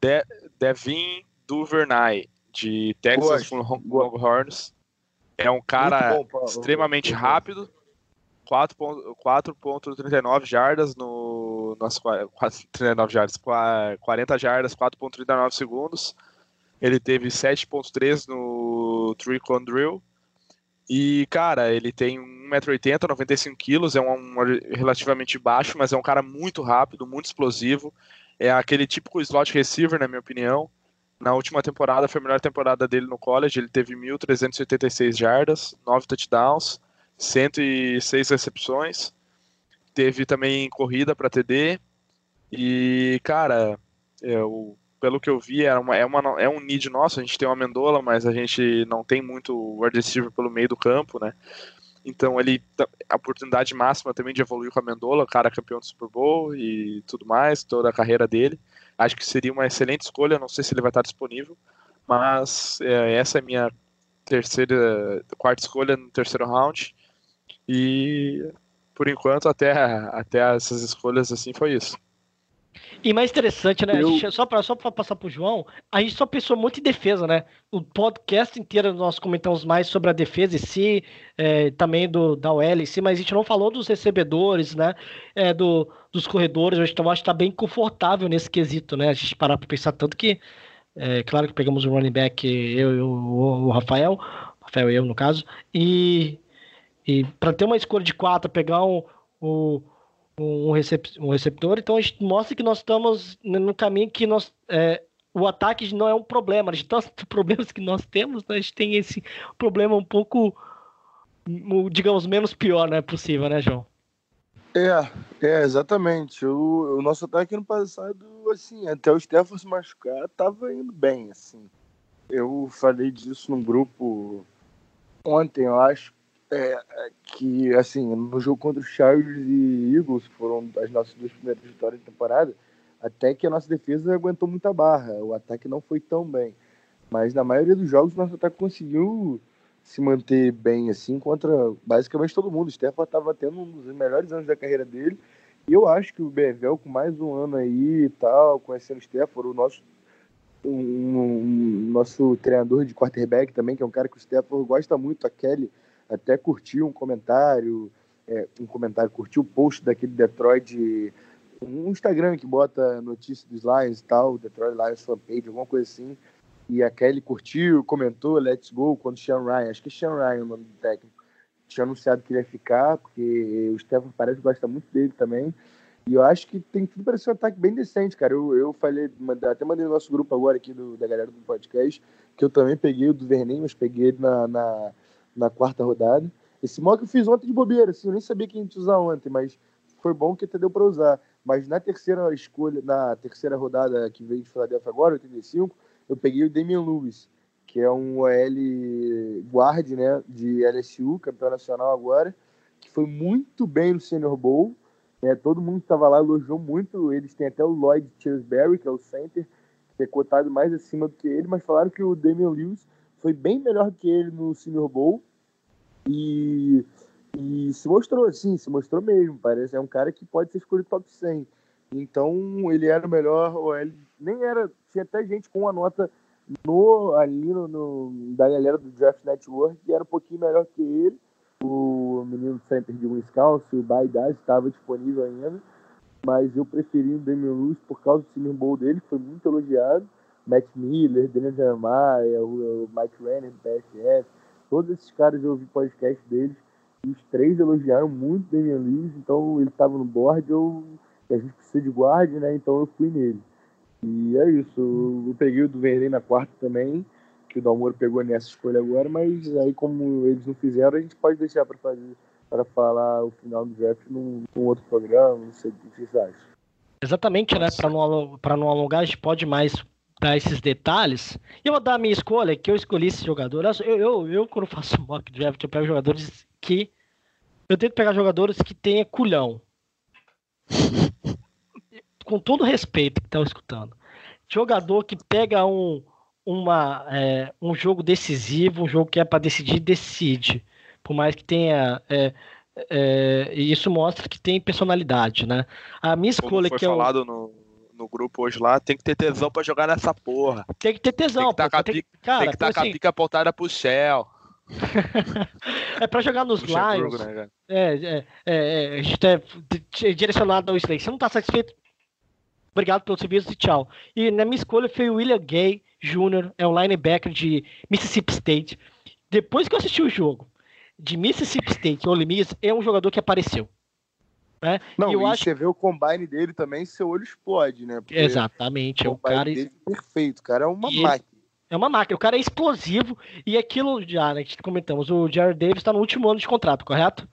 De, Devin Duvernay, de Texas Longhorns. É um cara bom, extremamente rápido. 4.39 jardas no. Nossa, 39 jardas, 40 jardas, 4.39 segundos. Ele teve 7.3 no Tricon Drill. E, cara, ele tem 1,80m, 95kg, é um, um, relativamente baixo, mas é um cara muito rápido, muito explosivo. É aquele típico slot receiver, na minha opinião. Na última temporada, foi a melhor temporada dele no college, ele teve 1.386 jardas, 9 touchdowns, 106 recepções. Teve também corrida para TD. E, cara, é, o pelo que eu vi, é, uma, é, uma, é um need nosso. A gente tem uma Mendola, mas a gente não tem muito wide receiver pelo meio do campo, né? Então ele a oportunidade máxima também de evoluir com a Mendola, cara campeão do Super Bowl e tudo mais, toda a carreira dele. Acho que seria uma excelente escolha. Não sei se ele vai estar disponível, mas é, essa é a minha terceira, quarta escolha no terceiro round. E por enquanto até até essas escolhas assim foi isso. E mais interessante, né? Eu... Gente, só para só passar pro João, a gente só pensou muito em defesa, né? O podcast inteiro nós comentamos mais sobre a defesa em si, é, também do, da OL em si, mas a gente não falou dos recebedores, né? É, do, dos corredores. Eu acho que está bem confortável nesse quesito, né? A gente parar para pensar tanto que, é, claro que pegamos o running back, eu e o, o Rafael, Rafael e eu no caso, e, e para ter uma escolha de quatro, pegar um, o um, recep um receptor, então a gente mostra que nós estamos no caminho que nós, é, o ataque não é um problema. De tantos problemas que nós temos, né, a gente tem esse problema um pouco, digamos, menos pior, né? Possível, né, João? É, é, exatamente. O, o nosso ataque no passado, assim, até o Stefan se machucar, tava indo bem, assim. Eu falei disso num grupo ontem, eu acho, é, é, que, assim, no jogo contra o Chargers e Eagles, foram as nossas duas primeiras vitórias de temporada, até que a nossa defesa aguentou muita barra. O ataque não foi tão bem. Mas na maioria dos jogos, nosso ataque conseguiu se manter bem, assim, contra basicamente todo mundo. O Stefan estava tendo um dos melhores anos da carreira dele. E eu acho que o Bevel, com mais um ano aí e tal, conhecendo o Stefan, o nosso, um, um, nosso treinador de quarterback também, que é um cara que o Stefan gosta muito, a Kelly até curtiu um comentário, é, um comentário, curtiu o post daquele Detroit, um Instagram que bota notícia dos Lions e tal, Detroit Lions fanpage, alguma coisa assim. E a Kelly curtiu, comentou Let's Go quando Sean Ryan, acho que é Sean Ryan o nome do técnico, tinha anunciado que ele ia ficar, porque o Stefan parece gosta muito dele também. E eu acho que tem tudo para ser um ataque bem decente, cara. Eu, eu falei, até mandei no nosso grupo agora aqui do, da galera do podcast, que eu também peguei o do Vernem, mas peguei ele na, na na quarta rodada. Esse mock eu fiz ontem de bobeira, assim, eu nem sabia que a gente usar ontem, mas foi bom que até deu para usar. Mas na terceira escolha, na terceira rodada que veio de Philadelphia agora, 85, eu peguei o Damian Lewis, que é um OL guard, né, de LSU, campeão nacional agora, que foi muito bem no Senior Bowl. Né, todo mundo que estava lá elogiou muito. Eles têm até o Lloyd Chesbury, que é o center, que é cotado mais acima do que ele, mas falaram que o Damian Lewis foi bem melhor que ele no Senior Bowl e, e se mostrou, assim, se mostrou mesmo. Parece é um cara que pode ser escolhido top 100. Então ele era o melhor, ou ele nem era, tinha até gente com uma nota no ali no, no, da galera do Draft Network que era um pouquinho melhor que ele. O menino center de Wisconsin, o Baidaz, estava disponível ainda, mas eu preferi o Damian Lewis por causa do Senior Bowl dele, foi muito elogiado. Matt Miller, Daniel Jeremiah, o, Mike Renner do PSF, todos esses caras eu ouvi podcast deles, e os três elogiaram muito Damian Lewis, então ele estava no board, eu, a gente precisa de guarda, né, então eu fui nele. E é isso, eu peguei o do Verden na quarta também, que o Dalmoro pegou nessa escolha agora, mas aí como eles não fizeram, a gente pode deixar para fazer para falar o final do draft num, num, outro programa, não sei o que vocês acham. Exatamente, né? Para não, não alongar, a gente pode mais dar esses detalhes. E eu vou dar a minha escolha, que eu escolhi esse jogador. Eu, eu, eu quando faço mock draft, eu pego jogadores que. Eu tento pegar jogadores que tenha culhão. Com todo respeito que estão escutando. Jogador que pega um, uma, é, um jogo decisivo, um jogo que é para decidir, decide. Por mais que tenha. É, é, e isso mostra que tem personalidade, né? A minha escolha Como foi que falado eu... no, no grupo hoje lá, tem que ter tesão pra jogar nessa porra. Tem que ter tesão, tem que tá tem, cara, tem que estar tá assim... com a pica apontada pro céu. é pra jogar nos Lions. Né, é, é, é, a gente é direcionado ao Slay. Você não tá satisfeito? Obrigado pelo serviço e tchau. E na minha escolha foi o William Gay Jr., é um linebacker de Mississippi State. Depois que eu assisti o jogo de Mississippi State, Ole Miss, é um jogador que apareceu. Né? Não, e eu e acho... você vê o combine dele também, seu olho explode, né? Porque Exatamente, é o cara. Dele é perfeito, cara, é uma e máquina. É uma máquina, o cara é explosivo e aquilo já, né, que comentamos, o Jared Davis está no último ano de contrato, correto?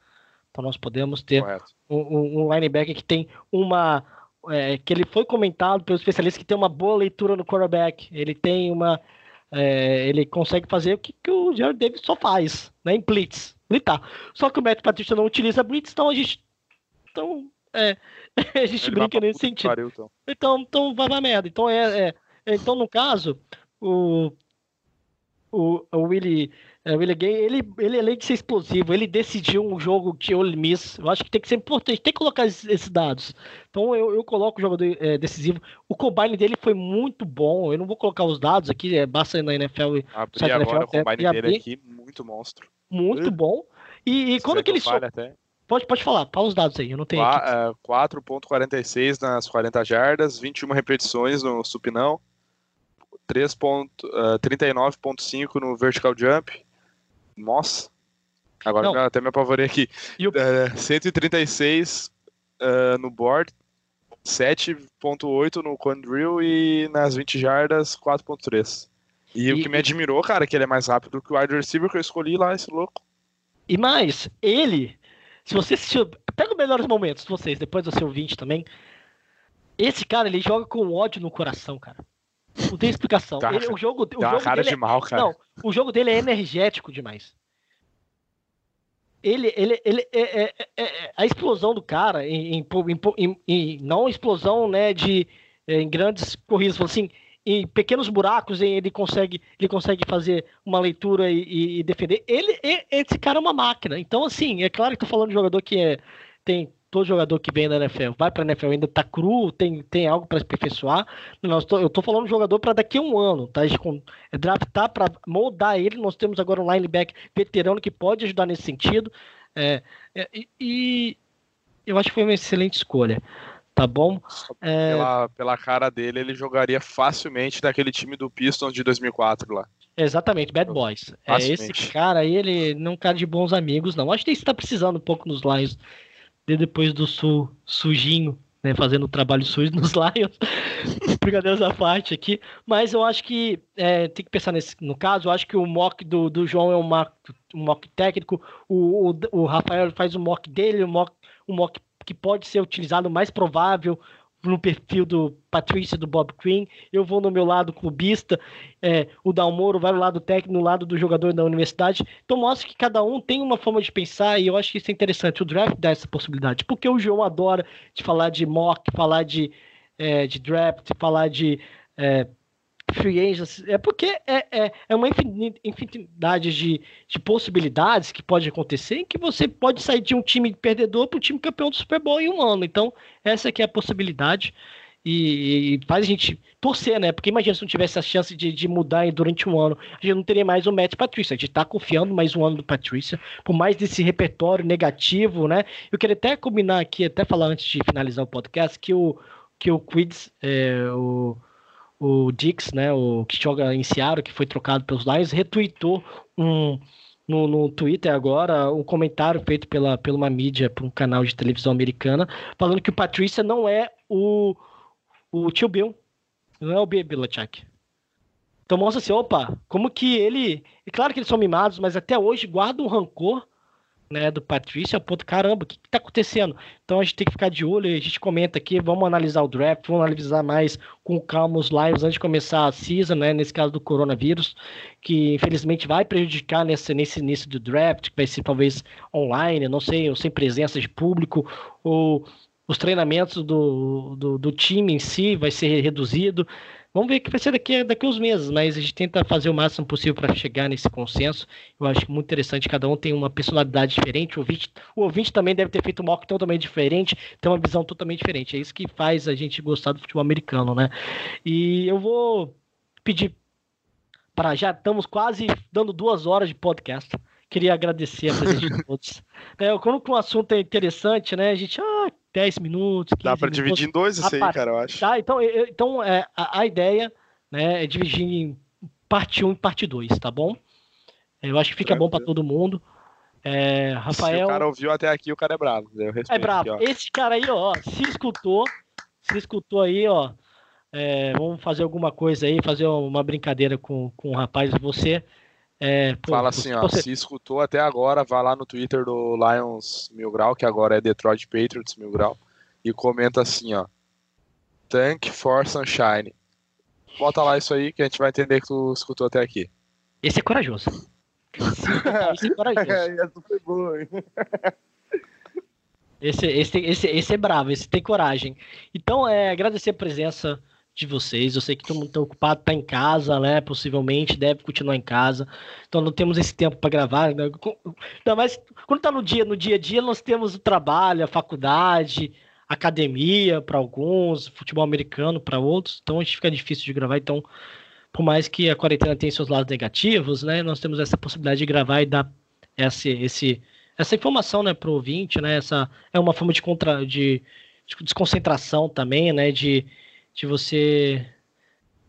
Então nós podemos ter um, um, um, linebacker que tem uma. É, que ele foi comentado pelos especialistas que tem uma boa leitura no quarterback. Ele tem uma. É, ele consegue fazer o que, que o Jared Davis só faz, né? Em blitz, blitzar. Só que o Matt Patrícia não utiliza blitz, então a gente. Então, é, a gente ele brinca nesse sentido. Pariu, então. então. então, vai na merda. Então, é, é, então, no caso, o, o, o Willie, é, Willie Gay, ele, ele, além de ser explosivo, ele decidiu um jogo que eu miss. Eu acho que tem que ser importante, tem que colocar esses, esses dados. Então eu, eu coloco o jogador é, decisivo. O combine dele foi muito bom. Eu não vou colocar os dados aqui, é, basta na NFL. Abri agora NFL, o combine é, dele aqui, muito monstro. Muito uh. bom. E, e quando que ele so... Pode, pode falar, fala os dados aí, eu não tenho. 4.46 nas 40 jardas, 21 repetições no supinão. 39.5 uh, no vertical jump. Nossa. Agora Não. até me apavorei aqui. E o... uh, 136 uh, no board, 7.8 no cone drill e nas 20 jardas 4.3. E, e, o que me admirou, cara, é que ele é mais rápido que o wide receiver que eu escolhi lá, esse louco. E mais, ele, se você assistiu, pega os melhores momentos de vocês, depois do seu 20 também. Esse cara, ele joga com ódio no coração, cara. Não tem explicação. Tá, ele, o jogo, o jogo cara dele de é, mal, cara. Não, o jogo dele é energético demais. Ele, ele, ele é, é, é, é a explosão do cara em, em, em, em não explosão, né, de em grandes corridas, assim, em pequenos buracos ele consegue ele consegue fazer uma leitura e, e defender. Ele, esse cara é uma máquina. Então, assim, é claro que tô falando de jogador que é, tem todo jogador que vem da NFL vai para a NFL ainda tá cru, tem, tem algo para se aperfeiçoar. Nós tô, eu tô falando de jogador para daqui a um ano, tá? É draftar para moldar ele. Nós temos agora um linebacker veterano que pode ajudar nesse sentido. É, é, e eu acho que foi uma excelente escolha. Tá bom? É... Pela, pela cara dele, ele jogaria facilmente naquele time do Pistons de 2004 lá. Exatamente, Bad Boys. É, esse cara aí, ele não é um cara de bons amigos, não. Acho que ele está precisando um pouco nos Lions depois do sul sujinho, né, fazendo o trabalho sujo nos Lions, brincadeiras à parte aqui, mas eu acho que é, tem que pensar nesse, no caso, eu acho que o mock do, do João é um mock, um mock técnico, o, o, o Rafael faz o mock dele, um mock, um mock que pode ser utilizado mais provável, no perfil do Patrícia, do Bob Quinn, eu vou no meu lado clubista, é, o Dalmoro vai no lado técnico, no lado do jogador da universidade. Então mostra que cada um tem uma forma de pensar e eu acho que isso é interessante. O draft dá essa possibilidade, porque o João adora de falar de mock, falar de, é, de draft, falar de é, free agents, é porque é, é, é uma infinidade de, de possibilidades que pode acontecer em que você pode sair de um time perdedor para um time campeão do Super Bowl em um ano. Então, essa aqui é a possibilidade. e, faz a gente torcer, né? Porque imagina se não tivesse a chance de, de mudar durante um ano, a gente não teria mais o Matt Patrícia. A gente tá confiando mais um ano do Patrícia, por mais desse repertório negativo, né? Eu queria até combinar aqui, até falar antes de finalizar o podcast, que o, que o Quids, é, o, o Dix, né? O que joga em Seattle, que foi trocado pelos Lions, retweetou um. No, no, Twitter agora um comentário feito pela, pela uma mídia, por um canal de televisão americana, falando que o Patrícia não é o, o tio Bill, não é o Bill Belichick. Então mostra assim, opa, como que ele. É claro que eles são mimados, mas até hoje guarda um rancor né, do Patrício, a ponto, caramba, o que, está acontecendo? Então a gente tem que ficar de olho, a gente comenta aqui, vamos analisar o draft, vamos analisar mais com calma os lives antes de começar a season, né, nesse caso do coronavírus, que infelizmente vai prejudicar nesse, nesse início do draft, que vai ser talvez online, não sei, ou sem presença de público, ou os treinamentos do, do, do, time em si vai ser reduzido. Vamos ver o que vai ser daqui, daqui uns meses, mas a gente tenta fazer o máximo possível para chegar nesse consenso. Eu acho muito interessante, cada um tem uma personalidade diferente. O ouvinte, o ouvinte também deve ter feito um mock totalmente diferente, tem uma visão totalmente diferente. É isso que faz a gente gostar do futebol americano, né? E eu vou pedir para já estamos quase dando duas horas de podcast. Queria agradecer a presença de todos. É, quando um assunto é interessante, né? A gente, ah, 10 minutos. Dá para dividir em dois isso aí, cara, eu acho. Tá, então, eu, então é, a, a, ideia né, é dividir em parte 1 e parte 2, tá bom? Eu acho que fica Tranquilo. bom para todo mundo. É, Rafael. Se o cara ouviu até aqui, o cara é bravo. é bravo. Aqui, Esse cara aí, ó, se escutou, se escutou aí, ó. É, vamos fazer alguma coisa aí, fazer uma brincadeira com, com o rapaz. Você é, pô, Fala assim, ó, você... se escutou até agora, vá lá no Twitter do Lions Mil Grau, que agora é Detroit Patriots Mil Grau, e comenta assim, ó, Thank for Sunshine. Bota lá isso aí que a gente vai entender que tu escutou até aqui. Esse é corajoso. Esse é corajoso. Essa foi boa, hein? Esse, esse, esse, esse é bravo, esse tem coragem. Então, é, agradecer a presença de vocês. Eu sei que todo mundo está ocupado, está em casa, né? Possivelmente deve continuar em casa. Então não temos esse tempo para gravar. Né? Ainda mais quando está no dia, no dia a dia, nós temos o trabalho, a faculdade, academia para alguns, futebol americano para outros. Então a gente fica difícil de gravar. Então, por mais que a quarentena tenha seus lados negativos, né? Nós temos essa possibilidade de gravar e dar esse, esse, essa informação, né, para o ouvinte, né? Essa é uma forma de contra, de, de desconcentração também, né? De de você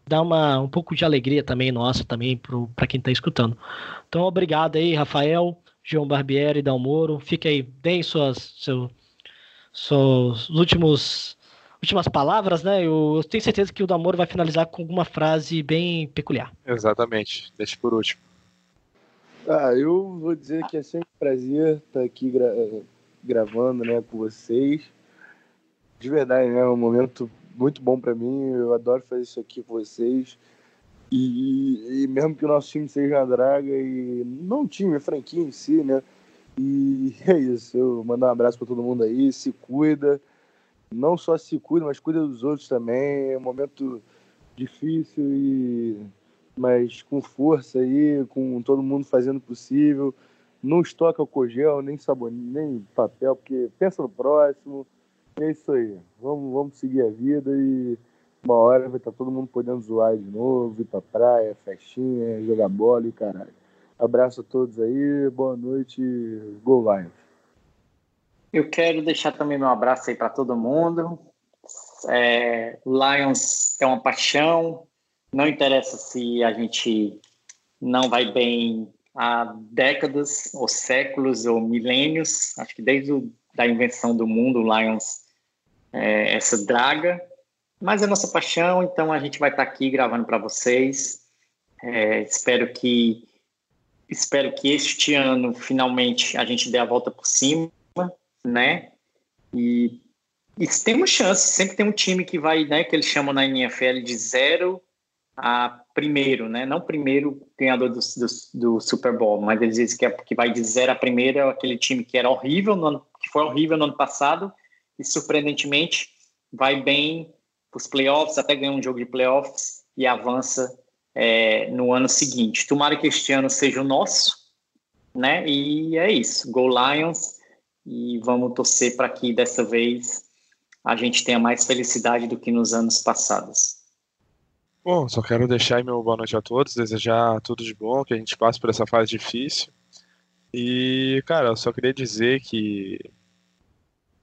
dar uma, um pouco de alegria também nossa também para quem está escutando. Então, obrigado aí, Rafael, João Barbieri e Dalmoro. Fique aí, deem suas, seu, suas últimos, últimas palavras, né? Eu, eu, tenho certeza que o Dalmoro vai finalizar com alguma frase bem peculiar. Exatamente, deixe por último. Ah, eu vou dizer que é sempre um prazer estar aqui gra gravando né, com vocês. De verdade, né? É um momento muito bom para mim. Eu adoro fazer isso aqui com vocês. E, e, mesmo que o nosso time seja uma draga, e não time, a franquia em si, né? E é isso. Eu mando um abraço para todo mundo aí. Se cuida. Não só se cuida, mas cuida dos outros também. É um momento difícil e mas com força aí, com todo mundo fazendo o possível. Não estoca o gel, nem sabonete, nem papel, porque pensa no próximo. É isso aí. Vamos, vamos seguir a vida e uma hora vai estar todo mundo podendo zoar de novo, ir pra praia, festinha, jogar bola e caralho. Abraço a todos aí, boa noite, Go Lions. Eu quero deixar também meu abraço aí para todo mundo. É, Lions é uma paixão, não interessa se a gente não vai bem há décadas, ou séculos, ou milênios. Acho que desde o, da invenção do mundo, o Lions é, essa draga, mas é nossa paixão, então a gente vai estar tá aqui gravando para vocês. É, espero que espero que este ano finalmente a gente dê a volta por cima, né? E, e tem uma chance, sempre tem um time que vai, né, que eles chamam na NFL de zero a primeiro, né? Não primeiro ganhador do, do, do, Super Bowl, mas eles dizem que, é, vai de zero a primeiro, é aquele time que era horrível, no ano, que foi horrível no ano passado, e surpreendentemente vai bem para os playoffs, até ganha um jogo de playoffs e avança é, no ano seguinte. Tomara que este ano seja o nosso, né? E é isso. Go Lions e vamos torcer para que dessa vez a gente tenha mais felicidade do que nos anos passados. Bom, só quero deixar meu boa noite a todos, desejar tudo de bom, que a gente passe por essa fase difícil. E, cara, eu só queria dizer que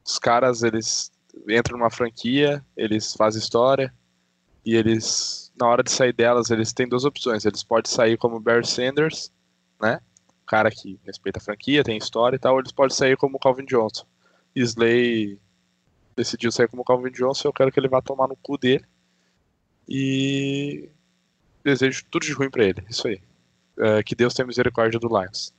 os caras, eles entram numa franquia, eles fazem história, e eles, na hora de sair delas, eles têm duas opções. Eles podem sair como Barry Sanders, né? Cara que respeita a franquia, tem história e tal, ou eles podem sair como Calvin Johnson. Slay decidiu sair como Calvin Johnson, eu quero que ele vá tomar no cu dele. E desejo tudo de ruim para ele. Isso aí. É, que Deus tenha misericórdia do Lions.